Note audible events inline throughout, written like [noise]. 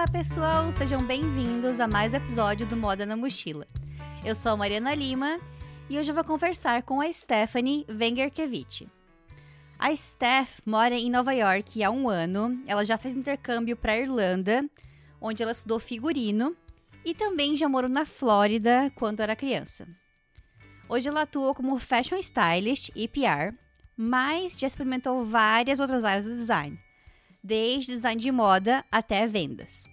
Olá, pessoal! Sejam bem-vindos a mais episódio do Moda na Mochila. Eu sou a Mariana Lima e hoje eu vou conversar com a Stephanie Wengerkevich. A Steph mora em Nova York há um ano. Ela já fez intercâmbio para Irlanda, onde ela estudou figurino, e também já morou na Flórida quando era criança. Hoje ela atua como fashion stylist e PR, mas já experimentou várias outras áreas do design, desde design de moda até vendas.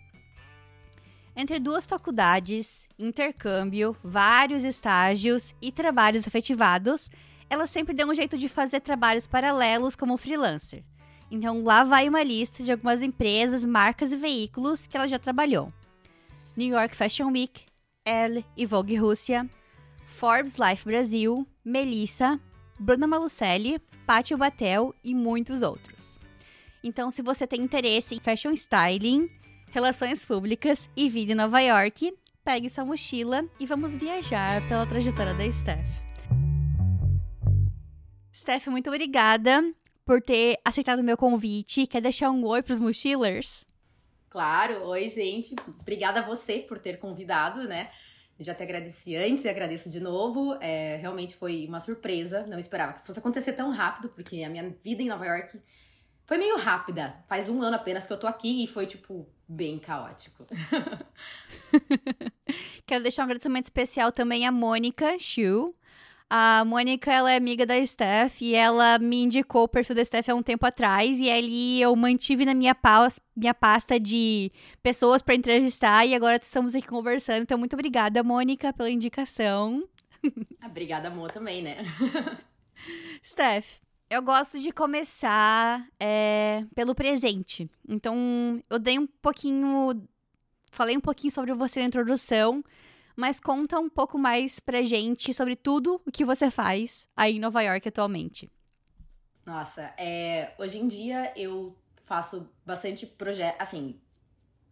Entre duas faculdades, intercâmbio, vários estágios e trabalhos efetivados, ela sempre deu um jeito de fazer trabalhos paralelos como freelancer. Então lá vai uma lista de algumas empresas, marcas e veículos que ela já trabalhou. New York Fashion Week, Elle e Vogue Rússia, Forbes Life Brasil, Melissa, Bruna Malucelli, Pátio Batel e muitos outros. Então, se você tem interesse em fashion styling, relações públicas e vida em Nova York, pegue sua mochila e vamos viajar pela trajetória da Steph. Steph, muito obrigada por ter aceitado o meu convite. Quer deixar um oi para os mochilers? Claro, oi, gente. Obrigada a você por ter convidado, né? Já te agradeci antes e agradeço de novo. É, realmente foi uma surpresa. Não esperava que fosse acontecer tão rápido, porque a minha vida em Nova York foi meio rápida. Faz um ano apenas que eu tô aqui e foi, tipo, bem caótico. [laughs] Quero deixar um agradecimento especial também à Mônica Shu, a Mônica, ela é amiga da Steph e ela me indicou o perfil da Steph há um tempo atrás e ali eu mantive na minha, paus, minha pasta de pessoas para entrevistar e agora estamos aqui conversando. Então, muito obrigada, Mônica, pela indicação. [laughs] Obrigada, amor, também, né? [laughs] Steph, eu gosto de começar é, pelo presente. Então, eu dei um pouquinho. Falei um pouquinho sobre você na introdução, mas conta um pouco mais pra gente sobre tudo o que você faz aí em Nova York atualmente. Nossa, é, hoje em dia eu faço bastante projeto, assim,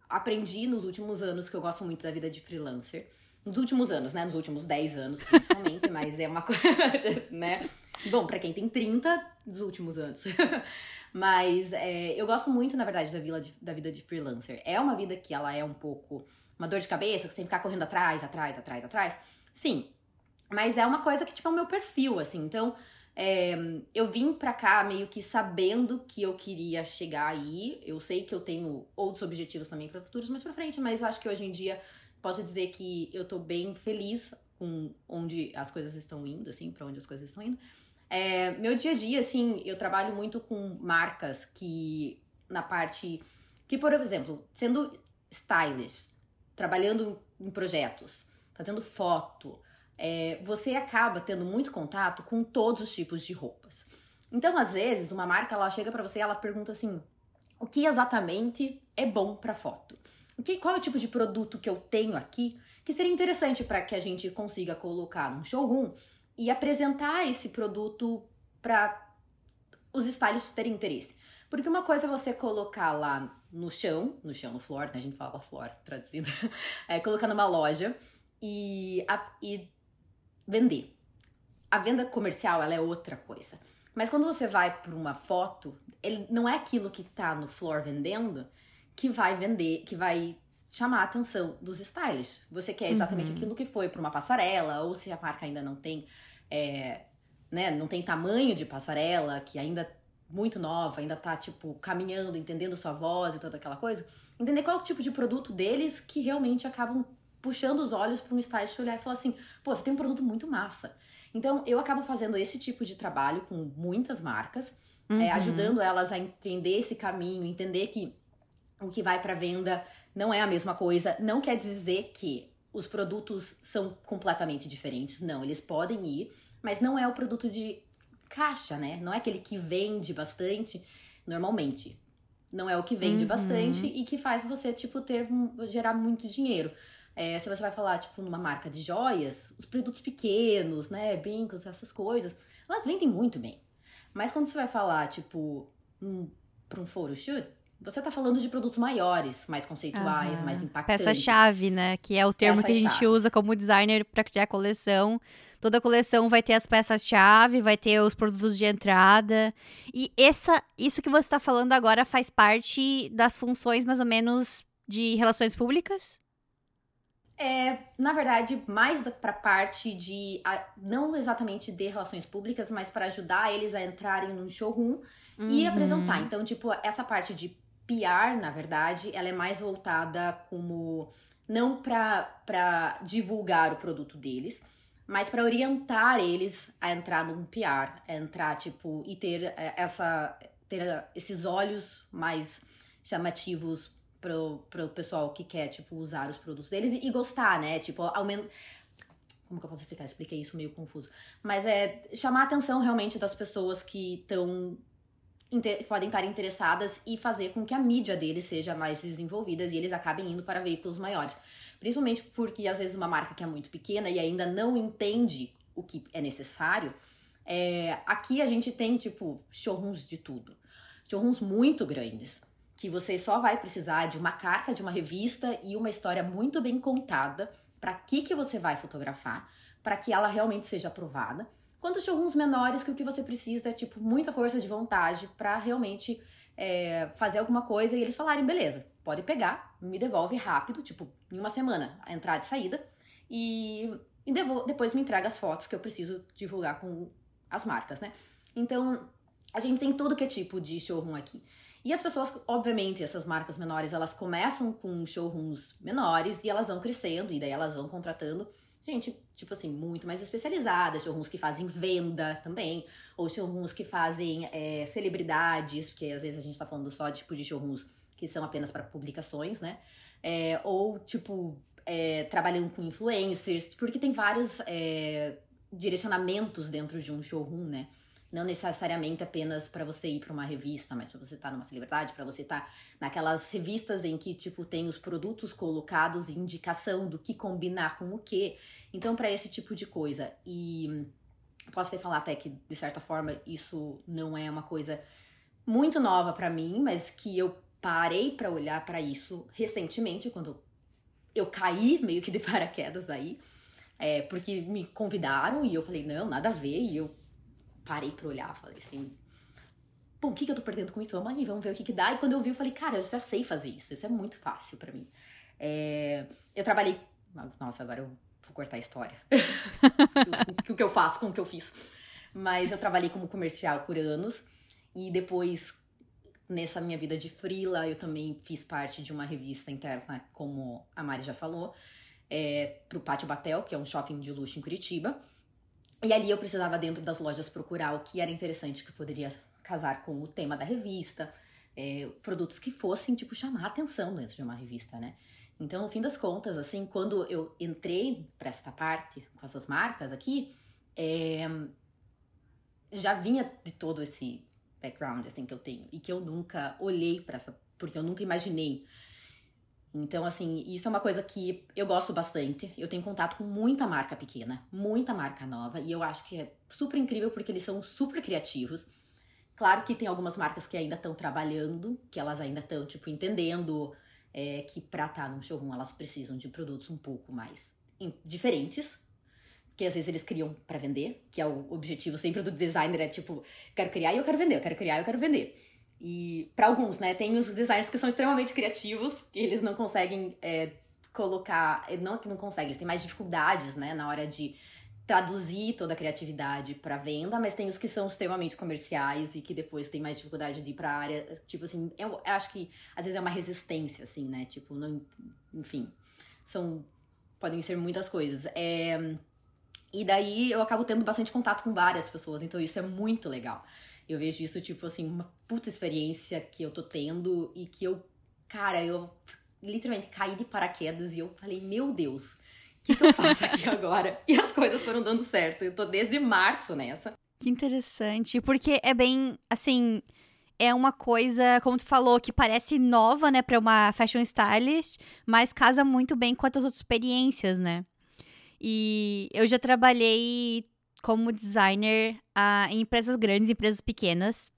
aprendi nos últimos anos que eu gosto muito da vida de freelancer. Nos últimos anos, né? Nos últimos 10 anos, principalmente, [laughs] mas é uma coisa, [laughs] né? Bom, para quem tem 30, dos últimos anos. [laughs] mas é, eu gosto muito, na verdade, da, vida de, da vida de freelancer. É uma vida que ela é um pouco uma dor de cabeça, que você tem que ficar correndo atrás, atrás, atrás, atrás. Sim. Mas é uma coisa que, tipo, é o meu perfil, assim. Então, é, eu vim pra cá meio que sabendo que eu queria chegar aí. Eu sei que eu tenho outros objetivos também para futuros mais pra frente, mas eu acho que hoje em dia posso dizer que eu tô bem feliz com onde as coisas estão indo, assim, para onde as coisas estão indo. É, meu dia a dia, assim, eu trabalho muito com marcas que, na parte. Que, por exemplo, sendo stylist, trabalhando em projetos, fazendo foto, é, você acaba tendo muito contato com todos os tipos de roupas. Então, às vezes, uma marca ela chega para você e ela pergunta assim: o que exatamente é bom para foto? O que, qual é o tipo de produto que eu tenho aqui que seria interessante para que a gente consiga colocar num showroom e apresentar esse produto para os stylists terem interesse? Porque uma coisa é você colocar lá no chão, no chão, no floor, né? A gente fala floor, traduzindo. [laughs] É, colocar numa loja e, a, e vender. A venda comercial, ela é outra coisa. Mas quando você vai para uma foto, ele não é aquilo que tá no floor vendendo que vai vender, que vai chamar a atenção dos stylists. Você quer exatamente uhum. aquilo que foi para uma passarela, ou se a marca ainda não tem, é, né, não tem tamanho de passarela, que ainda muito nova, ainda tá, tipo, caminhando, entendendo sua voz e toda aquela coisa, entender qual é o tipo de produto deles que realmente acabam puxando os olhos para um stylist olhar e falar assim: pô, você tem um produto muito massa. Então, eu acabo fazendo esse tipo de trabalho com muitas marcas, é, uhum. é, ajudando elas a entender esse caminho, entender que o que vai para venda não é a mesma coisa. Não quer dizer que os produtos são completamente diferentes. Não, eles podem ir, mas não é o produto de caixa, né? Não é aquele que vende bastante normalmente. Não é o que vende uhum. bastante e que faz você, tipo, ter gerar muito dinheiro. É, se você vai falar, tipo, numa marca de joias, os produtos pequenos, né? Brincos, essas coisas, elas vendem muito bem. Mas quando você vai falar, tipo, um, pra um photoshoot, você tá falando de produtos maiores, mais conceituais, uhum. mais impactantes. Peça-chave, né? Que é o termo que a gente usa como designer para criar coleção. Toda coleção vai ter as peças-chave, vai ter os produtos de entrada. E essa, isso que você está falando agora faz parte das funções mais ou menos de relações públicas? É, na verdade, mais para parte de. não exatamente de relações públicas, mas para ajudar eles a entrarem num showroom uhum. e apresentar. Então, tipo, essa parte de PR, na verdade, ela é mais voltada como. Não para divulgar o produto deles, mas para orientar eles a entrar num PR, a entrar, tipo, e ter é, essa. ter esses olhos mais chamativos pro, pro pessoal que quer, tipo, usar os produtos deles e, e gostar, né? Tipo, aumenta. Como que eu posso explicar? Eu expliquei isso meio confuso. Mas é chamar a atenção realmente das pessoas que estão. Podem estar interessadas e fazer com que a mídia deles seja mais desenvolvida e eles acabem indo para veículos maiores. Principalmente porque, às vezes, uma marca que é muito pequena e ainda não entende o que é necessário. É, aqui a gente tem, tipo, showrooms de tudo. Showrooms muito grandes que você só vai precisar de uma carta de uma revista e uma história muito bem contada para que que você vai fotografar, para que ela realmente seja aprovada. Quanto showrooms menores que o que você precisa é tipo muita força de vontade para realmente é, fazer alguma coisa e eles falarem beleza, pode pegar, me devolve rápido, tipo em uma semana a entrada e saída e, e depois me entrega as fotos que eu preciso divulgar com as marcas, né? Então a gente tem todo que é tipo de showroom aqui. E as pessoas, obviamente, essas marcas menores, elas começam com showrooms menores e elas vão crescendo e daí elas vão contratando gente, tipo assim, muito mais especializada, showrooms que fazem venda também, ou showrooms que fazem é, celebridades, porque às vezes a gente tá falando só tipo de showrooms que são apenas para publicações, né? É, ou tipo, é, trabalhando com influencers, porque tem vários é, direcionamentos dentro de um showroom, né? Não necessariamente apenas para você ir para uma revista, mas para você estar tá numa celebridade, para você estar tá naquelas revistas em que tipo tem os produtos colocados e indicação do que combinar com o que. Então para esse tipo de coisa. E posso até falar até que de certa forma isso não é uma coisa muito nova para mim, mas que eu parei para olhar para isso recentemente quando eu caí meio que de [laughs] paraquedas aí. É, porque me convidaram e eu falei, não, nada a ver, e eu parei pra olhar, falei assim, bom, o que, que eu tô perdendo com isso? Vamos aí, vamos ver o que, que dá. E quando eu vi, eu falei, cara, eu já sei fazer isso, isso é muito fácil para mim. É, eu trabalhei. Nossa, agora eu vou cortar a história. o, [laughs] o que eu faço com o que eu fiz. Mas eu trabalhei como comercial por anos e depois nessa minha vida de frila, eu também fiz parte de uma revista interna, como a Mari já falou, é, pro Pátio Batel, que é um shopping de luxo em Curitiba. E ali eu precisava, dentro das lojas, procurar o que era interessante que poderia casar com o tema da revista, é, produtos que fossem, tipo, chamar atenção dentro de uma revista, né? Então, no fim das contas, assim, quando eu entrei para esta parte com essas marcas aqui, é, já vinha de todo esse background, assim, que eu tenho e que eu nunca olhei para essa, porque eu nunca imaginei então, assim, isso é uma coisa que eu gosto bastante. Eu tenho contato com muita marca pequena, muita marca nova, e eu acho que é super incrível porque eles são super criativos. Claro que tem algumas marcas que ainda estão trabalhando, que elas ainda estão, tipo, entendendo é, que pra estar num showroom elas precisam de produtos um pouco mais diferentes. Que às vezes eles criam para vender, que é o objetivo sempre do designer, é tipo, quero criar e eu quero vender, eu quero criar e eu quero vender. E para alguns, né? Tem os designers que são extremamente criativos, que eles não conseguem é, colocar. Não que não conseguem, eles têm mais dificuldades, né? Na hora de traduzir toda a criatividade para venda, mas tem os que são extremamente comerciais e que depois tem mais dificuldade de ir para área, tipo assim, eu, eu, acho que às vezes é uma resistência assim, né? Tipo, não, enfim, são podem ser muitas coisas. É, e daí eu acabo tendo bastante contato com várias pessoas, então isso é muito legal. Eu vejo isso, tipo assim, uma puta experiência que eu tô tendo e que eu, cara, eu literalmente caí de paraquedas e eu falei, meu Deus, o que, que eu faço aqui [laughs] agora? E as coisas foram dando certo. Eu tô desde março nessa. Que interessante, porque é bem, assim, é uma coisa, como tu falou, que parece nova, né, para uma fashion stylist, mas casa muito bem com as outras experiências, né? E eu já trabalhei como designer em empresas grandes, empresas pequenas.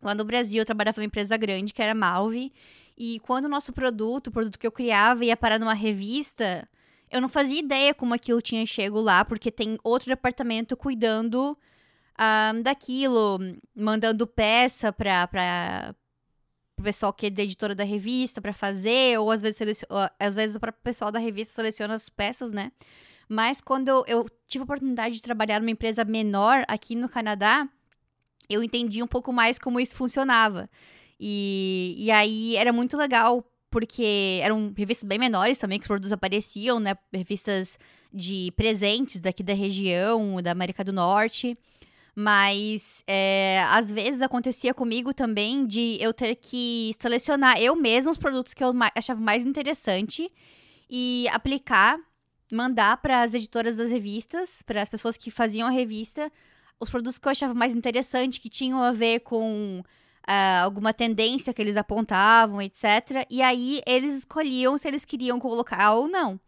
Lá no Brasil, eu trabalhava numa empresa grande, que era Malve. E quando o nosso produto, o produto que eu criava, ia parar numa revista, eu não fazia ideia como aquilo tinha chego lá, porque tem outro departamento cuidando uh, daquilo, mandando peça pra, pra, pro pessoal que é da editora da revista para fazer, ou às vezes, seleciona, às vezes o pessoal da revista seleciona as peças, né? Mas quando eu, tive a oportunidade de trabalhar numa empresa menor aqui no Canadá, eu entendi um pouco mais como isso funcionava. E, e aí era muito legal, porque eram revistas bem menores também, que os produtos apareciam, né? Revistas de presentes daqui da região, da América do Norte. Mas é, às vezes acontecia comigo também de eu ter que selecionar eu mesma os produtos que eu achava mais interessante e aplicar, mandar para as editoras das revistas, para as pessoas que faziam a revista, os produtos que eu achava mais interessante, que tinham a ver com uh, alguma tendência que eles apontavam, etc. E aí eles escolhiam se eles queriam colocar ou não.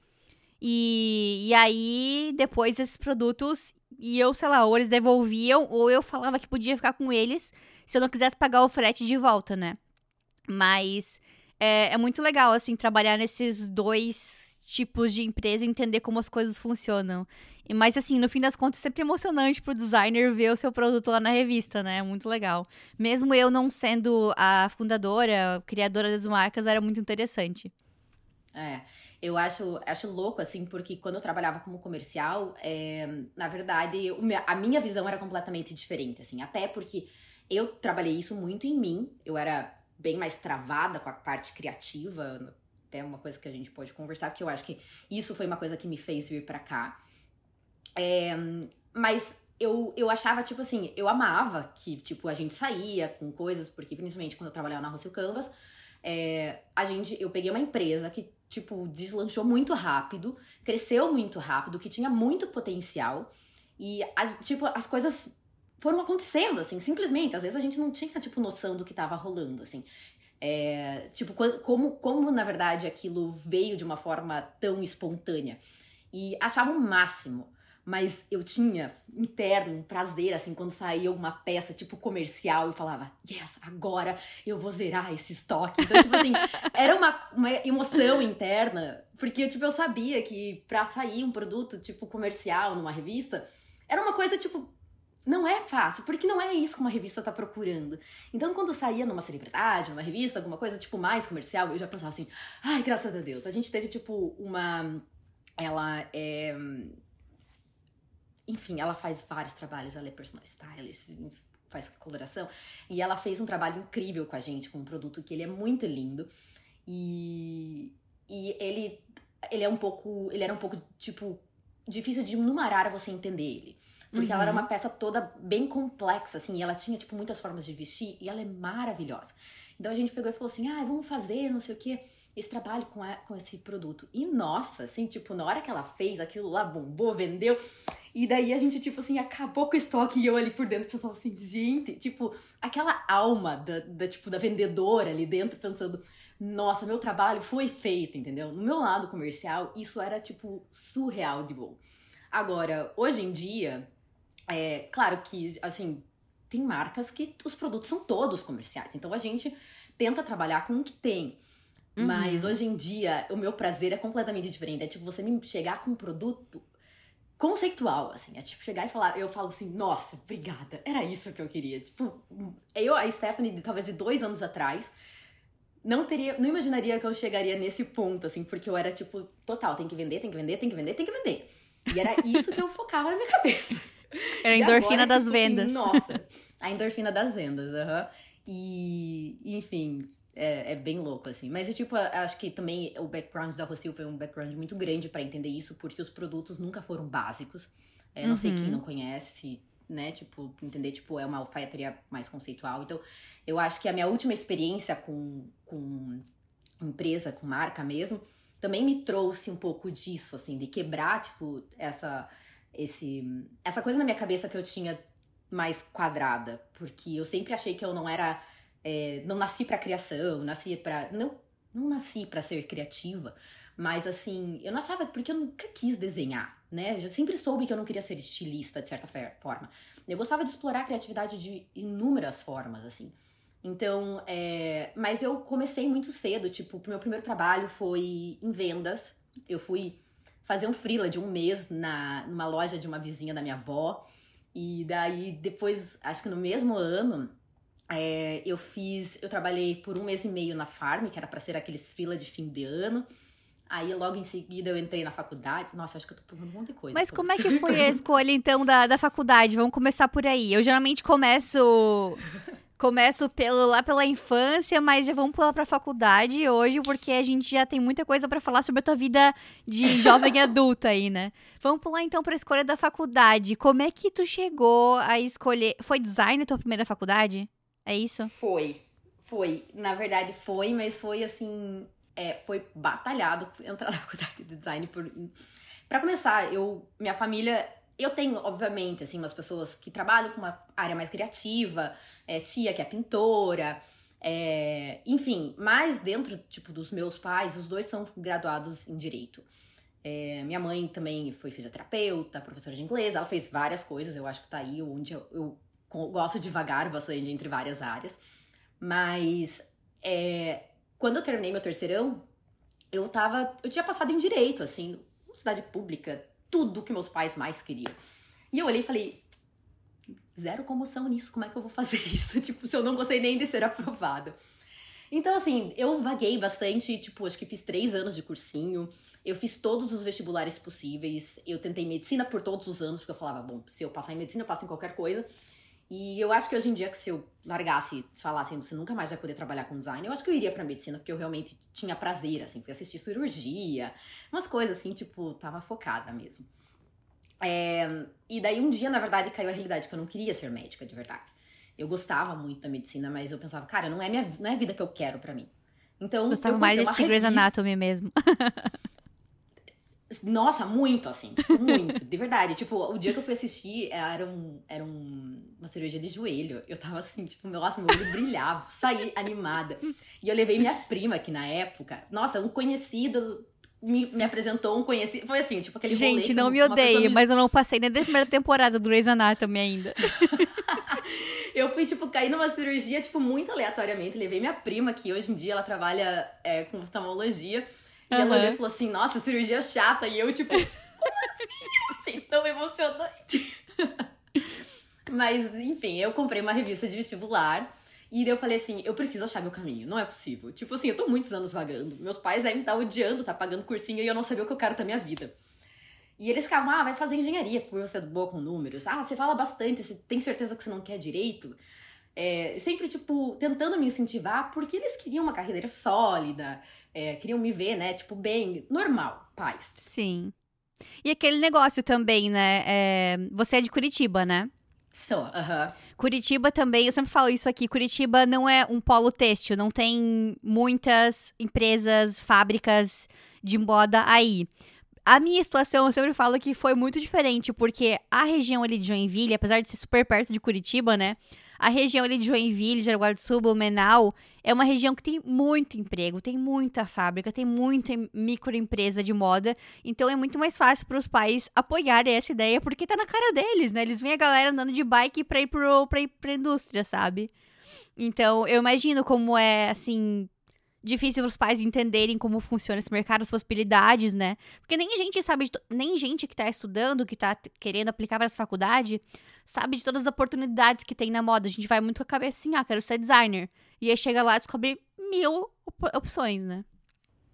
E, e aí, depois esses produtos, e eu, sei lá, ou eles devolviam, ou eu falava que podia ficar com eles se eu não quisesse pagar o frete de volta, né? Mas é, é muito legal, assim, trabalhar nesses dois tipos de empresa e entender como as coisas funcionam. Mas, assim, no fim das contas, é sempre emocionante pro designer ver o seu produto lá na revista, né? É muito legal. Mesmo eu não sendo a fundadora, criadora das marcas, era muito interessante. É. Eu acho, acho louco, assim, porque quando eu trabalhava como comercial, é, na verdade, a minha visão era completamente diferente, assim. Até porque eu trabalhei isso muito em mim. Eu era bem mais travada com a parte criativa, até uma coisa que a gente pode conversar, porque eu acho que isso foi uma coisa que me fez vir para cá. É, mas eu, eu achava, tipo assim, eu amava que, tipo, a gente saía com coisas, porque principalmente quando eu trabalhava na Rossio Canvas, é, a gente, eu peguei uma empresa que tipo, deslanchou muito rápido, cresceu muito rápido, que tinha muito potencial. E, tipo, as coisas foram acontecendo, assim, simplesmente. Às vezes a gente não tinha, tipo, noção do que tava rolando, assim. É, tipo, como, como, na verdade, aquilo veio de uma forma tão espontânea. E achava o máximo mas eu tinha interno um prazer, assim, quando saía uma peça, tipo, comercial, e falava, yes, agora eu vou zerar esse estoque. Então, tipo assim, [laughs] era uma, uma emoção interna, porque, tipo, eu sabia que pra sair um produto, tipo, comercial numa revista, era uma coisa, tipo, não é fácil, porque não é isso que uma revista tá procurando. Então, quando saía numa celebridade, numa revista, alguma coisa, tipo, mais comercial, eu já pensava assim, ai, graças a Deus. A gente teve, tipo, uma... Ela é enfim, ela faz vários trabalhos, ela é personal stylist, faz coloração, e ela fez um trabalho incrível com a gente, com um produto que ele é muito lindo, e, e ele, ele é um pouco, ele era um pouco, tipo, difícil de numerar você entender ele. Porque uhum. ela era uhum. uma peça toda bem complexa, assim, e ela tinha, tipo, muitas formas de vestir, e ela é maravilhosa. Então a gente pegou e falou assim, ah, vamos fazer, não sei o quê esse trabalho com, a, com esse produto. E nossa, assim, tipo, na hora que ela fez aquilo lá, bombou, vendeu. E daí a gente, tipo assim, acabou com o estoque e eu ali por dentro pensava assim, gente, tipo, aquela alma da, da, tipo, da vendedora ali dentro pensando, nossa, meu trabalho foi feito, entendeu? No meu lado comercial, isso era, tipo, surreal de bom. Agora, hoje em dia, é claro que, assim, tem marcas que os produtos são todos comerciais. Então a gente tenta trabalhar com o que tem. Uhum. Mas hoje em dia, o meu prazer é completamente diferente. É tipo você me chegar com um produto conceitual, assim. É tipo chegar e falar, eu falo assim, nossa, obrigada, era isso que eu queria. Tipo, eu, a Stephanie, talvez de dois anos atrás, não teria, não imaginaria que eu chegaria nesse ponto, assim, porque eu era tipo, total, tem que vender, tem que vender, tem que vender, tem que vender. E era isso que eu focava na minha [laughs] cabeça. É a endorfina agora, das tipo, vendas. Assim, nossa, [laughs] a endorfina das vendas, aham. Uhum. E, enfim, é, é, bem louco, assim. Mas, é, tipo, acho que também o background da Rosil foi um background muito grande para entender isso, porque os produtos nunca foram básicos. É, não uhum. sei quem uhum. não conhece, né? Tipo, entender, tipo, é uma alfaiataria mais conceitual. Então, eu acho que a minha última experiência com, com empresa, com marca mesmo, também me trouxe um pouco disso, assim, de quebrar, tipo, essa, esse, essa coisa na minha cabeça que eu tinha mais quadrada. Porque eu sempre achei que eu não era é, não nasci para criação, nasci para não não nasci para ser criativa, mas assim, eu não achava porque eu nunca quis desenhar, né? Eu sempre soube que eu não queria ser estilista de certa forma. Eu gostava de explorar a criatividade de inúmeras formas, assim. Então, é... mas eu comecei muito cedo, tipo, meu primeiro trabalho foi em vendas. Eu fui fazer um freela de um mês na numa loja de uma vizinha da minha avó. E daí depois, acho que no mesmo ano, É, eu fiz, eu trabalhei por um mês e meio na Farm, que era para ser aqueles fila de fim de ano. Aí logo em seguida eu entrei na faculdade. Nossa, acho que eu tô pulando um monte de coisa. Mas como é que foi a escolha, então, da, da faculdade? Vamos começar por aí. Eu geralmente começo. [laughs] Começo pelo, lá pela infância, mas já vamos pular pra faculdade hoje, porque a gente já tem muita coisa para falar sobre a tua vida de [laughs] jovem adulta aí, né? Vamos pular então pra escolha da faculdade. Como é que tu chegou a escolher. Foi design a tua primeira faculdade? É isso? Foi. Foi. Na verdade, foi, mas foi assim é, foi batalhado entrar na [laughs] faculdade de design por para começar, eu minha família eu tenho, obviamente, assim, umas pessoas que trabalham com uma área mais criativa, é, tia que é pintora, é, enfim, mas dentro, tipo, dos meus pais, os dois são graduados em Direito. É, minha mãe também foi fisioterapeuta, professora de inglês, ela fez várias coisas, eu acho que tá aí onde eu, eu gosto de vagar bastante entre várias áreas. Mas é, quando eu terminei meu terceirão, eu tava. Eu tinha passado em direito, assim, cidade pública, tudo que meus pais mais queriam. E eu olhei e falei, zero comoção nisso, como é que eu vou fazer [laughs] isso? Tipo, se eu não gostei nem de ser aprovada. Então, assim, eu vaguei bastante, tipo, acho que fiz três anos de cursinho. Eu fiz todos os vestibulares possíveis. Eu tentei medicina por todos os anos, porque eu falava, bom, se eu passar em medicina, eu passo em qualquer coisa. E eu acho que hoje em dia, que se eu largasse, falasse, você nunca mais vai poder trabalhar com design, eu acho que eu iria pra medicina, porque eu realmente tinha prazer, assim, fui assistir cirurgia, umas coisas assim, tipo, tava focada mesmo. É, e daí um dia, na verdade, caiu a realidade que eu não queria ser médica de verdade. Eu gostava muito da medicina, mas eu pensava, cara, não é, minha, não é a vida que eu quero para mim. Então, Gostava mais de Grey's Anatomy mesmo. [laughs] Nossa, muito, assim. Tipo, muito, de verdade. Tipo, o dia que eu fui assistir era, um, era um, uma cirurgia de joelho. Eu tava assim, tipo, nossa, meu olho brilhava, saí animada. E eu levei minha prima, que na época, nossa, um conhecido me, me apresentou um conhecido. Foi assim, tipo, aquele Gente, não me odeie, me... mas eu não passei nem da primeira temporada do Grey's Anatomy ainda. [laughs] eu fui, tipo, cair numa cirurgia, tipo, muito aleatoriamente. Levei minha prima, que hoje em dia ela trabalha é, com oftalmologia. E uhum. ela olhou e falou assim: Nossa, cirurgia chata. E eu, tipo, como assim? Eu achei tão emocionante. [laughs] Mas, enfim, eu comprei uma revista de vestibular. E daí eu falei assim, eu preciso achar meu caminho, não é possível. Tipo assim, eu tô muitos anos vagando. Meus pais devem estar odiando, tá pagando cursinho e eu não sabia o que eu quero da minha vida. E eles ficavam, ah, vai fazer engenharia por você ser boa com números. Ah, você fala bastante, você tem certeza que você não quer direito? É, sempre, tipo, tentando me incentivar, porque eles queriam uma carreira sólida, é, queriam me ver, né? Tipo, bem, normal, paz. Sim. E aquele negócio também, né? É, você é de Curitiba, né? Sou, aham. Uh -huh. Curitiba também, eu sempre falo isso aqui, Curitiba não é um polo têxtil, não tem muitas empresas, fábricas de moda aí. A minha situação, eu sempre falo que foi muito diferente, porque a região ali de Joinville, apesar de ser super perto de Curitiba, né? A região ali de Joinville, Jaraguá do Sul, Blumenau, é uma região que tem muito emprego, tem muita fábrica, tem muita microempresa de moda. Então é muito mais fácil para os pais apoiarem essa ideia, porque tá na cara deles, né? Eles veem a galera andando de bike pra ir, ir pra indústria, sabe? Então eu imagino como é, assim, difícil para os pais entenderem como funciona esse mercado, as possibilidades, né? Porque nem gente sabe, nem gente que está estudando, que está querendo aplicar para essa faculdade, sabe de todas as oportunidades que tem na moda. A gente vai muito com a cabeça assim, ah, quero ser designer. E aí chega lá e descobre mil op opções, né?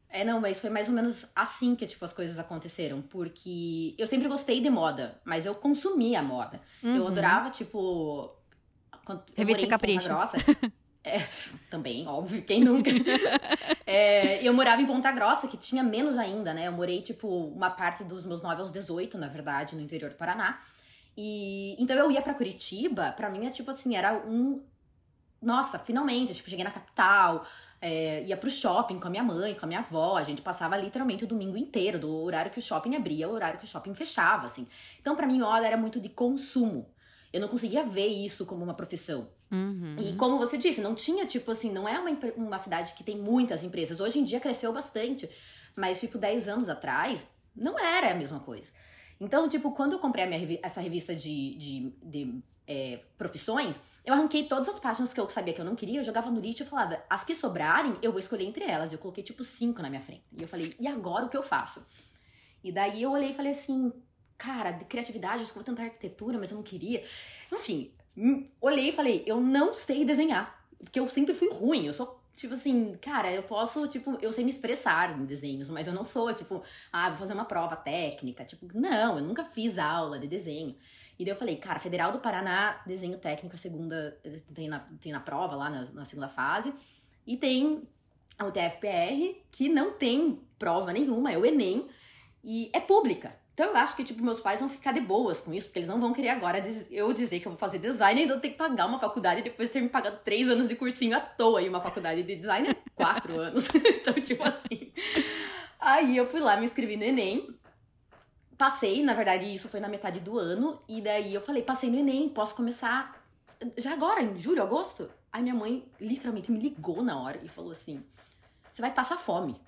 É, não, mas foi mais ou menos assim que, tipo, as coisas aconteceram. Porque eu sempre gostei de moda, mas eu consumia moda. Uhum. Eu adorava, tipo... Revista Capricho. Grossa. [laughs] É, também, óbvio, quem nunca? [laughs] é, eu morava em Ponta Grossa, que tinha menos ainda, né? Eu morei, tipo, uma parte dos meus 9 aos 18, na verdade, no interior do Paraná. E então eu ia para Curitiba, para mim é tipo assim, era um. Nossa, finalmente, tipo, cheguei na capital, é, ia pro shopping com a minha mãe, com a minha avó, a gente passava literalmente o domingo inteiro, do horário que o shopping abria ao horário que o shopping fechava, assim. Então, para mim, olha, era muito de consumo. Eu não conseguia ver isso como uma profissão. Uhum. E como você disse, não tinha, tipo assim, não é uma, uma cidade que tem muitas empresas. Hoje em dia cresceu bastante. Mas, tipo, 10 anos atrás, não era a mesma coisa. Então, tipo, quando eu comprei minha, essa revista de, de, de é, profissões, eu arranquei todas as páginas que eu sabia que eu não queria, eu jogava no lixo e falava, as que sobrarem, eu vou escolher entre elas. Eu coloquei, tipo, cinco na minha frente. E eu falei, e agora o que eu faço? E daí eu olhei e falei assim, cara, de criatividade, acho que eu vou tentar arquitetura, mas eu não queria. Enfim, olhei e falei, eu não sei desenhar. Porque eu sempre fui ruim, eu sou Tipo assim, cara, eu posso, tipo, eu sei me expressar em desenhos, mas eu não sou, tipo, ah, vou fazer uma prova técnica. Tipo, não, eu nunca fiz aula de desenho. E daí eu falei, cara, Federal do Paraná, desenho técnico, a segunda, tem na, tem na prova lá na, na segunda fase. E tem o TFPR, que não tem prova nenhuma, é o Enem, e é pública. Então eu acho que, tipo, meus pais vão ficar de boas com isso, porque eles não vão querer agora eu dizer que eu vou fazer design e ainda ter que pagar uma faculdade depois de ter me pagado três anos de cursinho à toa e uma faculdade de design [laughs] quatro anos. [laughs] então, tipo assim. Aí eu fui lá, me inscrevi no Enem. Passei, na verdade, isso foi na metade do ano. E daí eu falei, passei no Enem, posso começar já agora, em julho, agosto? Aí minha mãe literalmente me ligou na hora e falou assim: você vai passar fome.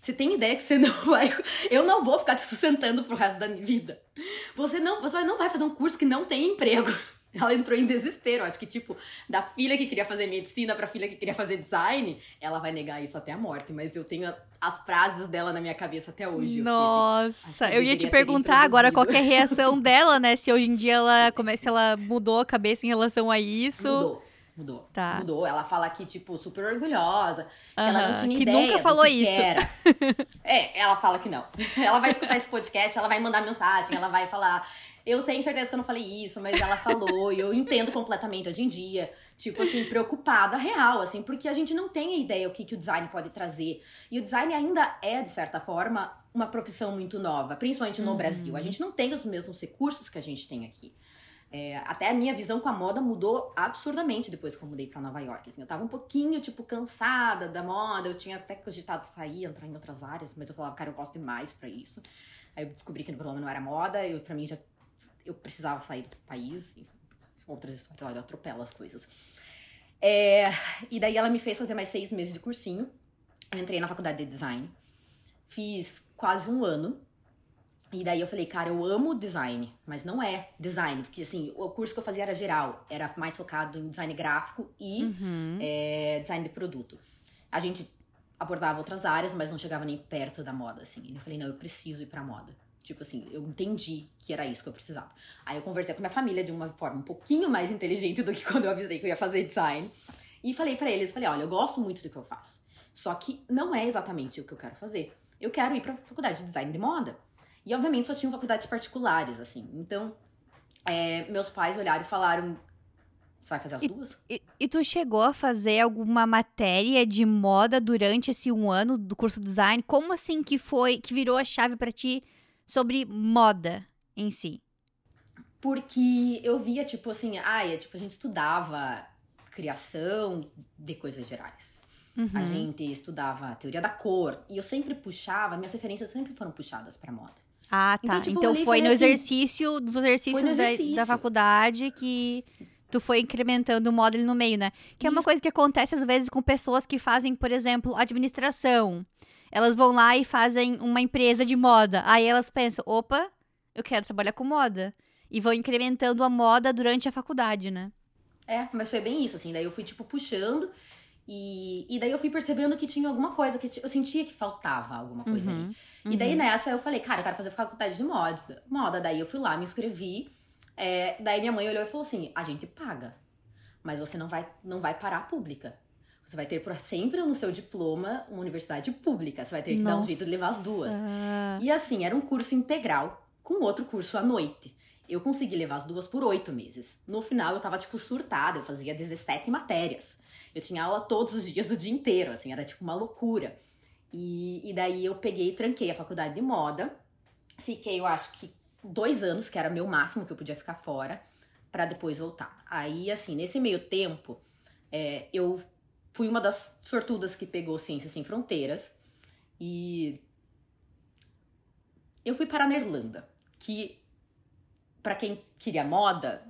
Você tem ideia que você [laughs] não vai. Eu não vou ficar te sustentando pro resto da vida. Você não, você não vai fazer um curso que não tem emprego. [laughs] Ela entrou em desespero. Acho que, tipo, da filha que queria fazer medicina pra filha que queria fazer design, ela vai negar isso até a morte. Mas eu tenho as frases dela na minha cabeça até hoje. Eu Nossa, assim, eu, eu ia te perguntar agora qual é a reação [laughs] dela, né? Se hoje em dia ela, como é, se ela mudou a cabeça em relação a isso. Mudou. Mudou. Tá. Mudou. Ela fala que, tipo, super orgulhosa. Que ela não tinha que ideia. nunca falou que isso. Que era. [laughs] é, ela fala que não. [laughs] Ela vai escutar esse podcast, ela vai mandar mensagem, ela vai falar. Eu tenho certeza que eu não falei isso, mas ela falou, e eu entendo completamente hoje em dia. Tipo assim, preocupada, real, assim, porque a gente não tem a ideia o que, que o design pode trazer. E o design ainda é, de certa forma, uma profissão muito nova, principalmente no uhum. Brasil. A gente não tem os mesmos recursos que a gente tem aqui. É, até a minha visão com a moda mudou absurdamente depois que eu mudei para Nova York. Assim, eu tava um pouquinho, tipo, cansada da moda. Eu tinha até cogitado sair, entrar em outras áreas, mas eu falava, cara, eu gosto demais para isso. Aí eu descobri que o problema não era moda. Eu, pra mim, já eu precisava sair do país. E outras histórias, olha, eu atropelo as coisas. É, e daí ela me fez fazer mais seis meses de cursinho. Eu entrei na faculdade de design. Fiz quase um ano e daí eu falei, cara, eu amo design, mas não é design, porque assim, o curso que eu fazia era geral, era mais focado em design gráfico e uhum. é, design de produto. A gente abordava outras áreas, mas não chegava nem perto da moda, assim. E eu falei, não, eu preciso ir pra moda. Tipo assim, eu entendi que era isso que eu precisava. Aí eu conversei com minha família de uma forma um pouquinho mais inteligente do que [laughs] quando eu avisei que eu ia fazer design. E falei para eles, falei, olha, eu gosto muito do que eu faço. Só que não é exatamente o que eu quero fazer. Eu quero ir pra faculdade de design de moda. E obviamente só tinham faculdades particulares, assim. Então, é, meus pais olharam e falaram: você vai fazer as e, duas? E, e, tu chegou a fazer alguma matéria de moda durante esse um ano do curso de design? Como assim que foi, que virou a chave para ti sobre moda em si? Porque eu via, tipo assim, ai, tipo, a gente estudava criação de coisas gerais. Uhum. A gente estudava teoria da cor. E eu sempre puxava, minhas referências sempre foram puxadas para moda. Ah, tá. Então, tipo, então foi no assim, exercício, dos exercícios exercício. Da, da, faculdade que tu foi incrementando o módulo no meio, né? Que Isso. é uma coisa que acontece às vezes com pessoas que fazem, por exemplo, administração. Elas vão lá e fazem uma empresa de moda. Aí elas pensam, opa, eu quero trabalhar com moda. E vão incrementando a moda durante a faculdade, né? É, mas foi bem isso, assim. Daí eu fui, tipo, puxando. E, e daí eu fui percebendo que tinha alguma coisa, que eu sentia que faltava alguma coisa uhum. ali. Uhum. E daí uhum. nessa eu falei, cara, eu quero fazer faculdade de moda. moda. Daí eu fui lá, me inscrevi. É, daí minha mãe olhou e falou assim: a gente paga, mas você não vai, não vai parar a pública. Você vai ter por sempre no seu diploma uma universidade pública. Você vai ter que Nossa. dar um jeito de levar as duas. E assim, era um curso integral com outro curso à noite. Eu consegui levar as duas por oito meses. No final, eu tava, tipo, surtada. Eu fazia 17 matérias. Eu tinha aula todos os dias, [laughs] o dia inteiro, assim. Era, tipo, uma loucura. E, e daí eu peguei e tranquei a faculdade de moda. Fiquei, eu acho que dois anos, que era meu máximo que eu podia ficar fora, para depois voltar. Aí, assim, nesse meio tempo, é, eu fui uma das sortudas que pegou Ciências Sem Fronteiras. E eu fui para a Irlanda, que para quem queria moda,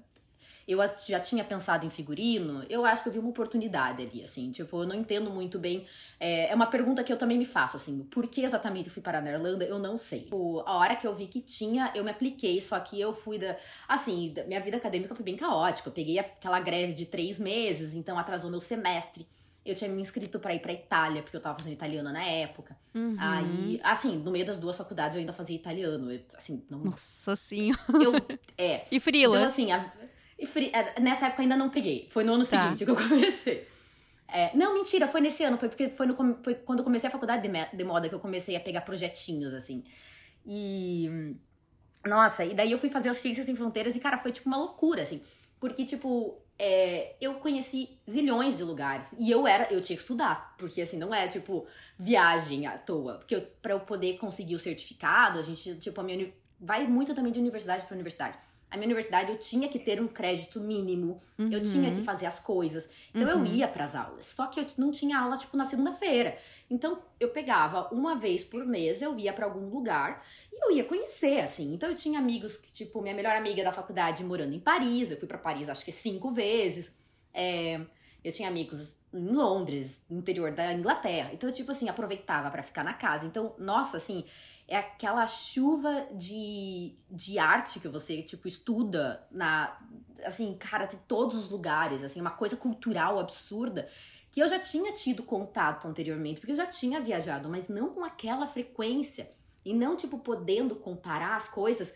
eu já tinha pensado em figurino, eu acho que eu vi uma oportunidade ali, assim, tipo, eu não entendo muito bem. É, é uma pergunta que eu também me faço, assim, por que exatamente eu fui parar na Irlanda? Eu não sei. Tipo, a hora que eu vi que tinha, eu me apliquei, só que eu fui da. Assim, minha vida acadêmica foi bem caótica. Eu peguei aquela greve de três meses, então atrasou meu semestre. Eu tinha me inscrito para ir pra Itália, porque eu tava fazendo italiano na época. Uhum. Aí, assim, no meio das duas faculdades eu ainda fazia italiano. Eu, assim, não... Nossa senhora. Eu, é. [laughs] E frila. Então, assim, a, É, nessa época ainda não peguei. Foi no ano tá. seguinte que eu [laughs] comecei. É, não, mentira, foi nesse ano. Foi porque foi, no, foi quando eu comecei a faculdade de, de moda que eu comecei a pegar projetinhos, assim. E. Nossa, e daí eu fui fazer o Ciências Sem Fronteiras e, cara, foi tipo uma loucura, assim. Porque, tipo, é, eu conheci zilhões de lugares. E eu era, eu tinha que estudar. Porque, assim, não é, tipo, viagem à toa. Porque eu, pra eu poder conseguir o certificado, a gente, tipo, a minha. Vai muito também de universidade para universidade a minha universidade eu tinha que ter um crédito mínimo, uhum. eu tinha que fazer as coisas. Então uhum. eu ia para as aulas, só que eu não tinha aula tipo na segunda-feira. Então eu pegava uma vez por mês, eu ia para algum lugar e eu ia conhecer assim. Então eu tinha amigos que tipo minha melhor amiga da faculdade morando em Paris, eu fui para Paris acho que cinco vezes. É, eu tinha amigos em Londres, no interior da Inglaterra. Então, eu, tipo assim, aproveitava para ficar na casa. Então, nossa, assim, é aquela chuva de, de arte que você, tipo, estuda na. Assim, cara, de todos os lugares, assim, uma coisa cultural absurda que eu já tinha tido contato anteriormente, porque eu já tinha viajado, mas não com aquela frequência e não, tipo, podendo comparar as coisas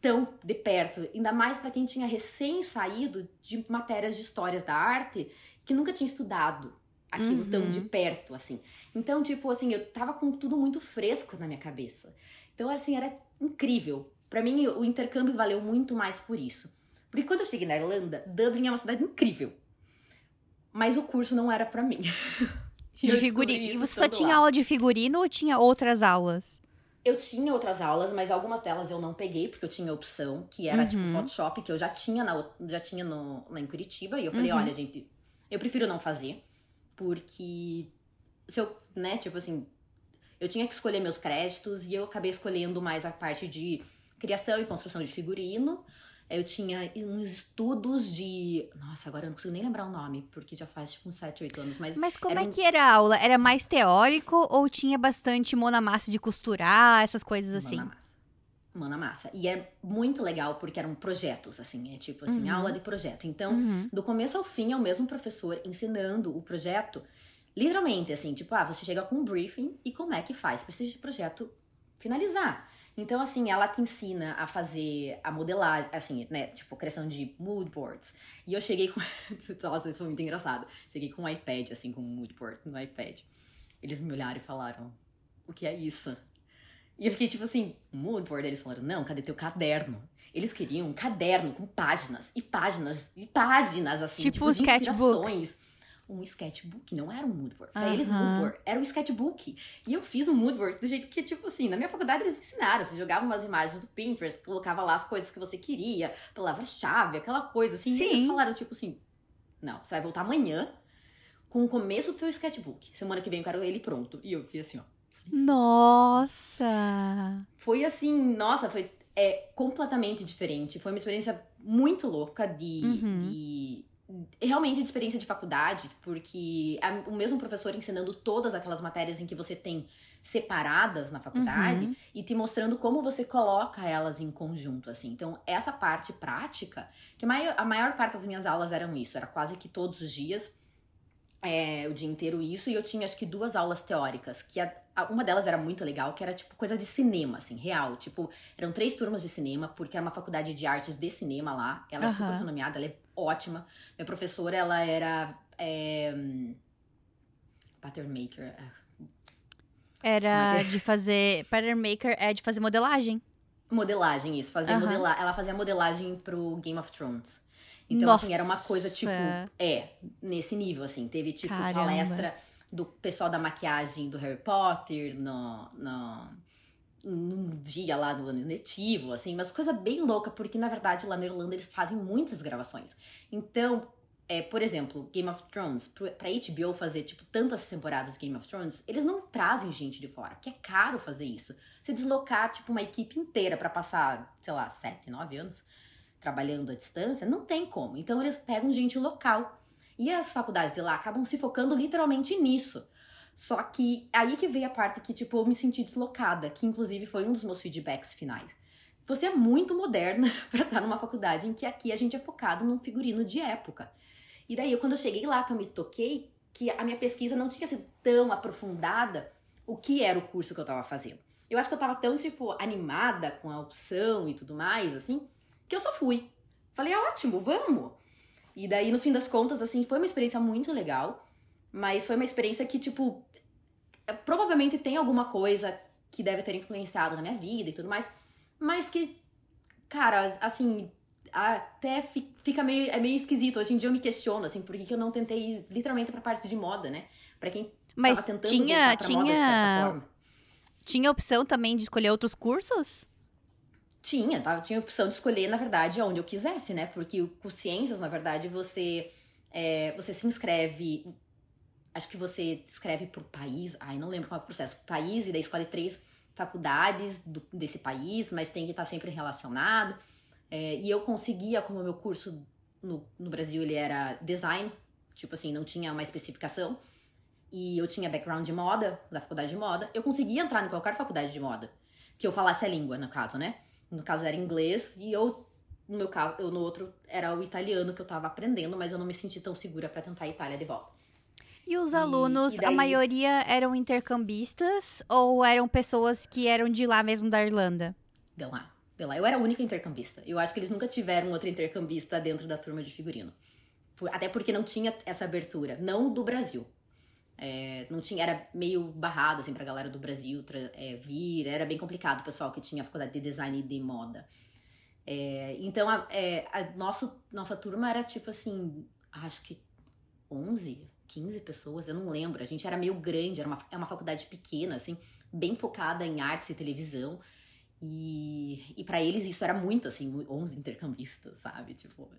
tão de perto, ainda mais para quem tinha recém saído de matérias de histórias da arte que nunca tinha estudado aquilo uhum. tão de uhum. perto, assim. Então, tipo, assim, eu tava com tudo muito fresco na minha cabeça. Então, assim, era incrível. Para mim, o intercâmbio valeu muito mais por isso. Porque quando eu cheguei na Irlanda, Dublin é uma cidade incrível. Mas o curso não era para mim. [laughs] de figurino. E você só tinha lá. aula de figurino ou tinha outras aulas? Eu tinha outras aulas, mas algumas delas eu não peguei, porque eu tinha opção, que era tipo, uhum. tipo Photoshop, que eu já tinha, na, já tinha no, lá em Curitiba. E eu falei, uhum. olha, gente, eu prefiro não fazer. Porque se eu, né, tipo assim, eu tinha que escolher meus créditos e eu acabei escolhendo mais a parte de criação e construção de figurino. Eu tinha uns estudos de. Nossa, agora eu não consigo nem lembrar o nome, porque já faz tipo uns 7, 8 anos. Mas, mas como é um... que era a aula? Era mais teórico ou tinha bastante mão na massa de costurar, essas coisas assim? Mão na massa. E é muito legal porque eram projetos, assim, é tipo assim, uhum. aula de projeto. Então, uhum. do começo ao fim, é o mesmo professor ensinando o projeto Literalmente, assim, tipo, ah, você chega com um briefing e como é que faz para esse projeto finalizar. Então, assim, ela te ensina a fazer a modelagem, assim, né? Tipo, criação de mood boards. E eu cheguei com. [laughs] Nossa, isso foi muito engraçado. Cheguei com um iPad, assim, com um mood board no iPad. Eles me olharam e falaram: O que é isso? E eu fiquei tipo assim: Mood board? Eles falaram: Não, cadê teu caderno? Eles queriam um caderno com páginas e páginas e páginas, assim, tipo, tipo sketchbook um sketchbook, não era um moodboard. Pra uhum. eles, moodboard era um sketchbook. E eu fiz um moodboard do jeito que, tipo assim, na minha faculdade eles ensinaram. Você jogava umas imagens do Pinterest, colocava lá as coisas que você queria, palavra-chave, aquela coisa, assim. Sim. E eles falaram, tipo assim, não, você vai voltar amanhã com o começo do seu sketchbook. Semana que vem eu quero ele pronto. E eu fiz assim, ó. Nossa! Foi assim, nossa, foi é, completamente diferente. Foi uma experiência muito louca de, uhum. de realmente de experiência de faculdade, porque é o mesmo professor ensinando todas aquelas matérias em que você tem separadas na faculdade uhum. e te mostrando como você coloca elas em conjunto, assim. Então, essa parte prática, que a maior, parte das minhas aulas eram isso, era quase que todos os dias, é, o dia inteiro isso, e eu tinha acho que duas aulas teóricas, que a, uma delas era muito legal, que era tipo coisa de cinema, assim, real. Tipo, eram três turmas de cinema, porque era uma faculdade de artes de cinema lá. Ela é super renomeada, ela é ótima. Minha professora, ela era. É, pattern maker. É. Era de fazer. Pattern maker é de fazer modelagem. Modelagem, isso. Fazer modela ela fazia modelagem pro Game of Thrones. Então, Nossa. assim, era uma coisa, tipo, é, nesse nível, assim. Teve, tipo, Caramba. palestra do pessoal da maquiagem do Harry Potter no, no, no dia lá do ano letivo, assim, mas coisa bem louca, porque na verdade lá na Irlanda eles fazem muitas gravações. Então, é, por exemplo, Game of Thrones, pra HBO fazer, tipo, tantas temporadas de Game of Thrones, eles não trazem gente de fora, que é caro fazer isso. Você deslocar, tipo, uma equipe inteira para passar, sei lá, sete, nove anos trabalhando à distância, não tem como. Então eles pegam gente local. E as faculdades de lá acabam se focando literalmente nisso. Só que aí que veio a parte que, tipo, eu me senti deslocada, que inclusive foi um dos meus feedbacks finais. Você é muito moderna [laughs] para estar numa faculdade em que aqui a gente é focado num figurino de época. E daí, quando eu cheguei lá, que eu me toquei, que a minha pesquisa não tinha sido tão aprofundada o que era o curso que eu tava fazendo. Eu acho que eu tava tão, tipo, animada com a opção e tudo mais, assim, que eu só fui. falei, é ótimo, vamos. E daí, no fim das contas, assim, foi uma experiência muito legal. Mas foi uma experiência que, tipo, é, provavelmente tem alguma coisa que deve ter influenciado na minha vida e tudo mais. Mas que, cara, assim, até fica meio, é meio esquisito. Hoje em dia eu me questiono, assim, por que eu não tentei ir literalmente pra parte de moda, né? Pra quem Mas tava tentando tinha, pra tinha, moda, de certa forma. tinha opção também de escolher outros cursos? Tinha, tá? tinha a opção de escolher, na verdade, onde eu quisesse, né? Porque com ciências, na verdade, você, é, você se inscreve. Acho que você escreve por país. Ai, não lembro qual é o processo. País, e daí escolhe três faculdades do, desse país, mas tem que estar sempre relacionado. É, e eu conseguia, como meu curso no, no Brasil ele era design, tipo assim, não tinha uma especificação. E eu tinha background de moda, da faculdade de moda. Eu conseguia entrar em qualquer faculdade de moda. Que eu falasse a língua, no caso, né? No caso era inglês e eu, no meu caso, eu no outro era o italiano que eu tava aprendendo, mas eu não me senti tão segura para tentar a Itália de volta. E os E- alunos, e a daí- maioria eram intercambistas ou eram pessoas que eram de lá mesmo da Irlanda? Deu lá, deu lá. Eu era a única intercambista. Eu acho que eles nunca tiveram outro intercambista dentro da turma de figurino. Até porque não tinha essa abertura, não do Brasil. É, não tinha, era meio barrado assim pra galera do Brasil é, vir, era bem complicado o pessoal que tinha faculdade de design e de moda. É, então a, é, a nosso, nossa turma era tipo assim, acho que 11, 15 pessoas, eu não lembro. A gente era meio grande, era uma, é uma faculdade pequena, assim, bem focada em artes e televisão. E, e para eles isso era muito, assim, 11 intercambistas, sabe? Tipo.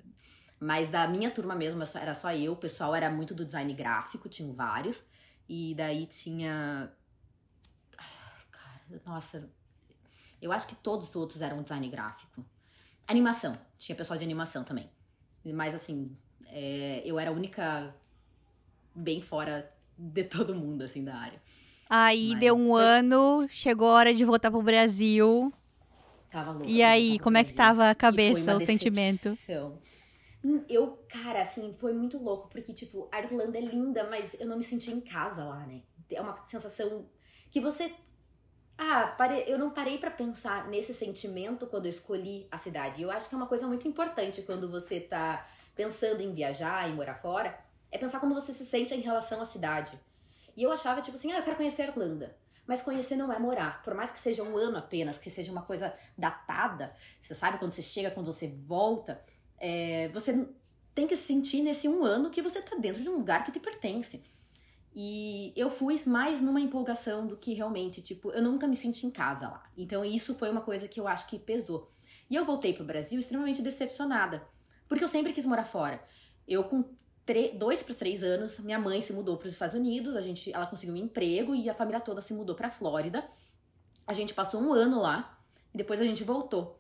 Mas da minha turma mesmo era só- eu, o pessoal era muito do design gráfico, tinham vários. E daí tinha. Ai, Cara, nossa. Eu acho que todos os outros eram design gráfico. Animação. Tinha pessoal de animação também. Mas assim, é, eu era a única bem fora de todo mundo, assim, da área. Aí Mas deu um ano, chegou a hora de voltar pro Brasil. Tava louca. E aí, como é que tava a cabeça, o sentimento? decepção. Hum, Eu, cara, assim, foi muito louco, porque, tipo, a Irlanda é linda, mas eu não me senti em casa lá, né? É uma sensação que você. Ah, pare... eu não parei pra pensar nesse sentimento quando eu escolhi a cidade. Eu acho que é uma coisa muito importante quando você tá pensando em viajar e morar fora, é pensar como você se sente em relação à cidade. E eu achava, tipo assim, ah, eu quero conhecer a Irlanda. Mas conhecer não é morar. Por mais que seja um ano apenas, que seja uma coisa datada, você sabe quando você chega, quando você volta, é, você tem que sentir nesse um ano que você tá dentro de um lugar que te pertence. E eu fui mais numa empolgação do que realmente, tipo, eu nunca me senti em casa lá. Então isso foi uma coisa que eu acho que pesou. E eu voltei pro Brasil extremamente decepcionada, porque eu sempre quis morar fora. Eu com dois para três anos, minha mãe se mudou para os Estados Unidos, a gente, ela conseguiu um emprego e a família toda se mudou para Flórida. A gente passou um ano lá e depois a gente voltou.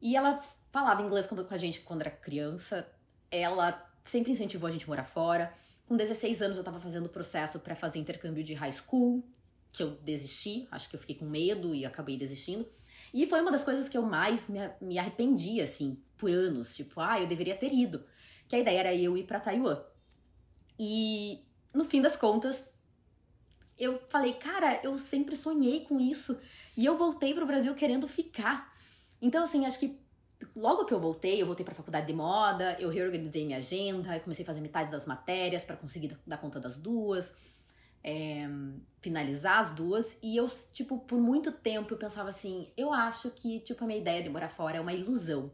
E ela falava inglês com a gente quando era criança. Ela sempre incentivou a gente a morar fora. Com 16 anos eu tava fazendo o processo para fazer intercâmbio de high school, que eu desisti, acho que eu fiquei com medo e acabei desistindo. E foi uma das coisas que eu mais me, me arrependi, assim, por anos. Tipo, ah, eu deveria ter ido. Que a ideia era eu ir para Taiwan. E no fim das contas, eu falei, cara, eu sempre sonhei com isso. E eu voltei pro Brasil querendo ficar. Então, assim, acho que logo que eu voltei, eu voltei pra faculdade de moda, eu reorganizei minha agenda, comecei a fazer metade das matérias para conseguir dar conta das duas, é, finalizar as duas. E eu, tipo, por muito tempo eu pensava assim, eu acho que, tipo, a minha ideia de morar fora é uma ilusão.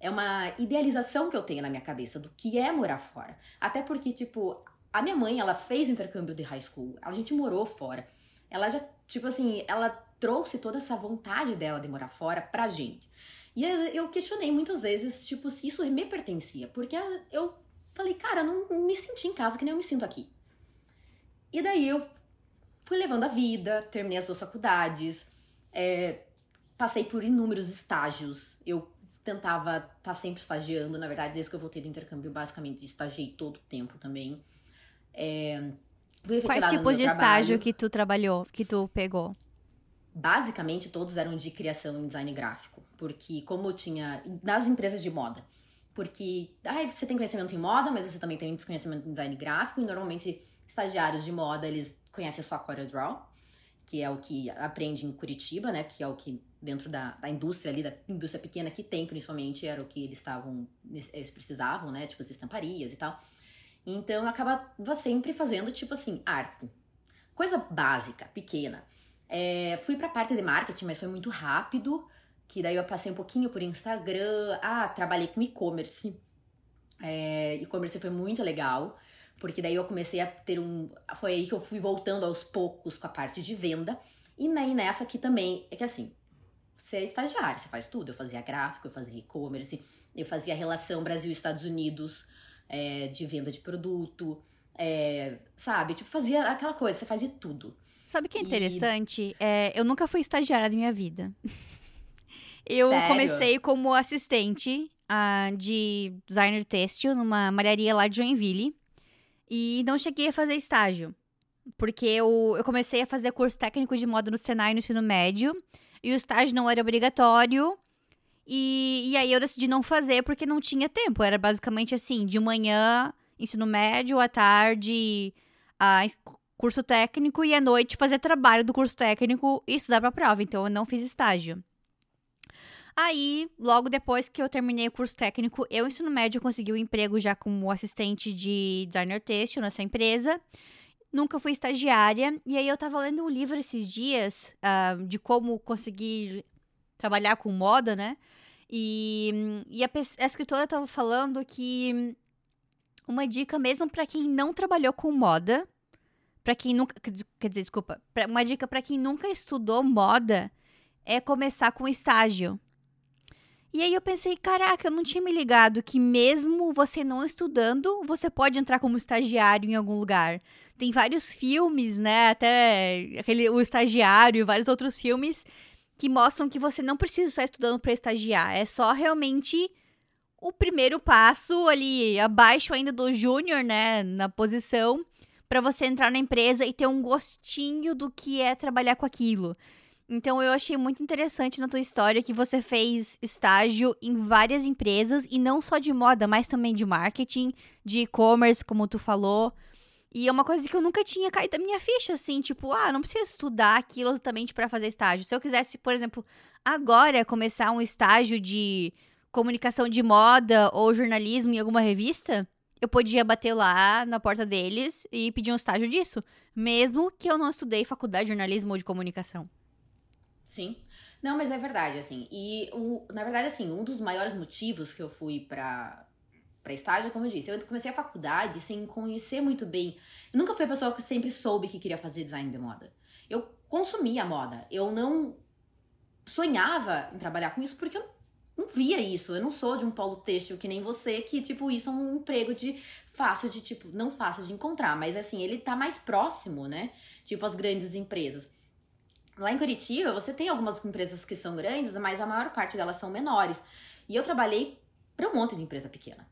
É uma idealização que eu tenho na minha cabeça do que é morar fora. Até porque, tipo, a minha mãe, ela fez intercâmbio de high school, a gente morou fora. Ela já, tipo assim, ela trouxe toda essa vontade dela de morar fora pra gente. E eu questionei muitas vezes, tipo, se isso me pertencia. Porque eu falei, cara, não me senti em casa que nem eu me sinto aqui. E daí eu fui levando a vida, terminei as duas faculdades, é, passei por inúmeros estágios. Eu tentava estar tá sempre estagiando, na verdade, desde que eu voltei do intercâmbio, basicamente estagiei todo o tempo também. É, fui Quais tipos de estágio trabalho. que tu trabalhou, que tu pegou? Basicamente todos eram de criação em design gráfico, porque como tinha nas empresas de moda, porque ai, você tem conhecimento em moda, mas você também tem conhecimento em design gráfico e normalmente estagiários de moda eles conhecem só CorelDRAW, que é o que aprende em Curitiba, né, que é o que dentro da, da indústria ali, da indústria pequena que tem, principalmente, era o que eles estavam, eles precisavam, né? Tipo, as estamparias e tal. Então, eu acabava sempre fazendo, tipo assim, arte. Coisa básica, pequena. É, fui pra parte de marketing, mas foi muito rápido, que daí eu passei um pouquinho por Instagram. Ah, trabalhei com e-commerce. É, e-commerce foi muito legal, porque daí eu comecei a ter um... Foi aí que eu fui voltando aos poucos com a parte de venda. E nem nessa aqui também, é que assim, você é estagiário, você faz tudo. Eu fazia gráfico, eu fazia e-commerce, eu fazia relação Brasil-Estados Unidos, é, de venda de produto, é, sabe? Tipo, fazia aquela coisa, você fazia tudo. Sabe o que é interessante? E... É, eu nunca fui estagiária na minha vida. [laughs] eu Sério? comecei como assistente uh, de designer têxtil numa malharia lá de Joinville. E não cheguei a fazer estágio. Porque eu, eu comecei a fazer curso técnico de moda no Senai no ensino médio. E o estágio não era obrigatório. E, e aí eu decidi não fazer porque não tinha tempo. Era basicamente assim, de manhã, ensino médio, à tarde, a curso técnico e à noite fazer trabalho do curso técnico e estudar para prova. Então eu não fiz estágio. Aí, logo depois que eu terminei o curso técnico, eu, ensino médio, consegui um emprego já como assistente de designer têxtil nessa empresa nunca fui estagiária. E aí eu tava lendo um livro esses dias uh, de como conseguir trabalhar com moda, né? E, e a, a escritora tava falando que uma dica mesmo para quem não trabalhou com moda, para quem nunca, quer dizer, desculpa, pra, uma dica para quem nunca estudou moda é começar com estágio. E aí eu pensei, caraca, eu não tinha me ligado que mesmo você não estudando, você pode entrar como estagiário em algum lugar. Tem vários filmes, né? Até aquele, o estagiário e vários outros filmes que mostram que você não precisa estar estudando para estagiar. É só realmente o primeiro passo ali, abaixo ainda do júnior, né? Na posição, para você entrar na empresa e ter um gostinho do que é trabalhar com aquilo. Então eu achei muito interessante na tua história que você fez estágio em várias empresas e não só de moda, mas também de marketing, de e-commerce, como tu falou. E é uma coisa que eu nunca tinha caído da minha ficha, assim, tipo, ah, não preciso estudar aquilo exatamente para fazer estágio. Se eu quisesse, por exemplo, agora começar um estágio de comunicação de moda ou jornalismo em alguma revista, eu podia bater lá na porta deles e pedir um estágio disso, mesmo que eu não estudei faculdade de jornalismo ou de comunicação. Sim. Não, mas é verdade, assim. E, o, na verdade, assim, um dos maiores motivos que eu fui pra, para estágio, como eu disse, eu comecei a faculdade sem conhecer muito bem. Eu nunca fui a pessoa que sempre soube que queria fazer design de moda. Eu consumia moda. Eu não sonhava em trabalhar com isso porque eu não via isso. Eu não sou de um polo têxtil que nem você, que, tipo, isso é um emprego de fácil de, tipo, não fácil de encontrar, mas assim, ele tá mais próximo, né? Tipo, as grandes empresas. Lá em Curitiba, você tem algumas empresas que são grandes, mas a maior parte delas são menores. E eu trabalhei para um monte de empresa pequena.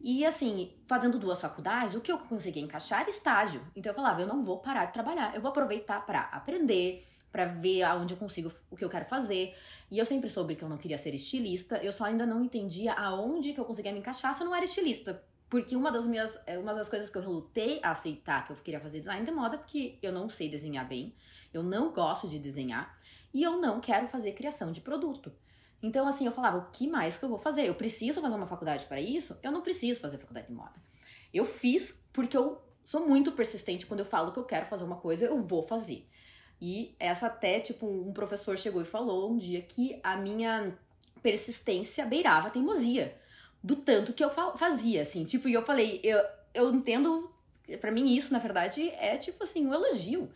E assim, fazendo duas faculdades, o que eu consegui encaixar era estágio. Então eu falava, eu não vou parar de trabalhar, eu vou aproveitar para aprender, para ver aonde eu consigo o que eu quero fazer. E eu sempre soube que eu não queria ser estilista, eu só ainda não entendia aonde que eu conseguia me encaixar se eu não era estilista. Porque uma das minhas, é, uma das coisas que eu lutei a aceitar que eu queria fazer design de moda, porque eu não sei desenhar bem, eu não gosto de desenhar e eu não quero fazer criação de produto. Então, assim, eu falava, o que mais que eu vou fazer? Eu preciso fazer uma faculdade para isso? Eu não preciso fazer faculdade de moda. Eu fiz porque eu sou muito persistente quando eu falo que eu quero fazer uma coisa, eu vou fazer. E essa até, tipo, um professor chegou e falou um dia que a minha persistência beirava a teimosia. Do tanto que eu fazia, assim. Tipo, e eu falei, eu, eu entendo. para mim, isso, na verdade, é tipo assim, um elogio.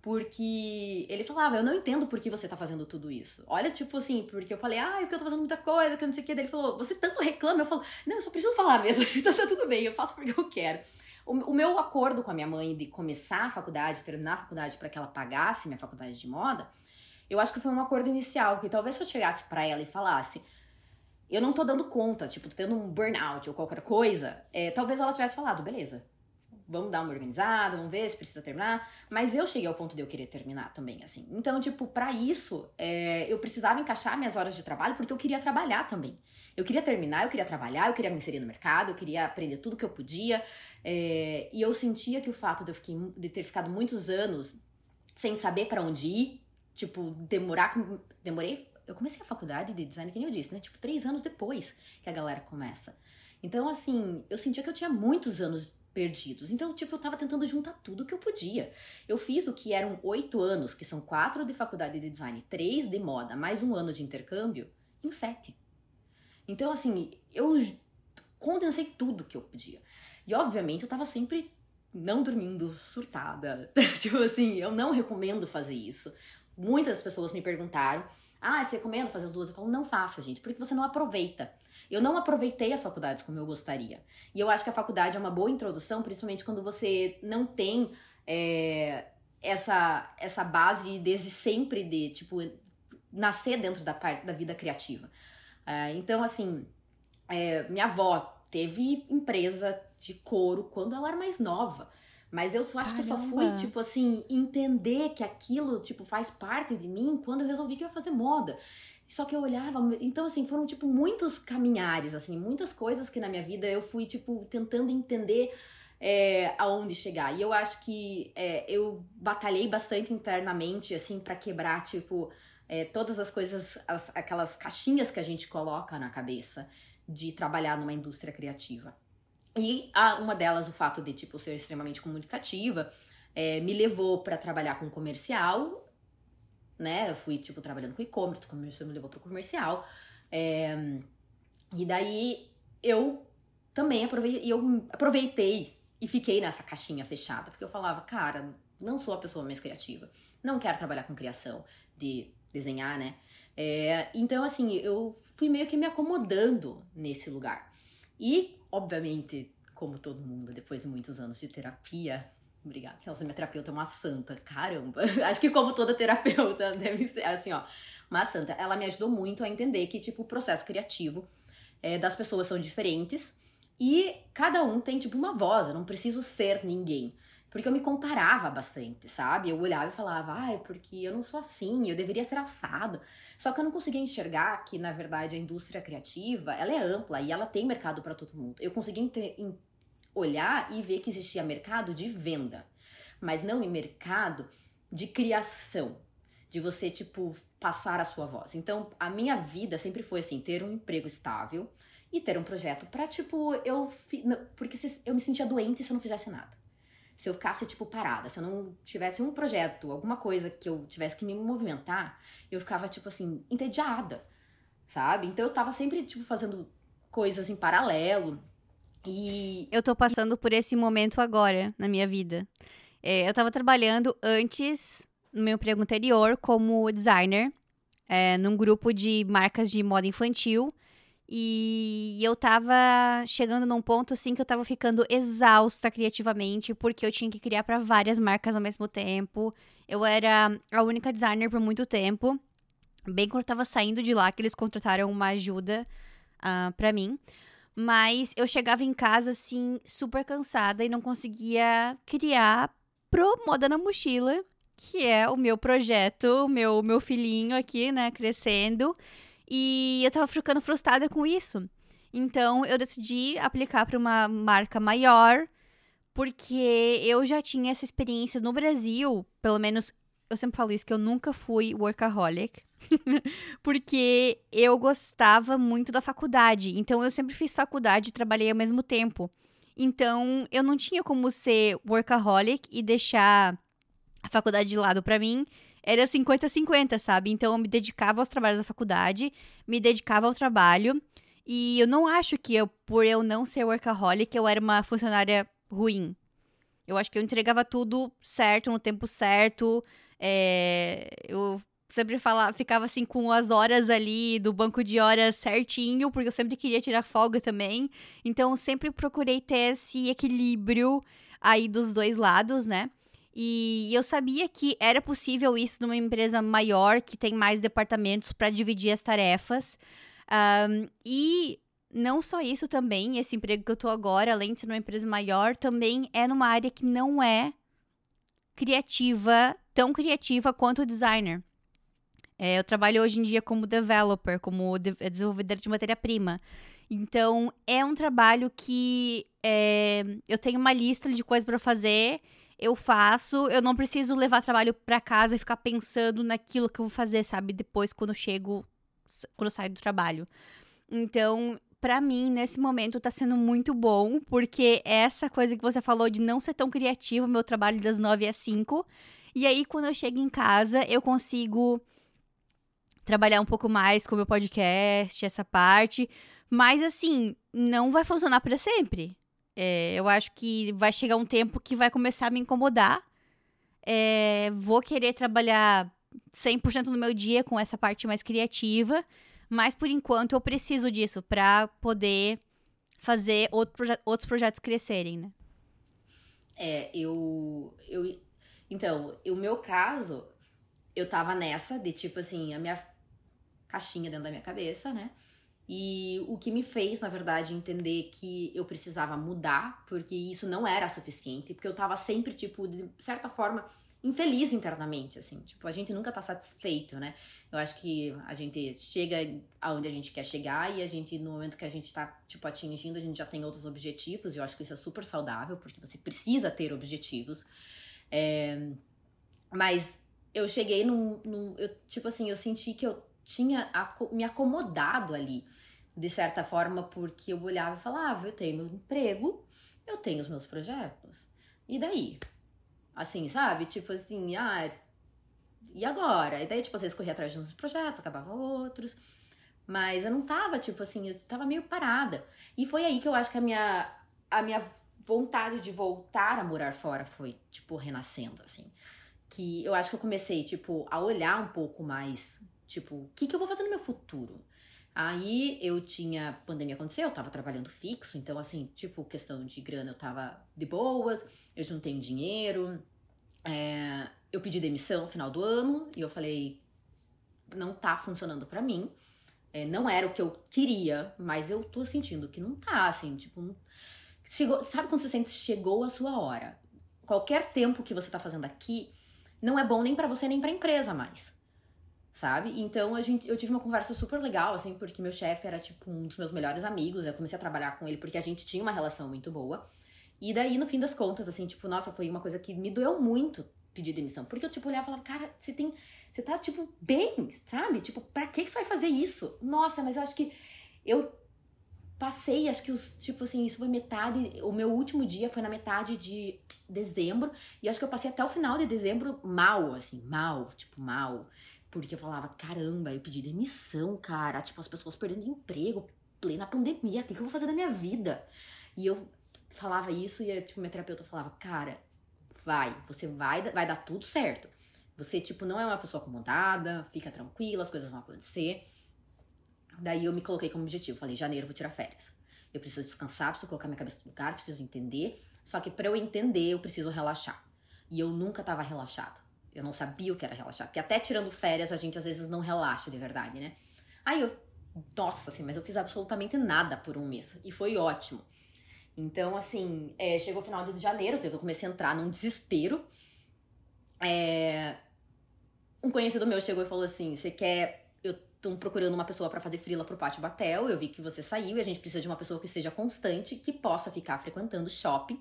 Porque ele falava, eu não entendo por que você tá fazendo tudo isso. Olha, tipo assim, porque eu falei, ah, porque eu tô fazendo muita coisa, que eu não sei o que. Daí ele falou, você tanto reclama? Eu falo, não, eu só preciso falar mesmo. [laughs] então tá tudo bem, eu faço porque eu quero. O, o meu acordo com a minha mãe de começar a faculdade, terminar a faculdade para que ela pagasse minha faculdade de moda, eu acho que foi um acordo inicial. Porque talvez se eu chegasse para ela e falasse, eu não tô dando conta, tipo, tô tendo um burnout ou qualquer coisa, é, talvez ela tivesse falado, beleza, vamos dar uma organizada, vamos ver se precisa terminar. Mas eu cheguei ao ponto de eu querer terminar também, assim. Então, tipo, para isso, é, eu precisava encaixar minhas horas de trabalho porque eu queria trabalhar também. Eu queria terminar, eu queria trabalhar, eu queria me inserir no mercado, eu queria aprender tudo que eu podia. É, e eu sentia que o fato de eu fiquei, de ter ficado muitos anos sem saber para onde ir, tipo, demorar, demorei eu comecei a faculdade de design, que nem eu disse, né? Tipo, três anos depois que a galera começa. Então, assim, eu sentia que eu tinha muitos anos perdidos. Então, tipo, eu tava tentando juntar tudo que eu podia. Eu fiz o que eram oito anos, que são quatro de faculdade de design, três de moda, mais um ano de intercâmbio, em sete. Então, assim, eu condensei tudo que eu podia. E, obviamente, eu tava sempre não dormindo surtada. [laughs] tipo assim, eu não recomendo fazer isso. Muitas pessoas me perguntaram: ah, você recomenda fazer as duas? Eu falo: não faça, gente, porque você não aproveita. Eu não aproveitei as faculdades como eu gostaria. E eu acho que a faculdade é uma boa introdução, principalmente quando você não tem é, essa, essa base desde sempre de, tipo, nascer dentro da parte da vida criativa. É, então, assim, é, minha avó teve empresa de couro quando ela era mais nova. Mas eu só acho Caramba. que eu só fui, tipo assim, entender que aquilo, tipo, faz parte de mim quando eu resolvi que eu ia fazer moda. Só que eu olhava, então assim, foram tipo muitos caminhares, assim, muitas coisas que na minha vida eu fui tipo tentando entender é, aonde chegar. E eu acho que é, eu batalhei bastante internamente, assim, para quebrar, tipo, é, todas as coisas, as, aquelas caixinhas que a gente coloca na cabeça de trabalhar numa indústria criativa. E a, uma delas, o fato de, tipo, ser extremamente comunicativa, é, me levou para trabalhar com comercial né? Eu fui, tipo, trabalhando com e-commerce, o comércio me levou pro comercial. É, e daí eu também aproveitei, eu aproveitei e fiquei nessa caixinha fechada, porque eu falava, cara, não sou a pessoa mais criativa, não quero trabalhar com criação, de desenhar, né? É, então, assim, eu fui meio que me acomodando nesse lugar. E, obviamente, como todo mundo, depois de muitos anos de terapia, Obrigada. Nossa, minha terapeuta é uma santa. Caramba. [laughs] Acho que como toda terapeuta [laughs] deve ser assim, ó. Uma santa. Ela me ajudou muito a entender que, tipo, o processo criativo é, das pessoas são diferentes e cada um tem, tipo, uma voz. Eu não preciso ser ninguém. Porque eu me comparava bastante, sabe? Eu olhava e falava, ai, porque eu não sou assim, eu deveria ser assado. Só que eu não conseguia enxergar que, na verdade, a indústria criativa, ela é ampla e ela tem mercado para todo mundo. Eu conseguia olhar e ver que existia mercado de venda, mas não em mercado de criação, de você, tipo, passar a sua voz. Então, a minha vida sempre foi assim: ter um emprego estável e ter um projeto pra, tipo, eu. Porque eu me sentia doente se eu não fizesse nada. Se eu ficasse, tipo, parada, se eu não tivesse um projeto, alguma coisa que eu tivesse que me movimentar, eu ficava, tipo assim, entediada, sabe? Então eu tava sempre, tipo, fazendo coisas em paralelo. E eu tô passando por esse momento agora na minha vida. É, eu tava trabalhando antes, no meu emprego anterior, como designer, é, num grupo de marcas de moda infantil. E eu tava chegando num ponto assim que eu tava ficando exausta criativamente, porque eu tinha que criar para várias marcas ao mesmo tempo. Eu era a única designer por muito tempo. Bem quando eu tava saindo de lá, que eles contrataram uma ajuda uh, ah, para mim. Mas eu chegava em casa, assim, super cansada e não conseguia criar pro Moda na Mochila, que é o meu projeto, meu, meu filhinho aqui, né, crescendo. E eu tava ficando frustrada com isso. Então eu decidi aplicar para uma marca maior, porque eu já tinha essa experiência no Brasil, pelo menos eu sempre falo isso, que eu nunca fui workaholic. [laughs] porque eu gostava muito da faculdade. Então eu sempre fiz faculdade e trabalhei ao mesmo tempo. Então eu não tinha como ser workaholic e deixar a faculdade de lado para mim. Era 50-50, sabe? Então eu me dedicava aos trabalhos da faculdade, me dedicava ao trabalho. E eu não acho que eu, por eu não ser workaholic, eu era uma funcionária ruim. Eu acho que eu entregava tudo certo, no tempo certo. É, eu sempre falava, ficava assim com as horas ali do banco de horas certinho, porque eu sempre queria tirar folga também. Então sempre procurei ter esse equilíbrio aí dos dois lados, né? E eu sabia que era possível isso numa empresa maior, que tem mais departamentos para dividir as tarefas. Um, e não só isso também, esse emprego que eu tô agora, além de ser numa empresa maior, também é numa área que não é criativa, tão criativa quanto o designer. É, eu trabalho hoje em dia como developer, como de é, desenvolvedora de matéria-prima. Então, é um trabalho que é, eu tenho uma lista de coisas para fazer, eu faço, eu não preciso levar trabalho para casa e ficar pensando naquilo que eu vou fazer, sabe? Depois, quando eu chego quando eu saio do trabalho. Então, para mim, nesse momento, tá sendo muito bom, porque essa coisa que você falou de não ser tão criativo, meu trabalho das 9 às 5. E aí, quando eu chego em casa, eu consigo trabalhar um pouco mais com o meu podcast, essa parte. Mas, assim, não vai funcionar para sempre. É, eu acho que vai chegar um tempo que vai começar a me incomodar. É, vou querer trabalhar 100% do meu dia com essa parte mais criativa. Mas por enquanto eu preciso disso para poder fazer outro proje outros projetos crescerem, né? É, eu, eu. Então, o meu caso, eu tava nessa de tipo assim, a minha caixinha dentro da minha cabeça, né? E o que me fez, na verdade, entender que eu precisava mudar, porque isso não era suficiente, porque eu tava sempre, tipo, de certa forma, infeliz internamente, assim. Tipo, a gente nunca tá satisfeito, né? Eu acho que a gente chega aonde a gente quer chegar e a gente, no momento que a gente tá, tipo, atingindo, a gente já tem outros objetivos. E eu acho que isso é super saudável, porque você precisa ter objetivos. É... Mas eu cheguei num, num. eu, tipo assim, eu senti que eu tinha me acomodado ali, de certa forma, porque eu olhava e falava: eu tenho meu emprego, eu tenho os meus projetos. E daí? Assim, sabe? Tipo assim, ah, e agora? E daí, tipo, vezes corria atrás de uns projetos, acabava outros. Mas eu não tava, tipo assim, eu tava meio parada. E foi aí que eu acho que a minha, a minha vontade de voltar a morar fora foi, tipo, renascendo, assim. Que eu acho que eu comecei, tipo, a olhar um pouco mais, tipo, o que, que eu vou fazer no meu futuro? Aí eu tinha. Pandemia aconteceu, eu tava trabalhando fixo, então, assim, tipo, questão de grana, eu tava de boas, eu juntei um dinheiro. É, eu pedi demissão no final do ano e eu falei: não tá funcionando para mim. É, não era o que eu queria, mas eu tô sentindo que não tá, assim, tipo. Chegou, sabe quando você sente chegou a sua hora? Qualquer tempo que você tá fazendo aqui não é bom nem para você nem pra empresa mais sabe? Então a gente, eu tive uma conversa super legal, assim, porque meu chefe era tipo um dos meus melhores amigos. Eu comecei a trabalhar com ele porque a gente tinha uma relação muito boa. E daí, no fim das contas, assim, tipo, nossa, foi uma coisa que me doeu muito pedir demissão. Porque eu, tipo, olhava e falava, cara, você tem. Você tá, tipo, bem, sabe? Tipo, pra que, que você vai fazer isso? Nossa, mas eu acho que eu passei, acho que os, tipo assim, isso foi metade. O meu último dia foi na metade de dezembro. E acho que eu passei até o final de dezembro mal, assim, mal, tipo, mal. Porque eu falava, caramba, eu pedi demissão, cara. Tipo, as pessoas perdendo emprego, plena pandemia, o que eu vou fazer na minha vida? E eu falava isso e, tipo, minha terapeuta falava, cara, vai, você vai, vai dar tudo certo. Você, tipo, não é uma pessoa acomodada, fica tranquila, as coisas vão acontecer. Daí eu me coloquei como objetivo, falei, janeiro vou tirar férias. Eu preciso descansar, preciso colocar minha cabeça no lugar, preciso entender. Só que para eu entender, eu preciso relaxar. E eu nunca tava relaxada. Eu não sabia o que era relaxar. Porque até tirando férias, a gente às vezes não relaxa de verdade, né? Aí eu, nossa, assim, mas eu fiz absolutamente nada por um mês. E foi ótimo. Então, assim, é, chegou o final de janeiro, eu comecei a entrar num desespero. É, um conhecido meu chegou e falou assim: Você quer. Eu tô procurando uma pessoa para fazer frila pro Pátio Batel. Eu vi que você saiu e a gente precisa de uma pessoa que seja constante, que possa ficar frequentando shopping.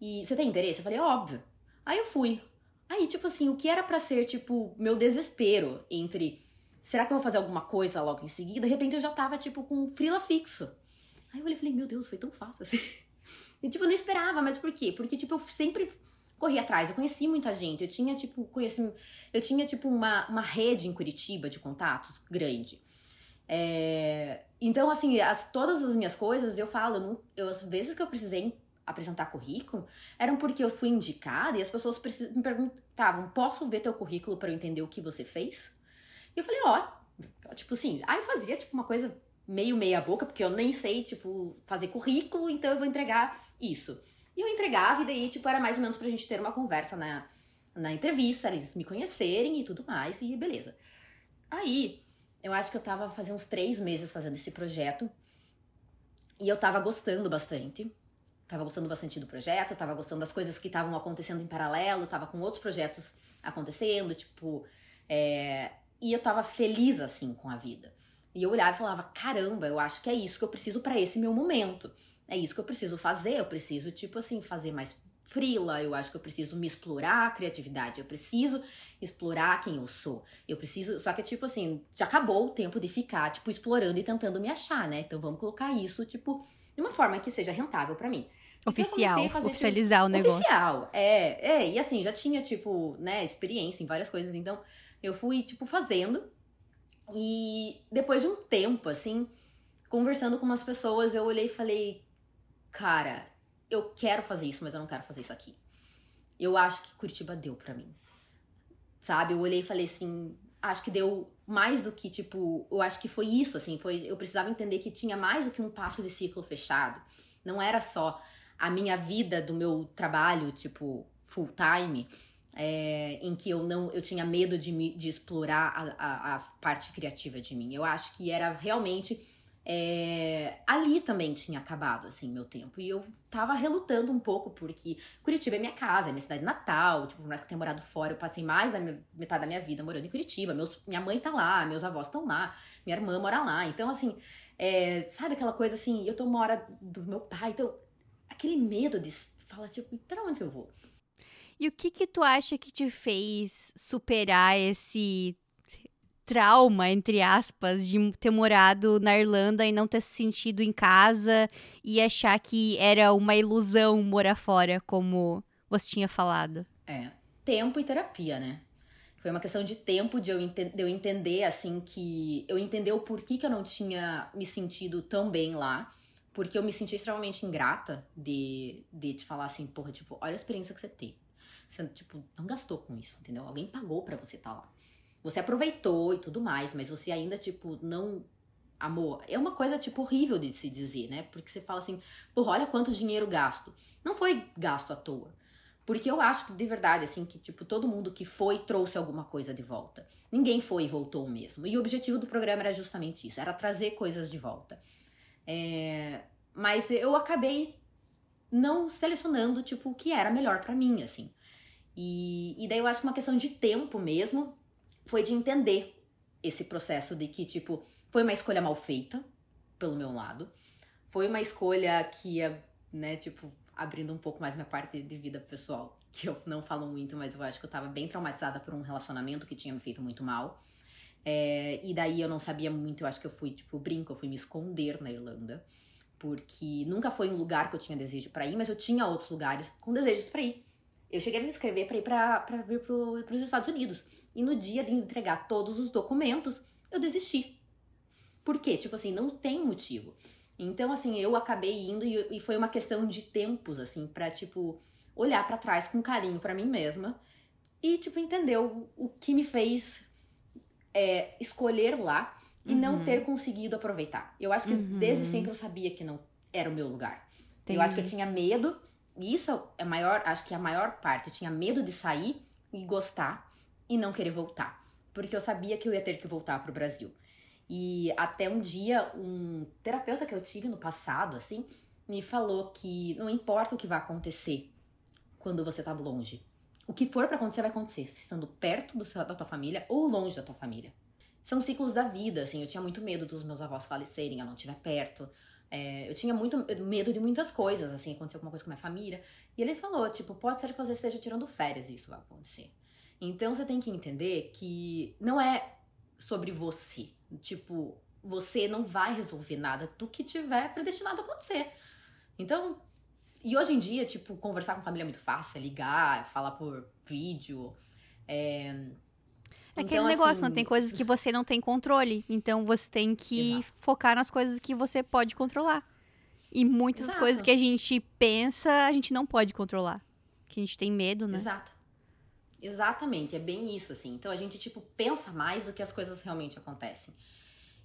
E você tem interesse? Eu falei: Óbvio. Aí eu fui. Aí, tipo assim, o que era para ser, tipo, meu desespero entre será que eu vou fazer alguma coisa logo em seguida? De repente eu já tava, tipo, com um frila fixo. Aí eu olhei e falei, meu Deus, foi tão fácil assim. [laughs] E, tipo, eu não esperava, mas por quê? Porque, tipo, eu sempre corri atrás, eu conheci muita gente, eu tinha, tipo, conheci, eu tinha, tipo, uma, uma rede em Curitiba de contatos grande. É, então, assim, as, todas as minhas coisas, eu falo, eu, não, eu, as vezes que eu precisei apresentar currículo eram porque eu fui indicada e as pessoas me perguntavam: posso ver teu currículo para eu entender o que você fez? E eu falei: ó, oh. tipo assim, aí eu fazia tipo uma coisa meio meia boca, porque eu nem sei, tipo, fazer currículo, então eu vou entregar isso. E eu entregava, e daí, tipo, era mais ou menos pra gente ter uma conversa na, na entrevista, eles me conhecerem e tudo mais, e beleza. Aí, eu acho que eu tava fazendo uns três meses fazendo esse projeto, e eu tava gostando bastante tava gostando bastante do projeto, tava gostando das coisas que estavam acontecendo em paralelo, tava com outros projetos acontecendo, tipo. É... E eu tava feliz, assim, com a vida. E eu olhava e falava: caramba, eu acho que é isso que eu preciso para esse meu momento. É isso que eu preciso fazer. Eu preciso, tipo assim, fazer mais frila, eu acho que eu preciso me explorar a criatividade, eu preciso explorar quem eu sou. Eu preciso, só que tipo assim, já acabou o tempo de ficar tipo explorando e tentando me achar, né? Então vamos colocar isso tipo de uma forma que seja rentável para mim. Então, Oficial, então, oficializar tipo, o negócio. Oficial, é, é, e assim, já tinha, tipo, né, experiência em várias coisas, então eu fui, tipo, fazendo, e depois de um tempo, assim, conversando com umas pessoas, eu olhei e falei, cara, eu quero fazer isso, mas eu não quero fazer isso aqui. Eu acho que Curitiba deu para mim. Sabe? Eu olhei e falei assim, acho que deu mais do que, tipo, eu acho que foi isso, assim, foi, eu precisava entender que tinha mais do que um passo de ciclo fechado. Não era só a minha vida do meu trabalho, tipo, full time, é, em que eu não eu tinha medo de, me, de explorar a, a, a, parte criativa de mim. Eu acho que era realmente é, ali também tinha acabado assim meu tempo e eu tava relutando um pouco porque Curitiba é minha casa, é minha cidade natal, tipo, por mais que eu tenha morado fora, eu passei mais da minha, metade da minha vida morando em Curitiba. Meus, minha mãe tá lá, meus avós estão lá, minha irmã mora lá. Então assim, é, sabe aquela coisa assim, eu tô uma hora do meu pai, então aquele medo de falar, tipo, pra onde eu vou? E o que que tu acha que te fez superar esse trauma, entre aspas, de ter morado na Irlanda e não ter se sentido em casa e achar que era uma ilusão morar fora, como você tinha falado? É, tempo e terapia, né? Foi uma questão de tempo de eu, de eu entender, assim, que... Eu entender o porquê que eu não tinha me sentido tão bem lá porque eu me senti extremamente ingrata de, de te falar assim, porra, tipo, olha a experiência que você tem. Você, tipo, não gastou com isso, entendeu? Alguém pagou para você estar tá lá. Você aproveitou e tudo mais, mas você ainda, tipo, não amor. É uma coisa, tipo, horrível de se dizer, né? Porque você fala assim, porra, olha quanto dinheiro gasto. Não foi gasto à toa. Porque eu acho que, de verdade, assim, que, tipo, todo mundo que foi trouxe alguma coisa de volta. Ninguém foi e voltou mesmo. E o objetivo do programa era justamente isso, era trazer coisas de volta. É, mas eu acabei não selecionando, tipo, o que era melhor para mim, assim. E, e daí eu acho que uma questão de tempo mesmo foi de entender esse processo de que, tipo, foi uma escolha mal feita, pelo meu lado. Foi uma escolha que ia, né, tipo, abrindo um pouco mais minha parte de vida pessoal, que eu não falo muito, mas eu acho que eu tava bem traumatizada por um relacionamento que tinha me feito muito mal. É, e daí eu não sabia muito, eu acho que eu fui, tipo, brinco, eu fui me esconder na Irlanda, porque nunca foi um lugar que eu tinha desejo para ir, mas eu tinha outros lugares com desejos para ir. Eu cheguei a me inscrever para ir pra vir pro, pros Estados Unidos. E no dia de entregar todos os documentos, eu desisti. Por quê? Tipo assim, não tem motivo. Então, assim, eu acabei indo e, e foi uma questão de tempos, assim, pra, tipo, olhar para trás com carinho para mim mesma e, tipo, entender o, o que me fez é, escolher lá e uhum. não ter conseguido aproveitar. Eu acho que uhum. desde sempre eu sabia que não era o meu lugar. Entendi. Eu acho que eu tinha medo, isso é maior, acho que é a maior parte. Eu tinha medo de sair e gostar e não querer voltar. Porque eu sabia que eu ia ter que voltar pro Brasil. E até um dia, um terapeuta que eu tive no passado, assim, me falou que não importa o que vai acontecer quando você tá longe. O que for para acontecer, vai acontecer, estando perto seu, da tua família ou longe da tua família. São ciclos da vida, assim. Eu tinha muito medo dos meus avós falecerem, eu não estiver perto. É, eu tinha muito medo de muitas coisas, assim, acontecer alguma coisa com a minha família. E ele falou, tipo, pode ser que você esteja tirando férias e isso vai acontecer. Então você tem que entender que não é sobre você. Tipo, você não vai resolver nada do que tiver predestinado a acontecer. Então, e hoje em dia, tipo, conversar com família é muito fácil, é ligar, falar por vídeo. É, é aquele então, negócio, assim... não tem coisas que você não tem controle. Então você tem que Exato. focar nas coisas que você pode controlar. E muitas Exato. coisas que a gente pensa, a gente não pode controlar. Que a gente tem medo, né? Exato. Exatamente, é bem isso, assim. Então a gente, tipo, pensa mais do que as coisas realmente acontecem.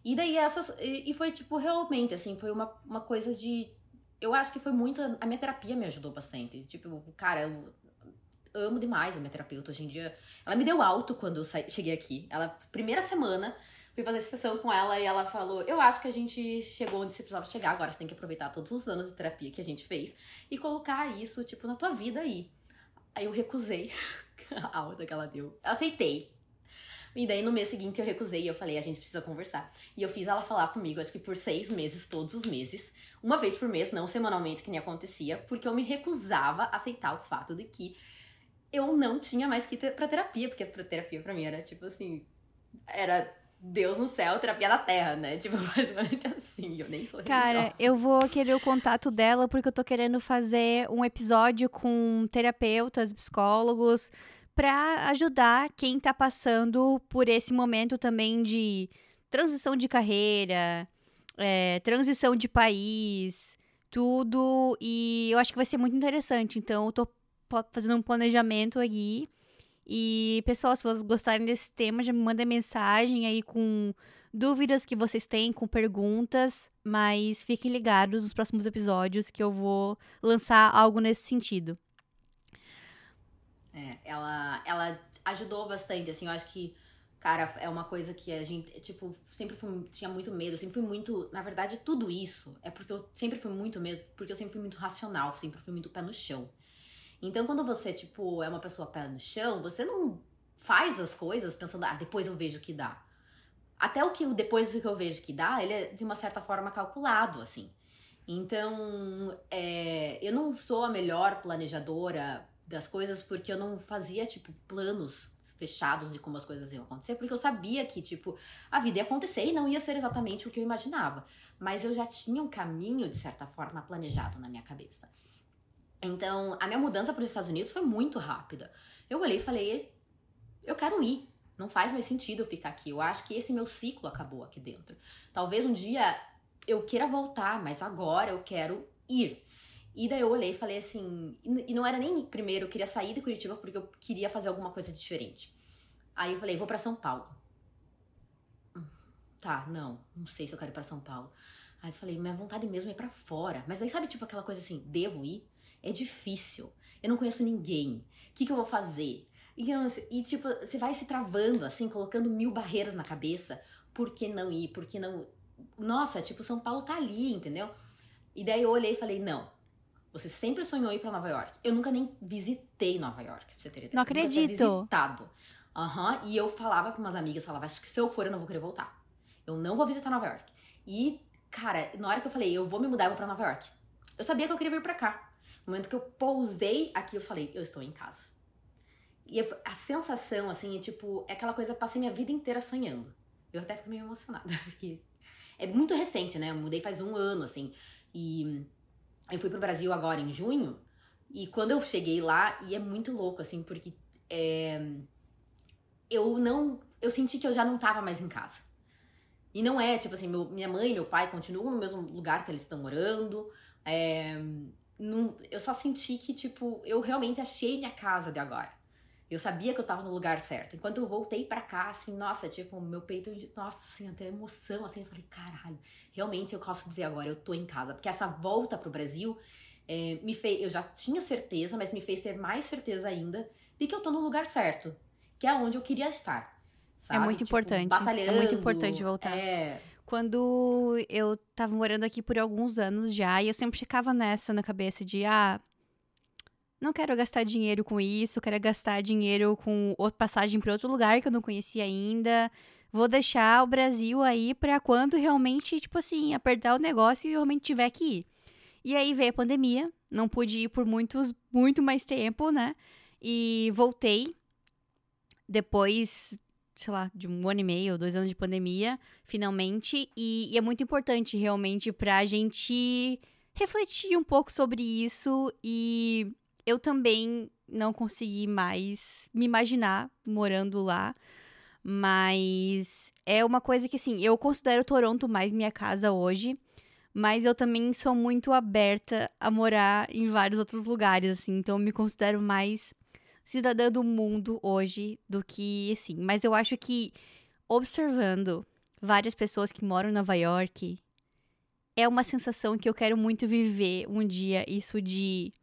E daí essas. E foi, tipo, realmente, assim, foi uma, uma coisa de eu acho que foi muito. A minha terapia me ajudou bastante. Tipo, cara, eu amo demais a minha terapeuta hoje em dia. Ela me deu alto quando eu cheguei aqui. Ela, primeira semana, fui fazer sessão com ela e ela falou: Eu acho que a gente chegou onde você precisava chegar, agora você tem que aproveitar todos os anos de terapia que a gente fez e colocar isso, tipo, na tua vida aí. Aí eu recusei [laughs] a alta que ela deu. Eu aceitei. E daí no mês seguinte eu recusei e eu falei, a gente precisa conversar. E eu fiz ela falar comigo, acho que por seis meses, todos os meses, uma vez por mês, não semanalmente, que nem acontecia, porque eu me recusava a aceitar o fato de que eu não tinha mais que ir pra terapia, porque pra terapia pra mim era tipo assim, era Deus no céu, terapia na terra, né? Tipo, mais ou menos assim, eu nem sou Cara, religiosa. eu vou querer o contato dela porque eu tô querendo fazer um episódio com terapeutas, psicólogos, pra ajudar quem tá passando por esse momento também de transição de carreira, é, transição de país, tudo. E eu acho que vai ser muito interessante. Então, eu tô fazendo um planejamento aqui. E, pessoal, se vocês gostarem desse tema, já me mandem mensagem aí com dúvidas que vocês têm, com perguntas. Mas fiquem ligados nos próximos episódios que eu vou lançar algo nesse sentido. É, ela, ela ajudou bastante, assim, eu acho que, cara, é uma coisa que a gente, tipo, sempre fui, tinha muito medo, sempre fui muito, na verdade, tudo isso é porque eu sempre fui muito medo, porque eu sempre fui muito racional, sempre fui muito pé no chão. Então, quando você, tipo, é uma pessoa pé no chão, você não faz as coisas pensando, ah, depois eu vejo o que dá. Até o que o depois que eu vejo que dá, ele é de uma certa forma calculado, assim. Então, é, eu não sou a melhor planejadora das coisas porque eu não fazia, tipo, planos fechados de como as coisas iam acontecer, porque eu sabia que, tipo, a vida ia acontecer e não ia ser exatamente o que eu imaginava. Mas eu já tinha um caminho, de certa forma, planejado na minha cabeça. Então, a minha mudança para os Estados Unidos foi muito rápida. Eu olhei e falei, eu quero ir. Não faz mais sentido eu ficar aqui. Eu acho que esse meu ciclo acabou aqui dentro. Talvez um dia eu queira voltar, mas agora eu quero ir. E daí eu olhei e falei assim. E não era nem primeiro, eu queria sair de Curitiba porque eu queria fazer alguma coisa diferente. Aí eu falei, vou para São Paulo. Hum, Tá, não, não sei se eu quero ir pra São Paulo. Aí eu falei, minha vontade mesmo é ir pra fora. Mas aí sabe, tipo, aquela coisa assim, devo ir? É difícil. Eu não conheço ninguém. O que, que eu vou fazer? E, e, tipo, você vai se travando, assim, colocando mil barreiras na cabeça. Por que não ir? Por que não. Nossa, tipo, São Paulo tá ali, entendeu? E daí eu olhei e falei, não. Você sempre sonhou ir pra Nova York. Eu nunca nem visitei Nova York, pra você ter ideia. Não Eu nunca tinha acredito. visitado. Aham. E eu falava pra umas amigas, falava, acho que se eu for, eu não vou querer voltar. Eu não vou visitar Nova York. E, cara, na hora que eu falei, eu vou me mudar, eu vou pra Nova York. Eu sabia que eu queria vir pra cá. No momento que eu pousei aqui, eu falei, eu estou em casa. E eu- a sensação, assim, é tipo, é aquela coisa, passei minha vida inteira sonhando. Eu até fico meio emocionada, [laughs] porque é muito recente, né? Eu mudei faz um ano, assim. E eu fui pro Brasil agora em junho. E quando eu cheguei lá, e é muito louco, assim, porque é, eu não. Eu senti que eu já não tava mais em casa. E não é, tipo assim, meu- minha mãe e meu pai continuam no mesmo lugar que eles estão morando. É, não- eu só senti que, tipo, eu realmente achei minha casa de agora. Eu sabia que eu tava no lugar certo. Enquanto eu voltei pra cá, assim, nossa, tipo, meu peito, nossa, assim, até emoção, assim, eu falei, caralho, realmente eu posso dizer agora, eu tô em casa. Porque essa volta pro Brasil é, me fez, eu já tinha certeza, mas me fez ter mais certeza ainda de que eu tô no lugar certo, que é onde eu queria estar. Sabe? muito Tipo, importante. É Batalhando. muito importante voltar. É, Quando eu tava morando aqui por alguns anos já, e eu sempre ficava nessa na cabeça de, ah, não quero gastar dinheiro com isso, quero gastar dinheiro com passagem para outro lugar que eu não conhecia ainda. Vou deixar o Brasil aí pra quando realmente, tipo assim, apertar o negócio e realmente tiver que ir. E aí veio a pandemia, não pude ir por muitos, muito mais tempo, né? E voltei depois, sei lá, de um ano e meio, dois anos de pandemia, finalmente. E, e é muito importante realmente pra gente refletir um pouco sobre isso. E eu também não consegui mais me imaginar morando lá. Mas é uma coisa que, assim, eu considero Toronto mais minha casa hoje. Mas eu também sou muito aberta a morar em vários outros lugares, assim. Então eu me considero mais cidadã do mundo hoje do que, assim. Mas eu acho que observando várias pessoas que moram em Nova York, é uma sensação que eu quero muito viver um dia. Isso de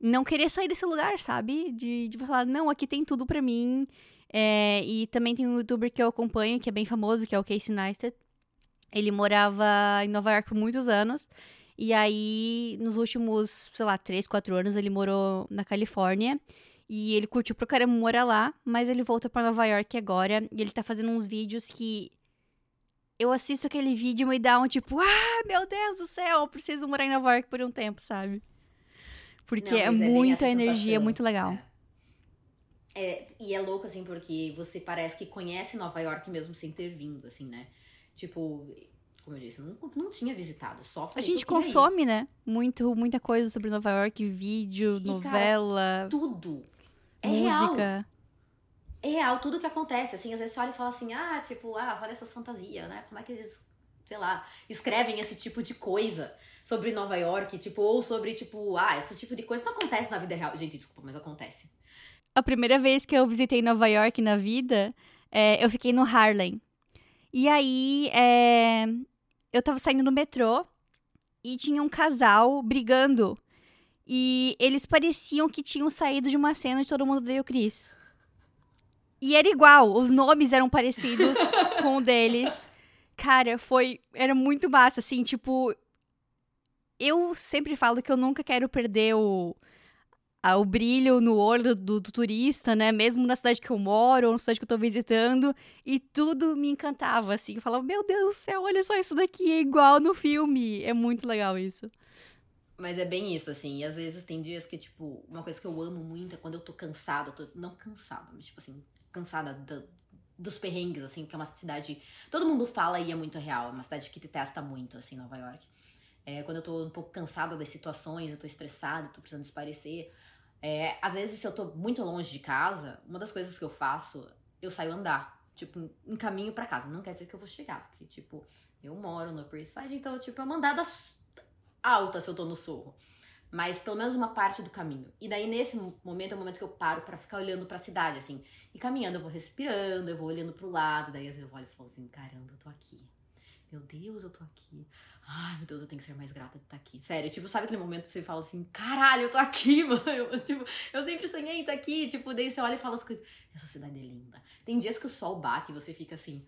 não querer sair desse lugar, sabe? De, de falar, não, aqui tem tudo pra mim. É, e também tem um youtuber que eu acompanho, que é bem famoso, que é o Casey Neistat. Ele morava em Nova York por muitos anos. E aí, nos últimos, sei lá, três, quatro anos, ele morou na Califórnia. E ele curtiu pro caramba morar lá, mas ele voltou para Nova York agora e ele tá fazendo uns vídeos que eu assisto aquele vídeo e me dá um tipo, ah, meu Deus do céu, eu preciso morar em Nova York por um tempo, sabe? Porque Não, é, é muita energia, muito legal. É. é. e é louco, assim, porque você parece que conhece Nova York mesmo sem ter vindo, assim, né? Tipo, como eu disse, não, não tinha visitado, só A gente consome, ir. né? Muito, muita coisa sobre Nova York, vídeo, e, novela. Cara, tudo. É música. Real. É real, tudo que acontece. Assim, às vezes você olha e fala assim, ah, tipo, ah, olha essas fantasias, né? Como é que eles, sei lá, escrevem esse tipo de coisa sobre Nova York, tipo, ou sobre, tipo, ah, esse tipo de coisa não acontece na vida real. Gente, desculpa, mas acontece. A primeira vez que eu visitei Nova York na vida, é, eu fiquei no Harlem. E aí, é, eu tava saindo no metrô e tinha um casal brigando. E eles pareciam que tinham saído de uma cena de Todo Mundo Odeia o Chris. E era igual, os nomes eram parecidos [laughs] com o deles. Cara, foi. Era muito massa, assim, tipo. Eu sempre falo que eu nunca quero perder o, o brilho no olho do, do, turista, né? Mesmo na cidade que eu moro, ou na cidade que eu tô visitando. E tudo me encantava, assim. Eu falava, meu Deus do céu, olha só isso daqui, é igual no filme. É muito legal isso. Mas é bem isso, assim. E às vezes tem dias que, tipo, uma coisa que eu amo muito é quando eu tô cansada. Tô, não cansada, mas, tipo assim, cansada do, dos perrengues, assim, porque é uma cidade. Todo mundo fala e é muito real. É uma cidade que te testa muito, assim, Nova York. É, quando eu tô um pouco cansada das situações, eu tô estressada, tô precisando esparecer. É, às vezes, se eu tô muito longe de casa, uma das coisas que eu faço, eu saio andar, tipo, em caminho para casa. Não quer dizer que eu vou chegar, porque, tipo, eu moro no Upper Side, então, tipo, é uma andada alta se eu tô no sorro. Mas pelo menos uma parte do caminho. E daí, nesse momento, é o momento que eu paro para ficar olhando para a cidade, assim. E caminhando, eu vou respirando, eu vou olhando pro lado. Daí, às vezes, eu olho e falo assim: caramba, eu tô aqui. Meu Deus, eu tô aqui. Ai, meu Deus, eu tenho que ser mais grata de estar aqui. Sério, tipo, sabe aquele momento que você fala assim, caralho, eu tô aqui, [laughs] mano. Eu, tipo, eu sempre sonhei em estar aqui. Tipo, daí você olha e fala as coisas. Essa cidade é linda. Tem dias que o sol bate e você fica assim.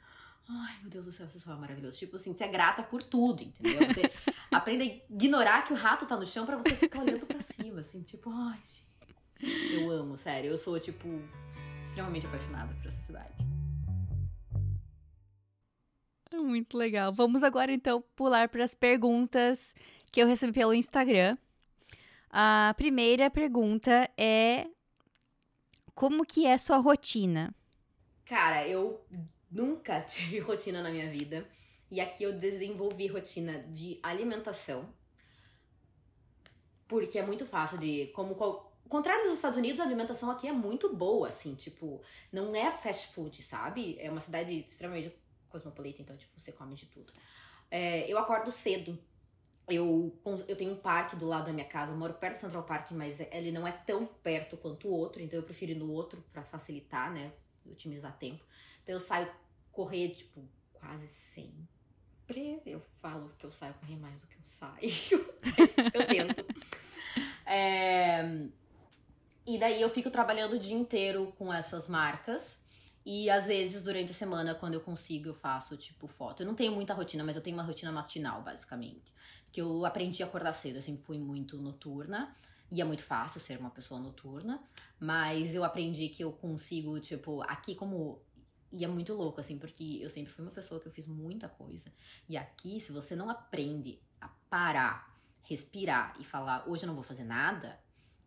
Ai, meu Deus do céu, esse sol é maravilhoso. Tipo assim, você é grata por tudo, entendeu? Você [laughs] aprende a ignorar que o rato tá no chão para você ficar olhando para cima, assim, tipo, ai, gente. Eu amo, sério. Eu sou, tipo, extremamente apaixonada por essa cidade. Muito legal. Vamos agora então pular para as perguntas que eu recebi pelo Instagram. A primeira pergunta é como que é sua rotina? Cara, eu nunca [laughs] tive rotina na minha vida. E aqui eu desenvolvi rotina de alimentação. Porque é muito fácil de. Como qual, contrário dos Estados Unidos, a alimentação aqui é muito boa, assim, tipo, não é fast food, sabe? É uma cidade extremamente cosmopolita, então, tipo, você come de tudo. É, eu acordo cedo. Eu, eu tenho um parque do lado da minha casa, eu moro perto do Central Park, mas ele não é tão perto quanto o outro, então eu prefiro ir no outro para facilitar, né? Otimizar tempo. Então eu saio correr, tipo, quase sempre. Eu falo que eu saio correr mais do que eu saio. [laughs] eu tento. É... E daí eu fico trabalhando o dia inteiro com essas marcas. E às vezes, durante a semana, quando eu consigo, eu faço, tipo, foto. Eu não tenho muita rotina, mas eu tenho uma rotina matinal, basicamente. Que eu aprendi a acordar cedo, assim, fui muito noturna. E é muito fácil ser uma pessoa noturna. Mas eu aprendi que eu consigo, tipo, aqui como e é muito louco, assim, porque eu sempre fui uma pessoa que eu fiz muita coisa. E aqui, se você não aprende a parar, respirar e falar, hoje eu não vou fazer nada,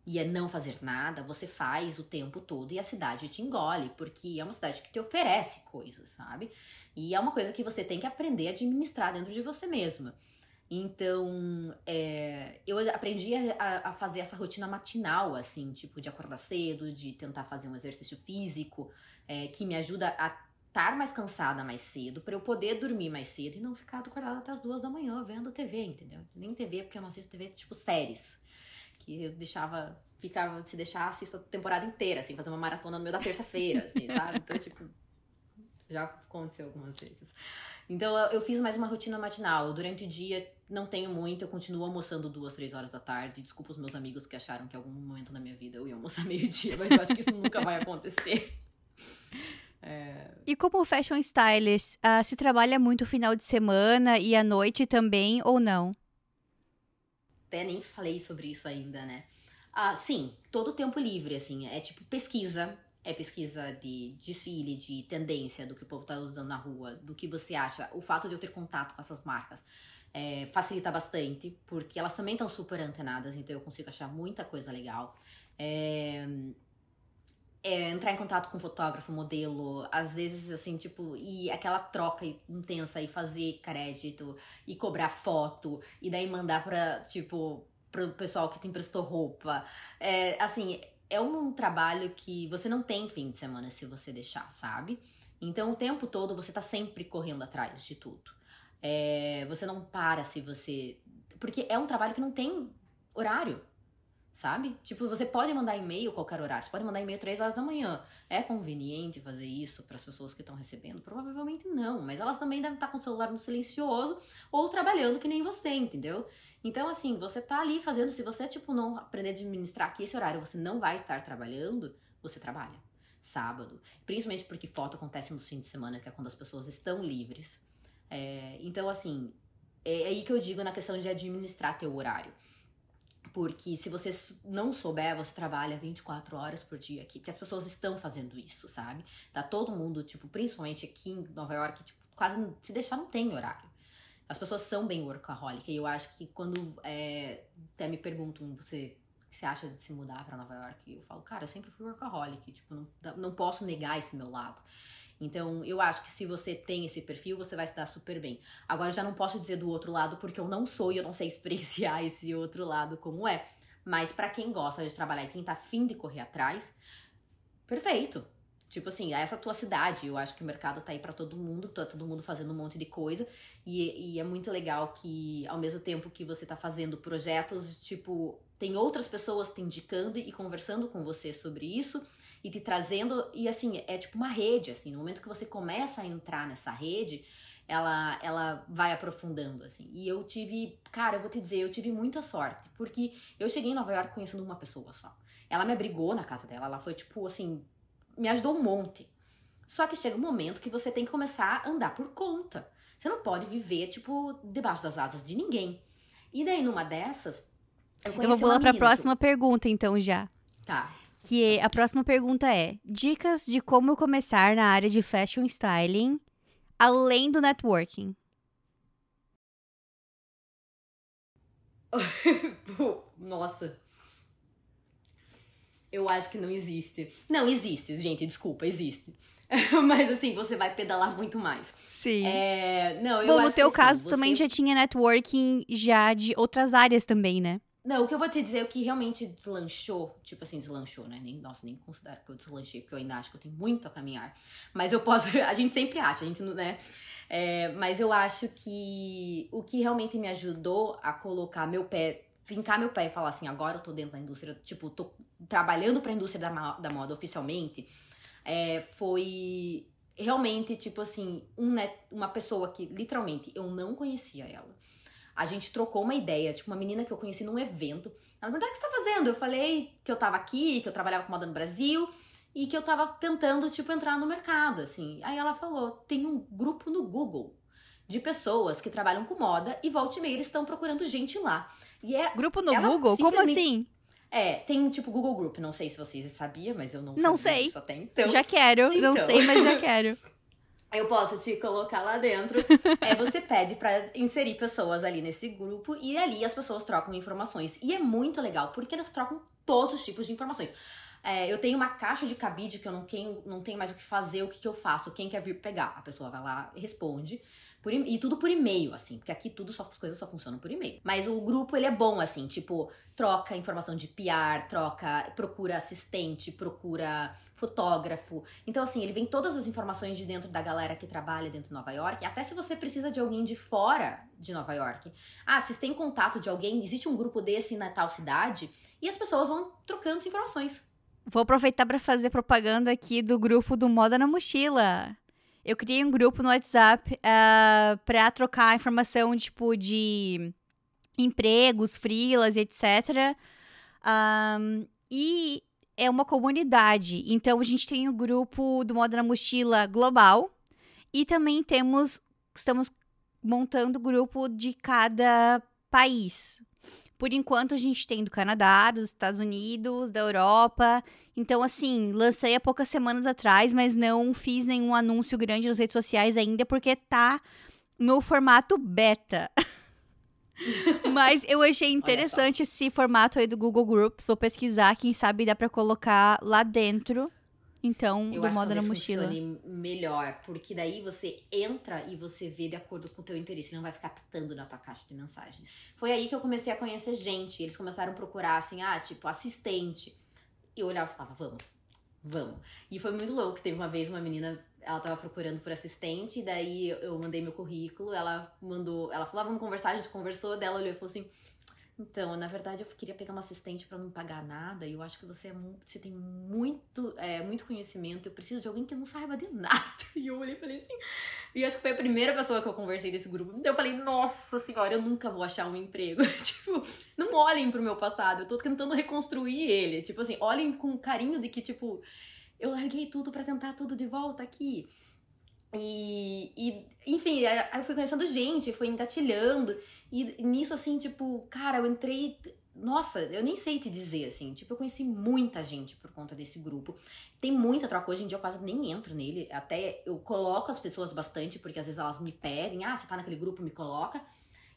e é não fazer nada, você faz o tempo todo e a cidade te engole, porque é uma cidade que te oferece coisas, sabe? E é uma coisa que você tem que aprender a administrar dentro de você mesma. Então, é, eu aprendi a, a, fazer essa rotina matinal, assim, tipo, de acordar cedo, de tentar fazer um exercício físico, é, que me ajuda a estar mais cansada mais cedo, para eu poder dormir mais cedo e não ficar acordada até as duas da manhã vendo TV, entendeu? Nem TV, porque eu não assisto TV, tipo, séries. Que eu deixava, ficava, se deixar, assisto a temporada inteira, assim, fazer uma maratona no meio da terça-feira, assim, [laughs] sabe? Então, tipo, já aconteceu algumas vezes. Então eu fiz mais uma rotina matinal. Durante o dia não tenho muito, eu continuo almoçando duas, três horas da tarde. Desculpa os meus amigos que acharam que em algum momento na minha vida eu ia almoçar [laughs] meio-dia, mas eu acho que isso nunca vai acontecer. [laughs] É... E como fashion stylist, uh, se trabalha muito final de semana e à noite também ou não? Até nem falei sobre isso ainda, né? Ah, sim, todo tempo livre, assim. É tipo pesquisa. É pesquisa de desfile, de tendência, do que o povo tá usando na rua, do que você acha. O fato de eu ter contato com essas marcas é, facilita bastante, porque elas também estão super antenadas, então eu consigo achar muita coisa legal. É, é, entrar em contato com fotógrafo, modelo, às vezes assim, tipo, e aquela troca intensa e fazer crédito e cobrar foto e daí mandar pra, tipo, pro pessoal que te emprestou roupa. É, assim, é um trabalho que você não tem fim de semana se você deixar, sabe? Então o tempo todo você tá sempre correndo atrás de tudo. É, você não para se você. Porque é um trabalho que não tem horário, sabe? Tipo, você pode mandar e-mail qualquer horário. Você pode mandar e-mail três horas da manhã. É conveniente fazer isso para as pessoas que estão recebendo? Provavelmente não, mas elas também devem estar com o celular no silencioso ou trabalhando que nem você, entendeu? Então, assim, você tá ali fazendo. Se você, tipo, não aprender a administrar que esse horário você não vai estar trabalhando, você trabalha. Sábado. Principalmente porque foto acontece nos fins de semana, que é quando as pessoas estão livres. É, então, assim, é aí que eu digo na questão de administrar teu horário. Porque se você não souber, você trabalha 24 horas por dia aqui. Porque as pessoas estão fazendo isso, sabe? Tá todo mundo, tipo, principalmente aqui em Nova York, tipo, quase se deixar não tem horário. As pessoas são bem workaholic. E eu acho que quando é, até me perguntam, você você acha de se mudar para Nova York? Eu falo, cara, eu sempre fui workaholic. Tipo, não, não posso negar esse meu lado. Então, eu acho que se você tem esse perfil, você vai se dar super bem. Agora, eu já não posso dizer do outro lado, porque eu não sou e eu não sei [laughs] experienciar esse outro lado como é. Mas para quem gosta de trabalhar e quem tá afim de correr atrás, perfeito. Tipo assim, essa tua cidade, eu acho que o mercado tá aí para todo mundo, tá todo mundo fazendo um monte de coisa. E, e é muito legal que, ao mesmo tempo que você tá fazendo projetos, tipo, tem outras pessoas te indicando e conversando com você sobre isso e te trazendo. E assim, é tipo uma rede, assim. No momento que você começa a entrar nessa rede, ela, ela vai aprofundando, assim. E eu tive, cara, eu vou te dizer, eu tive muita sorte, porque eu cheguei em Nova York conhecendo uma pessoa só. Ela me abrigou na casa dela, ela foi tipo assim, me ajudou um monte. Só que chega um momento que você tem que começar a andar por conta. Você não pode viver, tipo, debaixo das asas de ninguém. E daí, numa dessas, eu, eu vou pular pra próxima que... pergunta, então, já. Tá que a próxima pergunta é: dicas de como começar na área de fashion styling além do networking. [laughs] Nossa. Eu acho que não existe. Não, existe, gente, desculpa, existe. [laughs] Mas assim, você vai pedalar muito mais. Sim. É... Não, Bom, no teu que, caso assim, também você... já tinha networking já de outras áreas também, né? Não, o que eu vou te dizer, o que realmente deslanchou, tipo assim, deslanchou, né? Nem, nossa, nem considero que eu deslanchei, porque eu ainda acho que eu tenho muito a caminhar. Mas eu posso, [laughs] a gente sempre acha, a gente não, né? É, mas eu acho que o que realmente me ajudou a colocar meu pé, fincar meu pé e falar assim, agora eu tô dentro da indústria, tipo, tô trabalhando pra indústria da, da moda oficialmente, é, foi realmente, tipo assim, um, uma pessoa que literalmente eu não conhecia ela a gente trocou uma ideia, tipo, uma menina que eu conheci num evento. Ela perguntou: o que você tá fazendo? Eu falei que eu tava aqui, que eu trabalhava com moda no Brasil e que eu tava tentando, tipo, entrar no mercado, assim. Aí ela falou: tem um grupo no Google de pessoas que trabalham com moda e volta e meia eles estão procurando gente lá. E é. Grupo no Google? Como assim? É, tem tipo Google Group, não sei se vocês sabiam, mas eu não, não sei. Só tem. Então... Já quero, então. não sei, mas já [laughs] quero. Eu posso te colocar lá dentro. [laughs] é, você pede para inserir pessoas ali nesse grupo e ali as pessoas trocam informações. E é muito legal, porque elas trocam todos os tipos de informações. É, eu tenho uma caixa de cabide que eu não tenho, não tenho mais o que fazer, o que, que eu faço, quem quer vir pegar. A pessoa vai lá e responde. Por, e tudo por e-mail, assim, porque aqui tudo só, as coisas só funcionam por e-mail. Mas o grupo, ele é bom, assim, tipo, troca informação de PR, troca, procura assistente, procura fotógrafo. Então, assim, ele vem todas as informações de dentro da galera que trabalha dentro de Nova York, até se você precisa de alguém de fora de Nova York. Ah, se tem contato de alguém, existe um grupo desse na tal cidade, e as pessoas vão trocando informações. Vou aproveitar para fazer propaganda aqui do grupo do Moda na Mochila eu criei um grupo no WhatsApp uh, ah, para trocar informação, tipo, de empregos, frilas, etc. Um, e é uma comunidade. Então, a gente tem o grupo do Moda na Mochila Global. E também temos... Estamos montando o grupo de cada país. Por enquanto, a gente tem do Canadá, dos Estados Unidos, da Europa. Então, assim, lancei há poucas semanas atrás, mas não fiz nenhum anúncio grande nas redes sociais ainda, porque tá no formato beta. [laughs] Mas eu achei interessante esse formato aí do Google Groups. Vou pesquisar, quem sabe dá para colocar lá dentro. Então, eu do que na mochila. funcione melhor, porque daí você entra e você vê de acordo com o teu interesse, ele não vai ficar pitando na tua caixa de mensagens. Foi aí que eu comecei a conhecer gente, eles começaram a procurar assim, ah, tipo, assistente. E eu olhava e falava, vamos, vamos. E foi muito louco, teve uma vez uma menina ela tava procurando por assistente, e daí eu mandei meu currículo, ela mandou, ela falou, ah, vamos conversar, a gente conversou, dela olhou e falou assim, então, na verdade, eu queria pegar uma assistente para não pagar nada, e eu acho que você, é, você tem muito, é, muito conhecimento, eu preciso de alguém que não saiba de [laughs] nada. E eu olhei e falei assim, e acho que foi a primeira pessoa que eu conversei desse grupo, eu falei, nossa senhora, eu nunca vou achar um emprego. [laughs] tipo, não olhem pro meu passado, eu tô tentando reconstruir ele, tipo assim, olhem com carinho de que, tipo, eu larguei tudo para tentar tudo de volta aqui. E, e, enfim, aí eu fui conhecendo gente, fui engatilhando. E nisso, assim, tipo, cara, eu entrei. Nossa, eu nem sei te dizer, assim. Tipo, eu conheci muita gente por conta desse grupo. Tem muita troca. Hoje em dia eu quase nem entro nele. Até eu coloco as pessoas bastante, porque às vezes elas me pedem, ah, você tá naquele grupo, me coloca.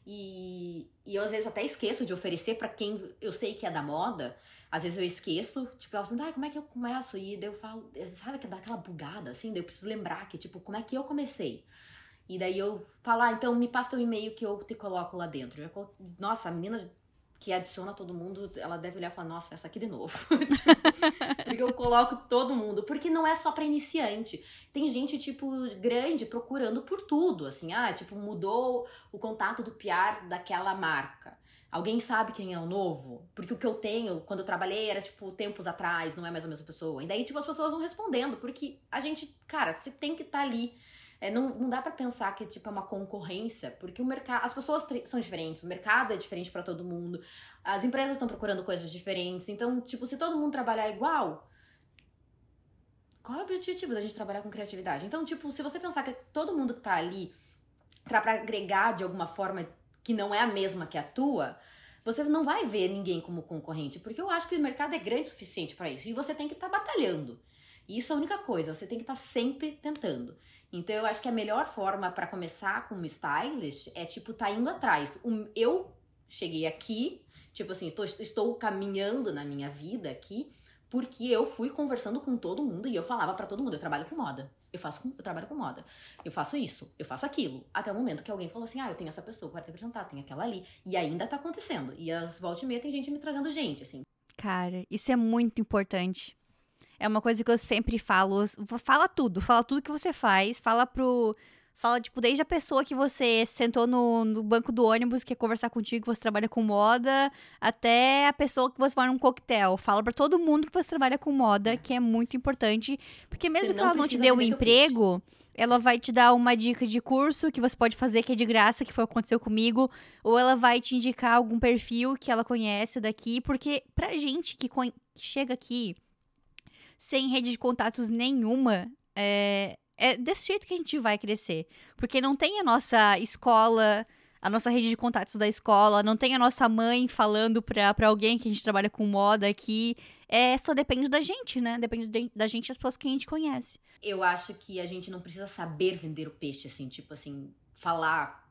E, e eu às vezes até esqueço de oferecer para quem eu sei que é da moda. Às vezes eu esqueço, tipo, elas perguntam, ah, como é que eu começo? E daí eu falo, sabe que dá aquela bugada, assim? Daí eu preciso lembrar que, tipo, como é que eu comecei? E daí eu falo, ah, então me passa teu e-mail que eu te coloco lá dentro. Eu coloco, Nossa, a menina que adiciona todo mundo, ela deve olhar e falar, nossa, essa aqui de novo. [laughs] porque eu coloco todo mundo. Porque não é só para iniciante. Tem gente, tipo, grande procurando por tudo. Assim, ah, tipo, mudou o contato do PR daquela marca. Alguém sabe quem é o novo? Porque o que eu tenho, quando eu trabalhei, era tipo tempos atrás, não é mais a mesma pessoa. E daí, tipo, as pessoas vão respondendo, porque a gente, cara, você tem que estar tá ali. É, não, não dá para pensar que tipo, é uma concorrência, porque o mercado. As pessoas são diferentes, o mercado é diferente para todo mundo, as empresas estão procurando coisas diferentes. Então, tipo, se todo mundo trabalhar igual, qual é o objetivo da gente trabalhar com criatividade? Então, tipo, se você pensar que todo mundo que tá ali pra, pra agregar de alguma forma que não é a mesma que a tua, você não vai ver ninguém como concorrente, porque eu acho que o mercado é grande o suficiente para isso e você tem que estar tá batalhando. Isso é a única coisa, você tem que estar tá sempre tentando. Então eu acho que a melhor forma para começar como stylist é tipo tá indo atrás. Eu cheguei aqui, tipo assim, estou caminhando na minha vida aqui porque eu fui conversando com todo mundo e eu falava para todo mundo, eu trabalho com moda. Eu faço eu trabalho com moda. Eu faço isso, eu faço aquilo. Até o momento que alguém falou assim: "Ah, eu tenho essa pessoa, quero te apresentar, tem aquela ali". E ainda tá acontecendo. E às voltas e meia tem gente me trazendo gente, assim. Cara, isso é muito importante. É uma coisa que eu sempre falo. Fala tudo, fala tudo que você faz, fala pro Fala, tipo, desde a pessoa que você sentou no, no banco do ônibus, que quer conversar contigo, que você trabalha com moda, até a pessoa que você vai num coquetel. Fala para todo mundo que você trabalha com moda, que é muito importante. Porque mesmo que ela não te dê um emprego, ela vai te dar uma dica de curso que você pode fazer, que é de graça, que foi o que aconteceu comigo. Ou ela vai te indicar algum perfil que ela conhece daqui. Porque pra gente que, que chega aqui sem rede de contatos nenhuma, é, é desse jeito que a gente vai crescer. Porque não tem a nossa escola, a nossa rede de contatos da escola, não tem a nossa mãe falando pra, pra alguém que a gente trabalha com moda aqui. É, só depende da gente, né? Depende de, da gente e as pessoas que a gente conhece. Eu acho que a gente não precisa saber vender o peixe, assim, tipo assim, falar.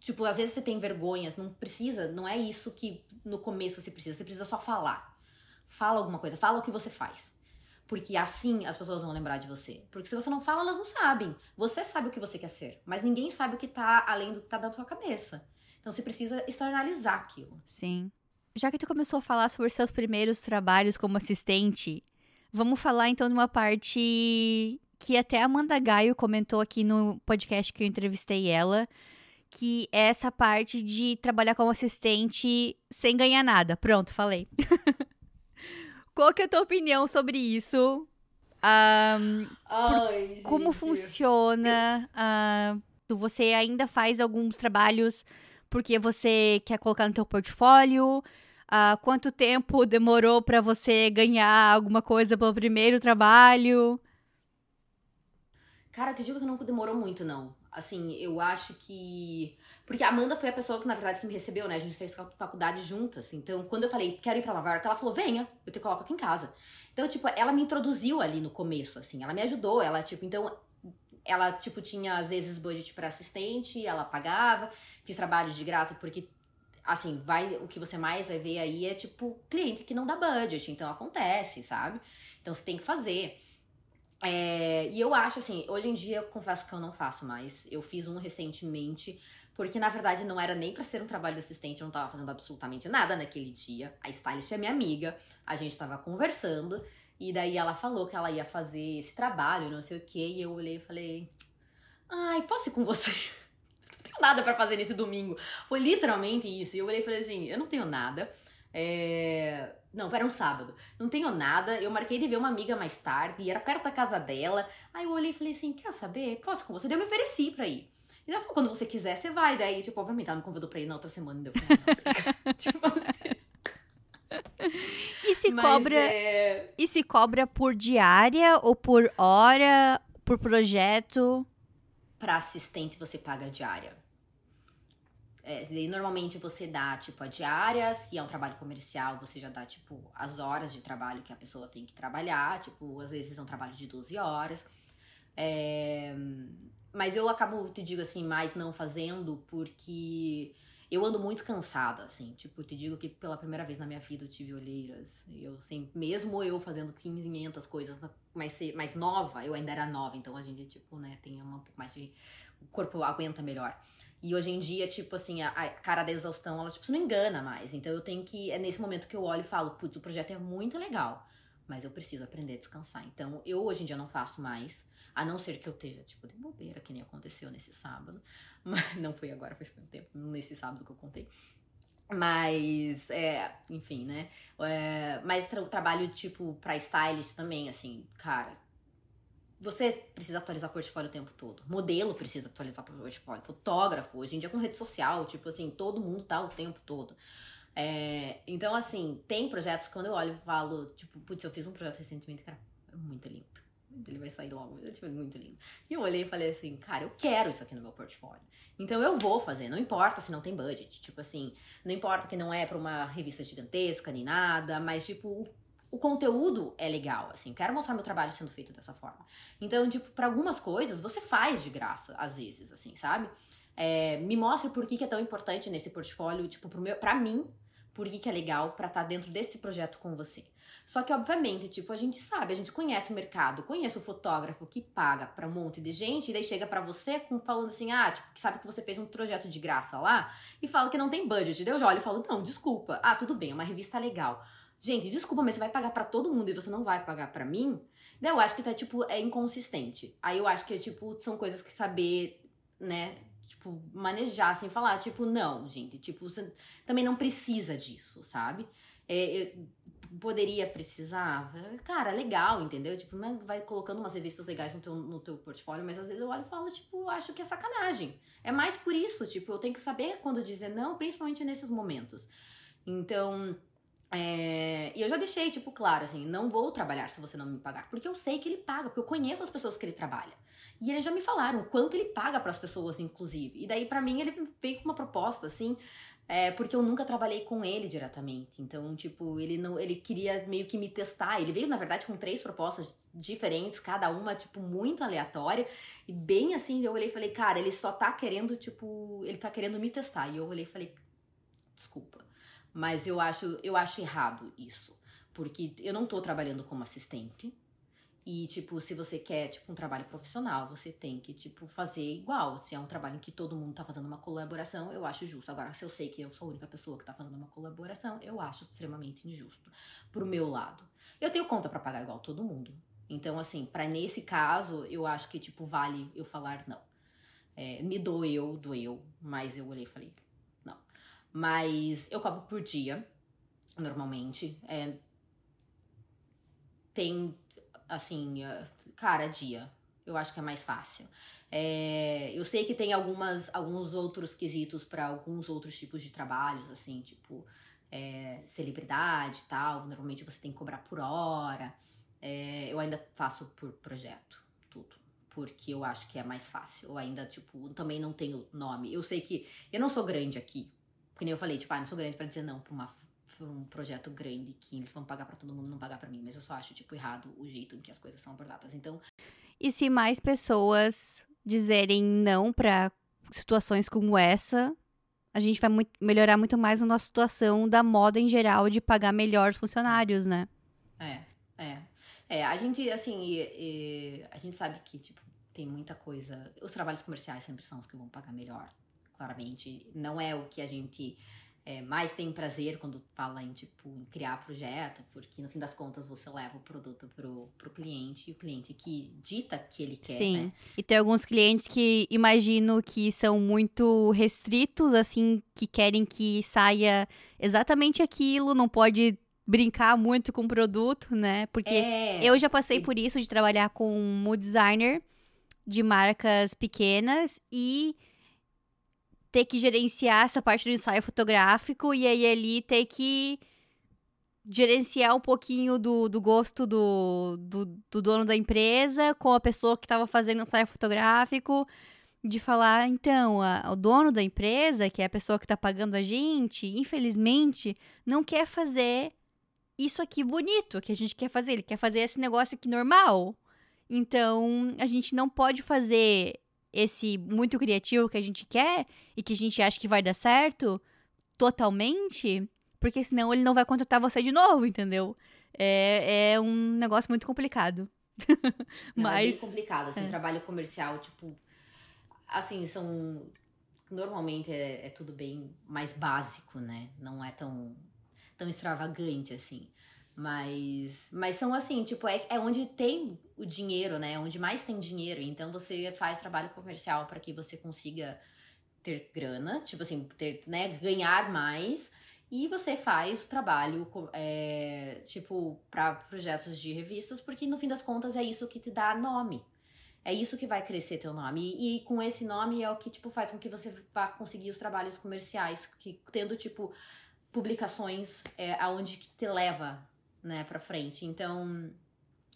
Tipo, às vezes você tem vergonha, não precisa, não é isso que no começo você precisa, você precisa só falar. Fala alguma coisa, fala o que você faz. Porque assim as pessoas vão lembrar de você. Porque se você não fala, elas não sabem. Você sabe o que você quer ser, mas ninguém sabe o que tá além do que tá da sua cabeça. Então você precisa externalizar aquilo. Sim. Já que tu começou a falar sobre seus primeiros trabalhos como assistente, vamos falar então de uma parte que até a Amanda Gaio comentou aqui no podcast que eu entrevistei ela, que é essa parte de trabalhar como assistente sem ganhar nada. Pronto, falei. [laughs] Qual que é a tua opinião sobre isso? Um, Ai, como funciona? Uh, você ainda faz alguns trabalhos porque você quer colocar no teu portfólio? Uh, quanto tempo demorou para você ganhar alguma coisa pelo primeiro trabalho? Cara, te digo que não demorou muito, não. Assim, eu acho que. Porque a Amanda foi a pessoa que, na verdade, que me recebeu, né? A gente fez faculdade juntas. Então, quando eu falei, quero ir pra Nova York, ela falou, venha, eu te coloco aqui em casa. Então, tipo, ela me introduziu ali no começo, assim. Ela me ajudou, ela, tipo, então. Ela, tipo, tinha às vezes budget para assistente, ela pagava, fiz trabalhos de graça, porque assim, vai, o que você mais vai ver aí é tipo cliente que não dá budget, então acontece, sabe? Então você tem que fazer. É, e eu acho assim, hoje em dia eu confesso que eu não faço mais. Eu fiz um recentemente, porque na verdade não era nem para ser um trabalho de assistente, eu não tava fazendo absolutamente nada naquele dia. A stylist é minha amiga, a gente tava conversando, e daí ela falou que ela ia fazer esse trabalho, não sei o que, e eu olhei e falei: Ai, posso ir com você? [laughs] tenho nada para fazer nesse domingo. Foi literalmente isso. E eu olhei e falei assim: eu não tenho nada. É... Não, era um sábado. Não tenho nada. Eu marquei de ver uma amiga mais tarde e era perto da casa dela. Aí eu olhei e falei assim: quer saber? Posso com você? Daí eu me ofereci pra ir. E ela falou: quando você quiser, você vai. Daí, tipo, obviamente, ela me convidou pra ir na outra semana. Daí eu falei: [laughs] tipo assim. E se Mas, cobra. É... E se cobra por diária ou por hora, por projeto? Para assistente você paga diária. É, normalmente você dá, tipo, a diária, se é um trabalho comercial, você já dá, tipo, as horas de trabalho que a pessoa tem que trabalhar. Tipo, às vezes é um trabalho de 12 horas. É... Mas eu acabo, te digo assim, mais não fazendo porque eu ando muito cansada, assim. Tipo, te digo que pela primeira vez na minha vida eu tive olheiras. Eu sempre, mesmo eu fazendo 500 coisas mais, mais nova, eu ainda era nova. Então a gente, tipo, né, tem um pouco mais de. O corpo aguenta melhor. E hoje em dia, tipo assim, a, a, cara da exaustão, ela, tipo, não engana mais. Então eu tenho que. É nesse momento que eu olho e falo, putz, o projeto é muito legal. Mas eu preciso aprender a descansar. Então, eu hoje em dia não faço mais. A não ser que eu esteja, tipo, de bobeira, que nem aconteceu nesse sábado. [laughs] Mas não foi agora, faz muito tempo, nesse sábado que eu contei. Mas, é, enfim, né? É, mas tra trabalho, tipo, pra stylist também, assim, cara, você precisa atualizar o portfólio o tempo todo. Modelo precisa atualizar o portfólio. Fotógrafo, hoje em dia com rede social, tipo assim, todo mundo tá o tempo todo. É, então, assim, tem projetos quando eu olho e falo, tipo, putz, eu fiz um projeto recentemente, cara, é muito lindo. Ele vai sair logo, é tipo, muito lindo. E eu olhei e falei assim, cara, eu quero isso aqui no meu portfólio. Então eu vou fazer, não importa se não tem budget. Tipo assim, não importa que não é pra uma revista gigantesca nem nada, mas tipo, o conteúdo é legal, assim, quero mostrar meu trabalho sendo feito dessa forma. Então, tipo, para algumas coisas você faz de graça, às vezes, assim, sabe? É, me mostre por que, que, é tão importante nesse portfólio, tipo, pro meu, pra mim, por que, que é legal para estar tá dentro desse projeto com você. Só que, obviamente, tipo, a gente sabe, a gente conhece o mercado, conhece o fotógrafo que paga para um monte de gente, e daí chega para você falando assim, ah, tipo, que sabe que você fez um projeto de graça lá, e fala que não tem budget. Daí eu já olho e falo, não, desculpa, ah, tudo bem, é uma revista legal. Gente, desculpa, mas você vai pagar para todo mundo e você não vai pagar para mim? Daí eu acho que tá, tipo, é inconsistente. Aí eu acho que, tipo, são coisas que saber, né, tipo, manejar, assim, falar, tipo, não, gente, tipo, você também não precisa disso, sabe? É, poderia precisar, cara, legal, entendeu? Tipo, vai colocando umas revistas legais no teu, no teu portfólio, mas às vezes eu olho e falo, tipo, acho que é sacanagem. É mais por isso, tipo, eu tenho que saber quando dizer não, principalmente nesses momentos. Então, é, e eu já deixei, tipo, claro, assim, não vou trabalhar se você não me pagar. Porque eu sei que ele paga, porque eu conheço as pessoas que ele trabalha. E eles já me falaram quanto ele paga para as pessoas, inclusive. E daí, para mim, ele veio com uma proposta, assim, é, porque eu nunca trabalhei com ele diretamente. Então, tipo, ele não, ele queria meio que me testar. Ele veio, na verdade, com três propostas diferentes, cada uma, tipo, muito aleatória. E bem assim, eu olhei e falei, cara, ele só tá querendo, tipo, ele tá querendo me testar. E eu olhei e falei, desculpa mas eu acho, eu acho errado isso. Porque eu não tô trabalhando como assistente. E, tipo, se você quer, tipo, um trabalho profissional, você tem que, tipo, fazer igual. Se é um trabalho em que todo mundo tá fazendo uma colaboração, eu acho justo. Agora, se eu sei que eu sou a única pessoa que tá fazendo uma colaboração, eu acho extremamente injusto. Pro meu lado. Eu tenho conta para pagar igual todo mundo. Então, assim, para nesse caso, eu acho que, tipo, vale eu falar não. É, me doeu, doeu, mas eu olhei e falei, mas eu cobro por dia, normalmente. É, tem, assim, é, cara, dia. Eu acho que é mais fácil. É, eu sei que tem algumas, alguns outros quesitos para alguns outros tipos de trabalhos, assim, tipo é, celebridade e tal. Normalmente você tem que cobrar por hora. É, eu ainda faço por projeto, tudo. porque eu acho que é mais fácil. Eu ainda, tipo, também não tenho nome. Eu sei que eu não sou grande aqui. Porque nem eu falei, tipo, ah, não sou grande para dizer não pra, uma, pra um projeto grande que eles vão pagar para todo mundo, não pagar para mim. Mas eu só acho, tipo, errado o jeito em que as coisas são abordadas. Então. E se mais pessoas dizerem não para situações como essa, a gente vai muito, melhorar muito mais a nossa situação da moda em geral de pagar melhor os funcionários, né? É, é. É, a gente, assim, e, e, a gente sabe que, tipo, tem muita coisa. Os trabalhos comerciais sempre são os que vão pagar melhor, claramente. Não é o que a gente é, mais tem prazer quando fala em, tipo, em criar projeto, porque no fim das contas você leva o produto pro, pro cliente e o cliente que dita que ele quer, Sim. né? E tem alguns clientes que imagino que são muito restritos, assim, que querem que saia exatamente aquilo, não pode brincar muito com o produto, né? Porque É, eu já passei por isso de trabalhar com um designer de marcas pequenas e ter que gerenciar essa parte do ensaio fotográfico e aí ali ter que gerenciar um pouquinho do, do gosto do, do, do dono da empresa com a pessoa que estava fazendo o ensaio fotográfico de falar, então, a- o dono da empresa, que é a pessoa que está pagando a gente, infelizmente, não quer fazer isso aqui bonito que a gente quer fazer. Ele quer fazer esse negócio aqui normal. Então, a gente não pode fazer esse muito criativo que a gente quer e que a gente acha que vai dar certo totalmente, porque senão ele não vai contratar você de novo, entendeu? É, é um negócio muito complicado. [laughs] Não, é bem Mas. complicado, assim, é. trabalho comercial, tipo, assim, são, normalmente é, é tudo bem mais básico, né, não é tão, tão extravagante, assim, mas, mas são assim, tipo, é, é onde tem o dinheiro, né, é onde mais tem dinheiro, então você faz trabalho comercial para que você consiga ter grana, tipo assim, ter, né, ganhar mais, e você faz o trabalho, é, tipo, para projetos de revistas, porque no fim das contas é isso que te dá nome. É isso que vai crescer teu nome. E, e com esse nome é o que, tipo, faz com que você vá conseguir os trabalhos comerciais, que tendo, tipo, publicações é, aonde que te leva, né, pra frente. Então,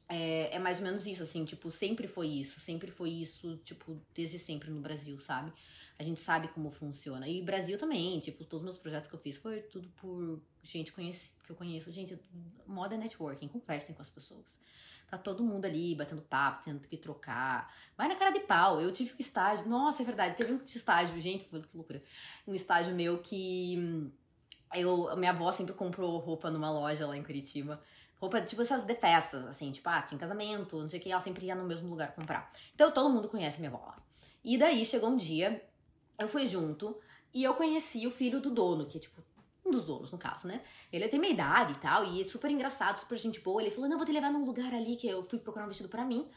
é, é mais ou menos isso, assim, tipo, sempre foi isso. Sempre foi isso, tipo, desde sempre no Brasil, sabe? A gente sabe como funciona. E Brasil também, tipo, todos os meus projetos que eu fiz foi tudo por gente conhece, que eu conheço. Gente, moda é networking, conversem com as pessoas. Tá todo mundo ali batendo papo, tendo que trocar. Vai na cara de pau. Eu tive um estágio. Nossa, é verdade. Teve um estágio, gente, que loucura. Um estágio meu que eu, minha avó sempre comprou roupa numa loja lá em Curitiba. Roupa, tipo, essas de festas, assim, tipo, ah, tinha casamento, não sei o que, ela sempre ia no mesmo lugar comprar. Então todo mundo conhece minha avó lá. E daí chegou um dia, eu fui junto e eu conheci o filho do dono, que é tipo um dos donos, no caso, né? Ele tem minha idade e tal, e é super engraçado, super gente boa. Ele falou: Não, vou te levar num lugar ali que eu fui procurar um vestido pra mim.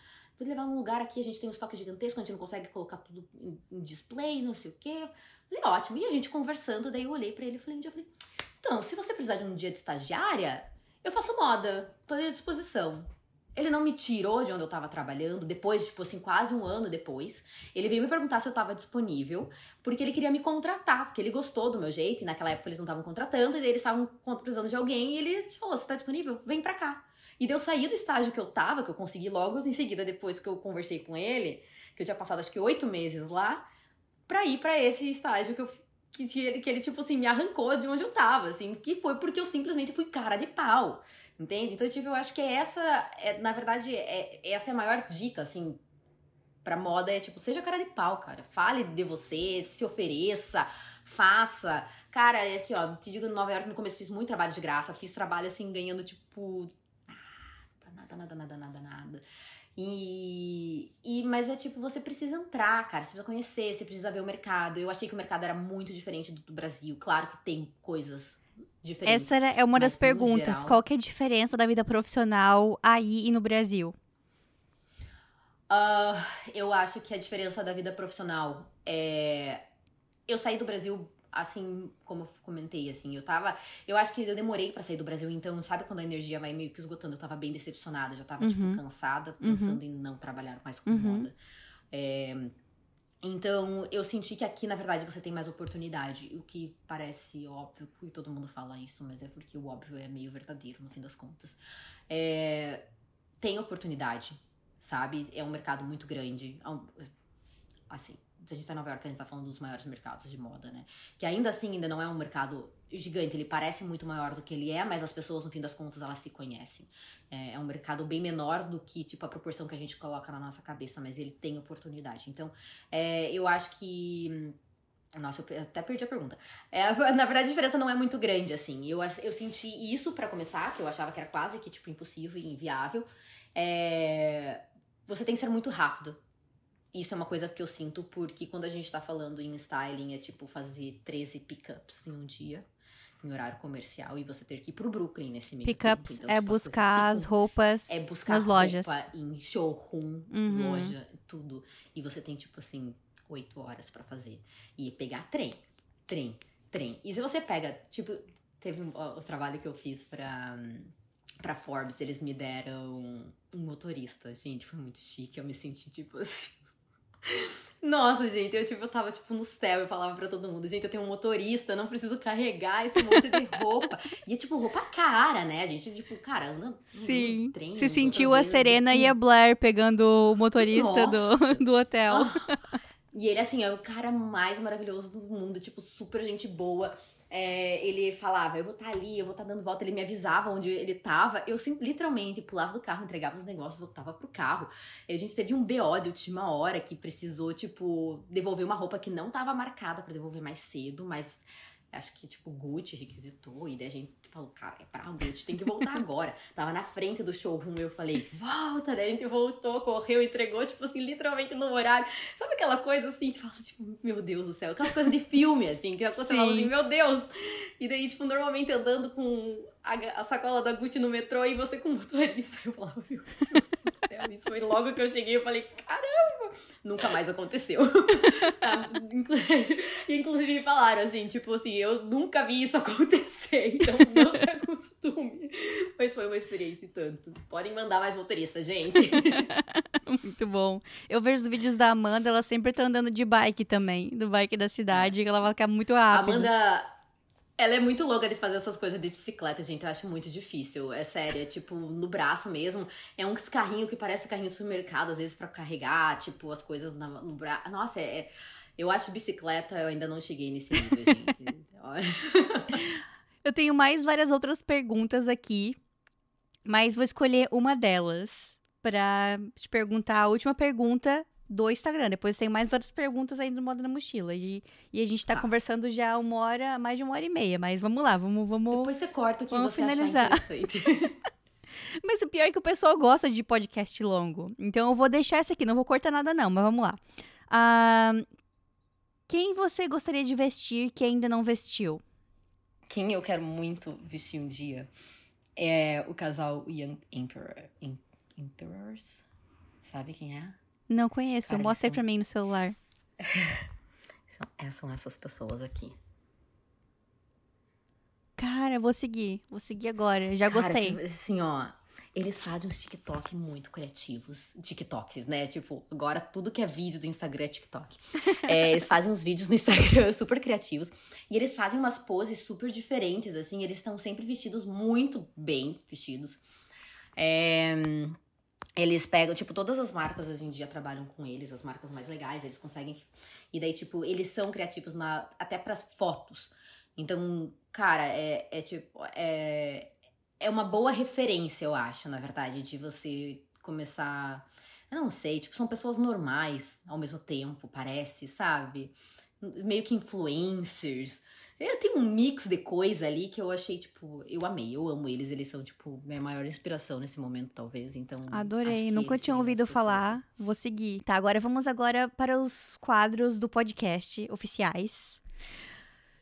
Te levar num lugar aqui, a gente tem um estoque gigantesco, a gente não consegue colocar tudo em, em display, não sei o quê. Falei, ótimo. E a gente conversando, daí eu olhei pra ele e falei, um dia, falei, então, se você precisar de um dia de estagiária, eu faço moda, tô à disposição. Ele não me tirou de onde eu tava trabalhando, depois, tipo assim, quase um ano depois. Ele veio me perguntar se eu tava disponível, porque ele queria me contratar, porque ele gostou do meu jeito, e naquela época eles não estavam contratando, e eles estavam precisando de alguém, e ele falou: você tá disponível? Vem pra cá. E daí eu saí do estágio que eu tava, que eu consegui logo em seguida, depois que eu conversei com ele, que eu tinha passado acho que oito meses lá, pra ir pra esse estágio que eu que, que, ele, que ele, tipo assim, me arrancou de onde eu tava, assim, que foi porque eu simplesmente fui cara de pau, entende? Então, tipo, eu acho que é essa, é, na verdade, é, essa é a maior dica, assim, pra moda, é tipo, seja cara de pau, cara, fale de você, se ofereça, faça. Cara, é aqui, ó, te digo, em Nova York, no começo fiz muito trabalho de graça, fiz trabalho, assim, ganhando, tipo, nada, nada, nada, nada, nada. E, e mas é tipo, você precisa entrar, cara, você precisa conhecer, você precisa ver o mercado. Eu achei que o mercado era muito diferente do, do Brasil. Claro que tem coisas diferentes. Essa é uma das perguntas. geral- Qual que é a diferença da vida profissional aí e no Brasil? Ah, eu acho que a diferença da vida profissional é. Eu saí do Brasil, assim, como eu comentei, assim, eu tava. Eu acho que eu demorei pra sair do Brasil, então, sabe quando a energia vai meio que esgotando? Eu tava bem decepcionada, já tava, Uhum. tipo, cansada, pensando em não trabalhar mais com Uhum. moda. É, Então, eu senti que aqui, na verdade, você tem mais oportunidade. O que parece óbvio, e todo mundo fala isso, mas é porque o óbvio é meio verdadeiro, no fim das contas. É, Tem oportunidade. sabe? É um mercado muito grande. Assim, se a gente tá em Nova York, a gente tá falando dos maiores mercados de moda, né? Que ainda assim ainda não é um mercado gigante, ele parece muito maior do que ele é, mas as pessoas, no fim das contas, elas se conhecem. É, é um mercado bem menor do que, tipo, a proporção que a gente coloca na nossa cabeça, mas ele tem oportunidade. Então, é, eu acho que. Nossa, eu até perdi a pergunta. É, [laughs] na verdade, a diferença não é muito grande, assim. Eu, eu senti isso para começar, que eu achava que era quase que, tipo, impossível e inviável. É, você tem que ser muito rápido isso é uma coisa que eu sinto porque quando a gente tá falando em styling é tipo fazer 13 pickups em um dia, em horário comercial, e você ter que ir pro Brooklyn nesse meio Pickups então, é tipo, buscar as roupas é buscar nas lojas. em showroom, uhum. loja, tudo. E você tem tipo assim, 8 horas para fazer. E pegar trem, trem, trem. E se você pega, tipo, teve um, o trabalho que eu fiz pra. Pra Forbes, eles me deram um motorista. Gente, foi muito chique. Eu me senti, tipo assim, nossa, gente, eu tipo, eu tava tipo no céu e falava pra todo mundo, gente, eu tenho um motorista, não preciso carregar esse monte de roupa. [laughs] e é tipo roupa cara, né? A gente, tipo, cara, anda Sim. No trem, Se sentiu a Serena e a Blair pegando o motorista do, [laughs] do hotel. Ah. [laughs] E ele, assim, é o cara mais maravilhoso do mundo, tipo, super gente boa é, ele falava, eu vou estar tá ali, eu vou estar tá dando volta, ele me avisava onde ele tava. Eu sempre, literalmente, pulava do carro, entregava os negócios, voltava pro carro. E a gente teve um BO de última hora que precisou, tipo, devolver uma roupa que não tava marcada para devolver mais cedo, mas acho que, tipo, Gucci requisitou, e daí a gente falou, cara, é pra Gucci, tem que voltar agora. [laughs] Tava na frente do showroom, eu falei, volta, daí a gente voltou, correu, entregou, tipo assim, literalmente no horário. Sabe aquela coisa assim, tu fala, tipo, meu Deus do céu, aquelas coisas de filme, assim, que você fala assim, meu Deus. E daí, tipo, normalmente andando com a, a sacola da Gucci no metrô e você com o motorista. Eu falava, meu Deus do céu, isso foi logo que eu cheguei, eu falei, caramba! Nunca mais aconteceu. [laughs] Tá, [laughs] inclusive me falaram assim, tipo assim, eu nunca vi isso acontecer, então não se acostume. Mas foi uma experiência e tanto. Podem mandar mais motoristas, gente. [laughs] Muito bom. Eu vejo os vídeos da Amanda, ela sempre tá andando de bike também, do bike da cidade, que ela vai ficar muito rápido. Amanda ela é muito louca de fazer essas coisas de bicicleta, gente. Eu acho muito difícil. É sério, é tipo no braço mesmo. É um carrinho que parece carrinho de supermercado, às vezes, para carregar, tipo, as coisas no braço. Nossa, é, é, Eu acho bicicleta, eu ainda não cheguei nesse nível, [laughs] gente. [laughs] eu tenho mais várias outras perguntas aqui, mas vou escolher uma delas para te perguntar a última pergunta do Instagram. Depois tem mais outras perguntas aí do Moda na Mochila. E, e a gente tá, tá, conversando já uma hora, mais de uma hora e meia. Mas vamos lá, vamos. vamos Depois você corta o que você finalizar. [laughs] mas o pior é que o pessoal gosta de podcast longo. Então eu vou deixar essa aqui, não vou cortar nada, não, mas vamos lá. Ah, quem você gostaria de vestir que ainda não vestiu? Quem eu quero muito vestir um dia é o casal Young Emperor. Emperors. Sabe quem é? Não conheço, Cara, mostra são... pra mim no celular. [laughs] são, é, são essas pessoas aqui. Cara, vou seguir. Vou seguir agora. Já Cara, gostei. Assim, assim, ó. Eles fazem uns TikTok muito criativos. TikToks, né? Tipo, agora tudo que é vídeo do Instagram é TikTok. [laughs] é, eles fazem uns vídeos no Instagram [laughs] super criativos. E eles fazem umas poses super diferentes, assim. Eles estão sempre vestidos muito bem vestidos. É eles pegam, tipo, todas as marcas hoje em dia trabalham com eles, as marcas mais legais, eles conseguem. E daí, tipo, eles são criativos na, até pras fotos. Então, cara, é, é tipo. É, é uma boa referência, eu acho, na verdade, de você começar. Eu não sei, tipo, são pessoas normais ao mesmo tempo, parece, sabe? Meio que influencers. É, tem um mix de coisa ali que eu achei, tipo, eu amei, eu amo eles, eles são, tipo, minha maior inspiração nesse momento, talvez, então... Adorei, nunca tinha ouvido falar, vou seguir. Tá, agora vamos agora para os quadros do podcast oficiais.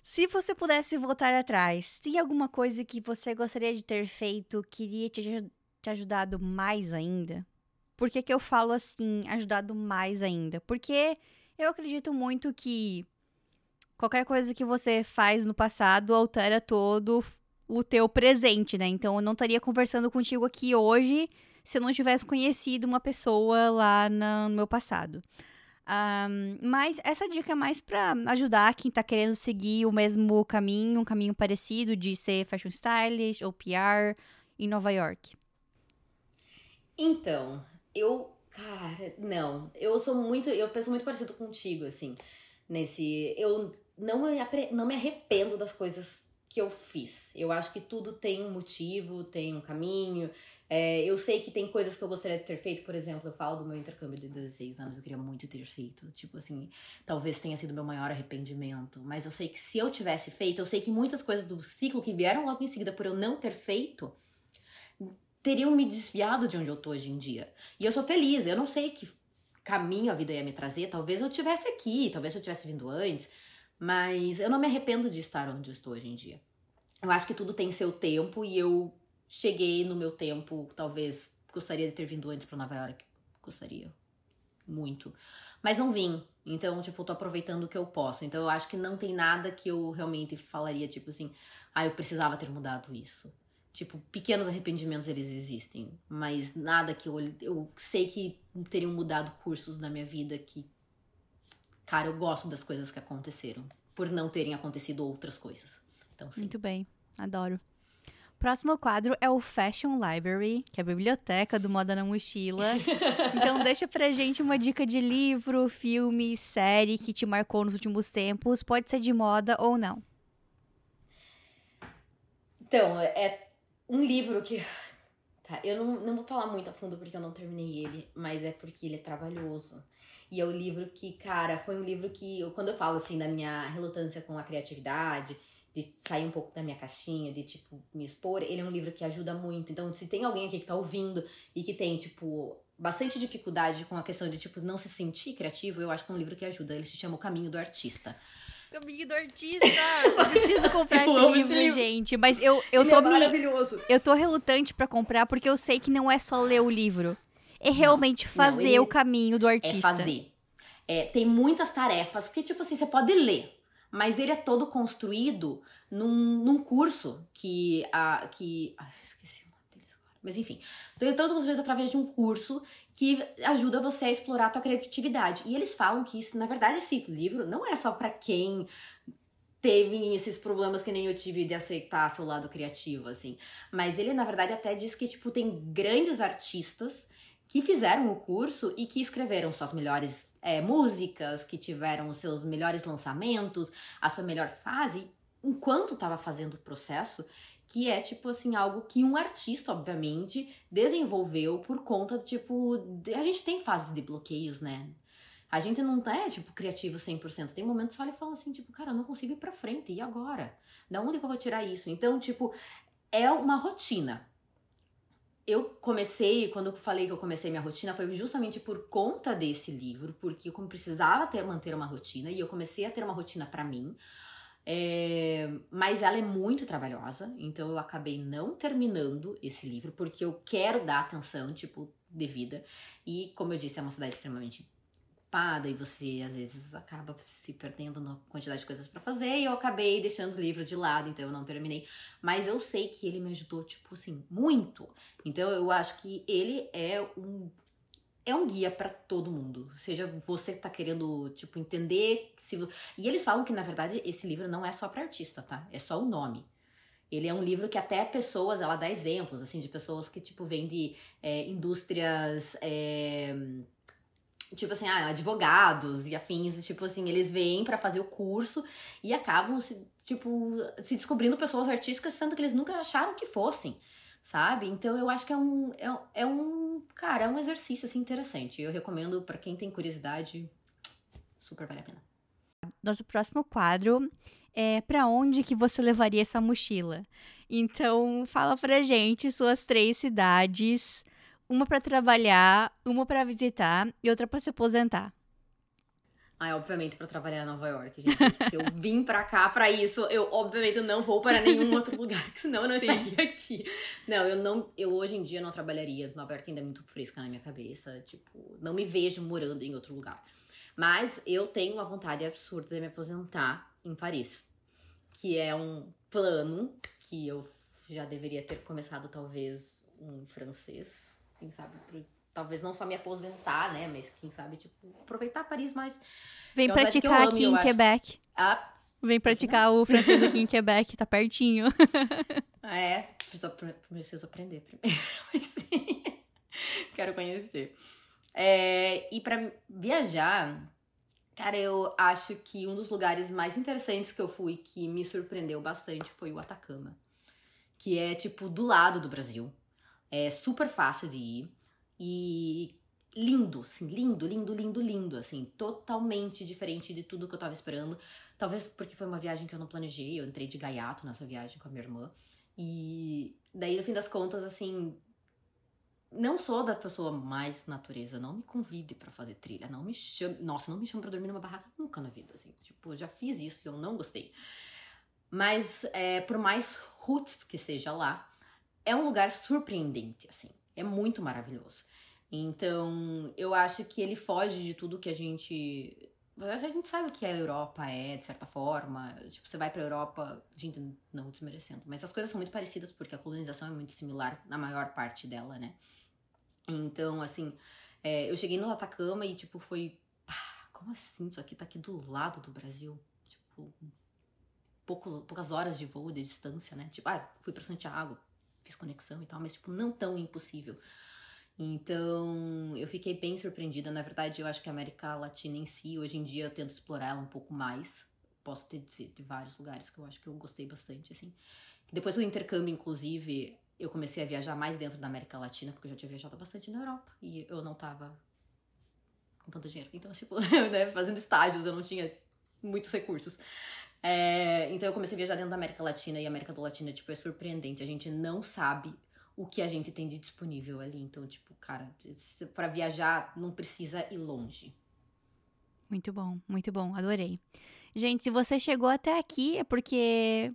Se você pudesse voltar atrás, tem alguma coisa que você gostaria de ter feito, queria te, te ajudado mais ainda? Por que que eu falo assim, ajudado mais ainda? Porque eu acredito muito que qualquer coisa que você faz no passado altera todo o teu presente, né? Então eu não estaria conversando contigo aqui hoje se eu não tivesse conhecido uma pessoa lá no meu passado. Um, mas essa dica é mais para ajudar quem tá querendo seguir o mesmo caminho, um caminho parecido de ser fashion stylist ou PR em Nova York. Então, eu Cara, não. Eu sou muito. Eu penso muito parecido contigo, assim. Nesse. Eu não me, não me arrependo das coisas que eu fiz. Eu acho que tudo tem um motivo, tem um caminho. É, eu sei que tem coisas que eu gostaria de ter feito, por exemplo, eu falo do meu intercâmbio de 16 anos, eu queria muito ter feito. Tipo assim, talvez tenha sido meu maior arrependimento. Mas eu sei que se eu tivesse feito, eu sei que muitas coisas do ciclo que vieram logo em seguida por eu não ter feito, teriam me desviado de onde eu tô hoje em dia. E eu sou feliz, eu não sei que caminho a vida ia me trazer. Talvez eu tivesse aqui, talvez eu tivesse vindo antes. Mas eu não me arrependo de estar onde eu estou hoje em dia. Eu acho que tudo tem seu tempo e eu cheguei no meu tempo, talvez gostaria de ter vindo antes para Nova York, gostaria muito, mas não vim. Então, tipo, eu tô aproveitando o que eu posso. Então, eu acho que não tem nada que eu realmente falaria, tipo assim, ah, eu precisava ter mudado isso. Tipo, pequenos arrependimentos eles existem, mas nada que eu, eu sei que teriam mudado cursos na minha vida que cara, eu gosto das coisas que aconteceram, por não terem acontecido outras coisas. Então, sim. Muito bem, adoro. Próximo quadro é o Fashion Library, que é a biblioteca do Moda na Mochila. [laughs] então deixa pra gente uma dica de livro, filme, série que te marcou nos últimos tempos. Pode ser de moda ou não. Então, é um livro que. Tá, eu não, não vou falar muito a fundo porque eu não terminei ele, mas é porque ele é trabalhoso. E é o livro que, cara, foi um livro que, eu, quando eu falo assim da minha relutância com a criatividade, de sair um pouco da minha caixinha, de, tipo, me expor, ele é um livro que ajuda muito. Então, se tem alguém aqui que tá ouvindo e que tem, tipo, bastante dificuldade com a questão de, tipo, não se sentir criativo, eu acho que é um livro que ajuda. Ele se chama O Caminho do Artista. Caminho do Artista! [laughs] Eu preciso comprar esse livro, livro, gente. Mas eu, eu ele tô é maravilhoso. Eu tô relutante para comprar porque eu sei que não é só ler o livro. É realmente não, fazer não, ele... o caminho do artista. É fazer. É, tem muitas tarefas que, tipo assim, você pode ler mas ele é todo construído num, num curso que a que ai, esqueci o nome deles agora. Mas enfim, então ele é todo construído através de um curso que ajuda você a explorar a tua criatividade. E eles falam que isso, na verdade, esse livro não é só para quem teve esses problemas que nem eu tive de aceitar seu lado criativo, assim. Mas ele, na verdade, até diz que, tipo, tem grandes artistas que fizeram o curso e que escreveram suas melhores é, músicas, que tiveram os seus melhores lançamentos, a sua melhor fase, enquanto estava fazendo o processo, que é tipo assim algo que um artista, obviamente, desenvolveu por conta tipo, a gente tem fases de bloqueios, né? A gente não é, tipo, criativo 100%. Tem momentos que você olha e fala assim, tipo, cara, eu não consigo ir pra frente, e agora? Da onde que eu vou tirar isso? Então, tipo, é uma rotina eu comecei, quando eu falei que eu comecei minha rotina, foi justamente por conta desse livro, porque eu precisava ter manter uma rotina e eu comecei a ter uma rotina para mim. É, mas ela é muito trabalhosa, então eu acabei não terminando esse livro porque eu quero dar atenção, tipo, devida. E como eu disse, é uma cidade extremamente ocupada e você às vezes acaba se perdendo na quantidade de coisas para fazer e eu acabei deixando o livro de lado, então eu não terminei. Mas eu sei que ele me ajudou, tipo assim, muito. Então eu acho que ele é um é um guia para todo mundo. Seja você que tá querendo, tipo, entender se e eles falam que na verdade esse livro não é só para artista, tá? É só o nome. Ele é um livro que até pessoas, ela dá exemplos, assim, de pessoas que, tipo, vêm de é, indústrias é, tipo assim, ah, advogados e afins, tipo assim, eles vêm para fazer o curso e acabam se, tipo, se descobrindo pessoas artísticas, sendo que eles nunca acharam que fossem, sabe? Então eu acho que é um, é, é um, cara, é um exercício assim interessante. Eu recomendo para quem tem curiosidade, super vale a pena. Nosso próximo quadro é para onde que você levaria essa mochila? Então, fala pra gente suas três cidades uma para trabalhar, uma para visitar e outra para se aposentar. Ah, obviamente para trabalhar em Nova York, gente. Se eu vim para cá para isso, eu obviamente não vou para nenhum outro lugar, senão eu não Sim. estaria aqui. Não, eu não, eu hoje em dia não trabalharia. Nova York ainda é muito fresca na minha cabeça, tipo, não me vejo morando em outro lugar. Mas eu tenho uma vontade absurda de me aposentar em Paris, que é um plano que eu já deveria ter começado talvez um francês quem sabe, pro, talvez não só me aposentar, né? Mas quem sabe, tipo, aproveitar Paris mais. Vem praticar amo, aqui em Quebec. Ah, Vem praticar o francês aqui em Quebec, tá pertinho. [laughs] é, preciso, preciso aprender primeiro, [laughs] mas sim. Quero conhecer. É, e para viajar, cara, eu acho que um dos lugares mais interessantes que eu fui, que me surpreendeu bastante, foi o Atacama. Que é, tipo, do lado do Brasil. É super fácil de ir. E lindo, assim, lindo, lindo, lindo, lindo, assim, totalmente diferente de tudo que eu tava esperando. Talvez porque foi uma viagem que eu não planejei, eu entrei de gaiato nessa viagem com a minha irmã. E daí, no fim das contas, assim, não sou da pessoa mais natureza, não me convide para fazer trilha, não me chame, nossa, não me chame para dormir numa barraca nunca na vida, assim, tipo, já fiz isso e eu não gostei. Mas, é, por mais roots que seja lá, é um lugar surpreendente, assim, é muito maravilhoso. Então, eu acho que ele foge de tudo que a gente. A gente sabe o que a Europa é, de certa forma. Tipo, você vai pra Europa, gente, não desmerecendo. Mas as coisas são muito parecidas, porque a colonização é muito similar na maior parte dela, né? Então, assim, é, eu cheguei no Atacama e, tipo, foi. Pá, como assim? Isso aqui tá aqui do lado do Brasil. Tipo, pouco, poucas horas de voo de distância, né? Tipo, ah, fui para Santiago, fiz conexão e tal, mas, tipo, não tão impossível. Então, eu fiquei bem surpreendida. Na verdade, eu acho que a América Latina em si, hoje em dia, eu tento explorar ela um pouco mais. Posso ter de vários lugares que eu acho que eu gostei bastante, assim. Depois do intercâmbio, inclusive, eu comecei a viajar mais dentro da América Latina, porque eu já tinha viajado bastante na Europa. E eu não tava com tanto dinheiro. Então, tipo, [laughs] né, fazendo estágios, eu não tinha muitos recursos. É, então eu comecei a viajar dentro da América Latina e a América Latina, tipo, é surpreendente. A gente não sabe o que a gente tem de disponível ali. Então, tipo, cara, para viajar não precisa ir longe. Muito bom, muito bom, adorei. Gente, se você chegou até aqui é porque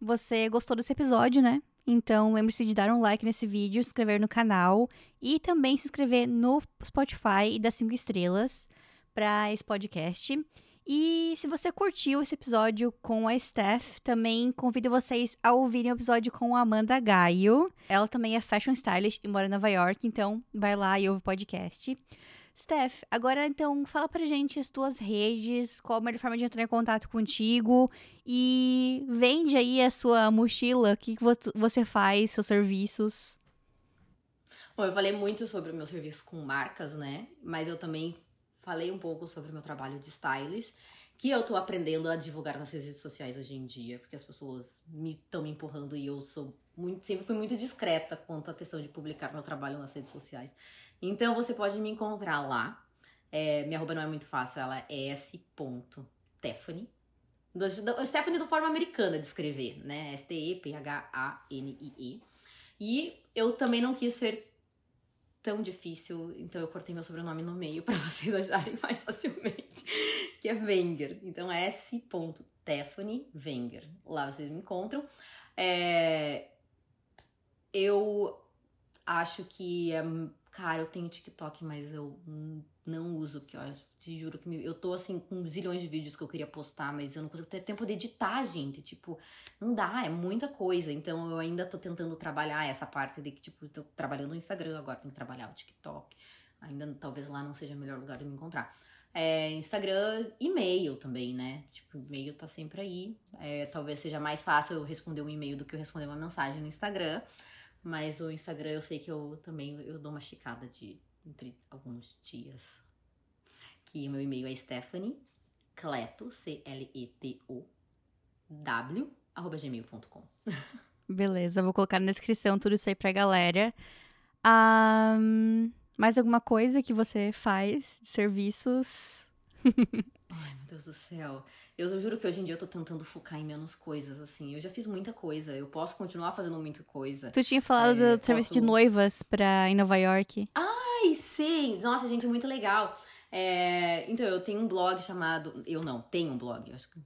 você gostou desse episódio, né? Então, lembre-se de dar um like nesse vídeo, se inscrever no canal e também se inscrever no Spotify e dar cinco estrelas para esse podcast. E se você curtiu esse episódio com a Steph, também convido vocês a ouvirem o episódio com a Amanda Gaio. Ela também é fashion stylist e mora em Nova York, então vai lá e ouve o podcast. Steph, agora então fala pra gente as tuas redes, qual a melhor forma de entrar em contato contigo e vende aí a sua mochila, o que, você faz, seus serviços. Bom, eu falei muito sobre o meu serviço com marcas, né? Mas eu também falei um pouco sobre o meu trabalho de stylist, que eu tô aprendendo a divulgar nas redes sociais hoje em dia, porque as pessoas me estão me empurrando e eu sou muito, sempre fui muito discreta quanto à questão de publicar meu trabalho nas redes sociais. Então você pode me encontrar lá. É, minha arroba não é muito fácil, ela é s.stephanie. Stephanie do forma americana de escrever, né? S-T-E-P-H-A-N-I-E. E eu também não quis ser tão difícil, então eu cortei meu sobrenome no meio para [laughs] vocês acharem mais facilmente, que é Wenger. Então é s.stephanie Wenger. Lá vocês me encontram. É... Eu acho que é Cara, eu tenho TikTok, mas eu não uso, porque eu te juro que me, eu tô assim com zilhões de vídeos que eu queria postar, mas eu não consigo ter tempo de editar, gente. Tipo, não dá, é muita coisa. Então eu ainda tô tentando trabalhar essa parte de que, tipo, tô trabalhando no Instagram agora, tenho que trabalhar o TikTok. Ainda talvez lá não seja o melhor lugar de me encontrar. É, Instagram, e-mail também, né? Tipo, e-mail tá sempre aí. É, talvez seja mais fácil eu responder um e-mail do que eu responder uma mensagem no Instagram. Mas o Instagram eu sei que eu também eu dou uma esticada de entre alguns dias. Que o meu e-mail é Stephanie Cleto, C-L-E-T-O, W, arroba gmail.com. Beleza, vou colocar na descrição tudo isso aí pra galera. Um, mais alguma coisa que você faz de serviços? [laughs] Ai, meu Deus do céu. Eu juro que hoje em dia eu tô tentando focar em menos coisas, assim. Eu já fiz muita coisa. Eu posso continuar fazendo muita coisa. Tu tinha falado é, do serviço posso... de noivas pra em Nova York. Ai, sim! Nossa, gente, muito legal. É, então, eu tenho um blog chamado. Eu não, tenho um blog. Acho que.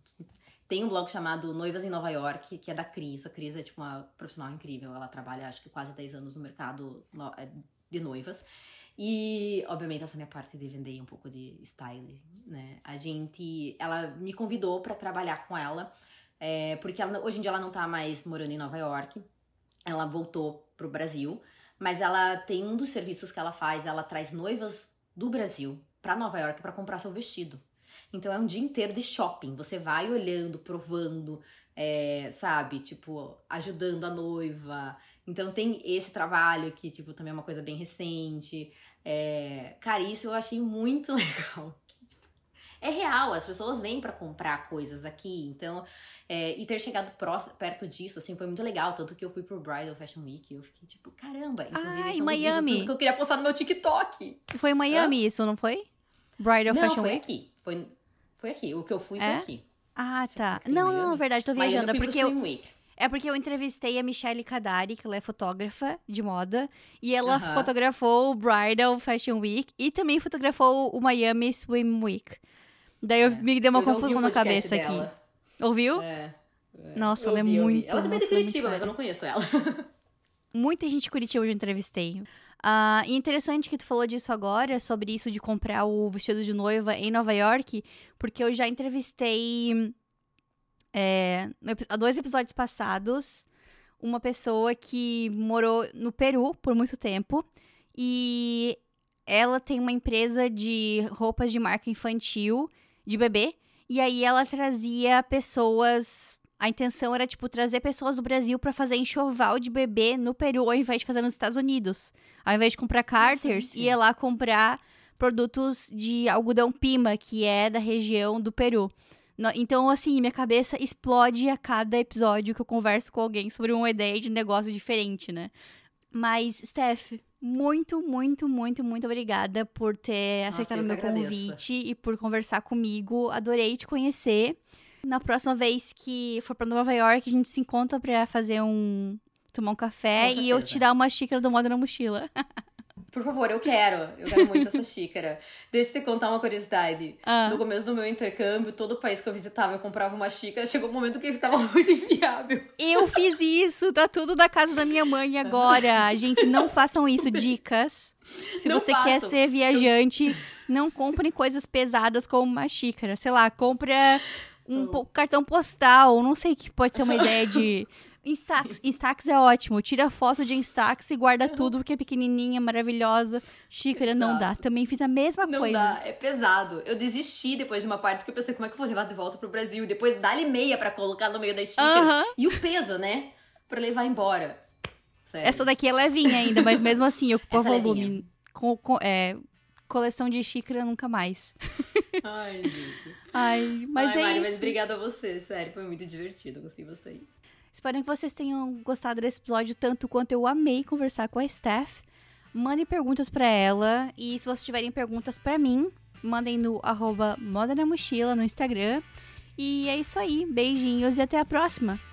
Tem um blog chamado Noivas em Nova York, que é da Cris. A Cris é tipo uma profissional incrível. Ela trabalha, acho que quase 10 anos no mercado é, de noivas. E, obviamente, essa minha parte de vender um pouco de style, né? A gente. Ela me convidou para trabalhar com ela, é, porque ela, hoje em dia ela não tá mais morando em Nova York. Ela voltou pro Brasil, mas ela tem um dos serviços que ela faz, ela traz noivas do Brasil para Nova York para comprar seu vestido. Então é um dia inteiro de shopping. Você vai olhando, provando, é, sabe? Tipo, ajudando a noiva. Então tem esse trabalho que, tipo, também é uma coisa bem recente. É... Cara, isso eu achei muito [laughs] legal. É real, as pessoas vêm para comprar coisas aqui, então. É, e ter chegado próximo, perto disso, assim, foi muito legal. Tanto que eu fui pro Bridal Fashion Week e eu fiquei tipo, caramba. Inclusive, ah, em Miami. que eu queria postar no meu TikTok. Foi em Miami Hã? isso, não foi? Bridal não, Fashion foi Week? aqui. Foi, foi aqui. O que eu fui é? foi aqui. Ah, tá. Não, não, na verdade, tô viajando. É porque eu, Week. é porque eu entrevistei a Michelle Kadari, que ela é fotógrafa de moda. E ela fotografou o Bridal Fashion Week e também fotografou o Miami Swim Week. Daí eu, é. me deu uma eu confusão na cabeça dela. aqui. Ouviu? É. é. Nossa, eu ela vi, é muito. Ela também é de Curitiba, mas eu não conheço ela. [laughs] Muita gente de Curitiba eu já entrevistei. Uh, e interessante que tu falou disso agora, sobre isso de comprar o vestido de noiva em Nova York, porque eu já entrevistei é, há dois episódios passados uma pessoa que morou no Peru por muito tempo e ela tem uma empresa de roupas de marca infantil de bebê. E aí ela trazia pessoas. A intenção era, tipo, trazer pessoas do Brasil para fazer enxoval de bebê no Peru, ao invés de fazer nos Estados Unidos. Ao invés de comprar Carters, ia lá comprar produtos de algodão pima, que é da região do Peru. Então, assim, minha cabeça explode a cada episódio que eu converso com alguém sobre uma ideia de negócio diferente, né? Mas, Steph, muito, muito, muito, muito obrigada por ter Nossa, aceitado o meu convite e por conversar comigo. Adorei te conhecer. Na próxima vez que for para Nova York, a gente se encontra para fazer um tomar um café e eu te dar uma xícara do moda na mochila. [laughs] Por favor, eu quero. Eu quero muito essa [laughs] xícara. Deixa eu te contar uma curiosidade. Ah. No começo do meu intercâmbio, todo país que eu visitava, eu comprava uma xícara. Chegou um momento que estava [laughs] muito inviável. Eu fiz isso. Tá tudo da casa da minha mãe agora. Gente, não [laughs] façam isso. Dicas. Se não você quer ser viajante, não compre coisas pesadas como uma xícara. Sei lá, compra um cartão postal. Não sei que pode ser uma ideia de Instax. Instax é ótimo. Tira foto de Instax e guarda tudo, porque é pequenininha, maravilhosa. Xícara Exato. não dá. Também fiz a mesma não coisa. Não dá, é pesado. Eu desisti depois de uma parte, porque eu pensei, como é que eu vou levar de volta pro Brasil? Depois dá-lhe meia pra colocar no meio das xícaras. Uh -huh. E o peso, né? Pra levar embora. Sério. Essa daqui é levinha ainda, mas mesmo assim ocupa é volume. Com, com, é, coleção de xícara nunca mais. [laughs] Ai, gente. Ai, mas Ai, é Mari, isso. mas obrigada a você, sério, foi muito divertido, gostei bastante. Espero que vocês tenham gostado desse episódio tanto quanto eu amei conversar com a Steph. Mandem perguntas para ela e se vocês tiverem perguntas para mim, mandem no arroba Moda na Mochila no Instagram. E é isso aí. Beijinhos e até a próxima!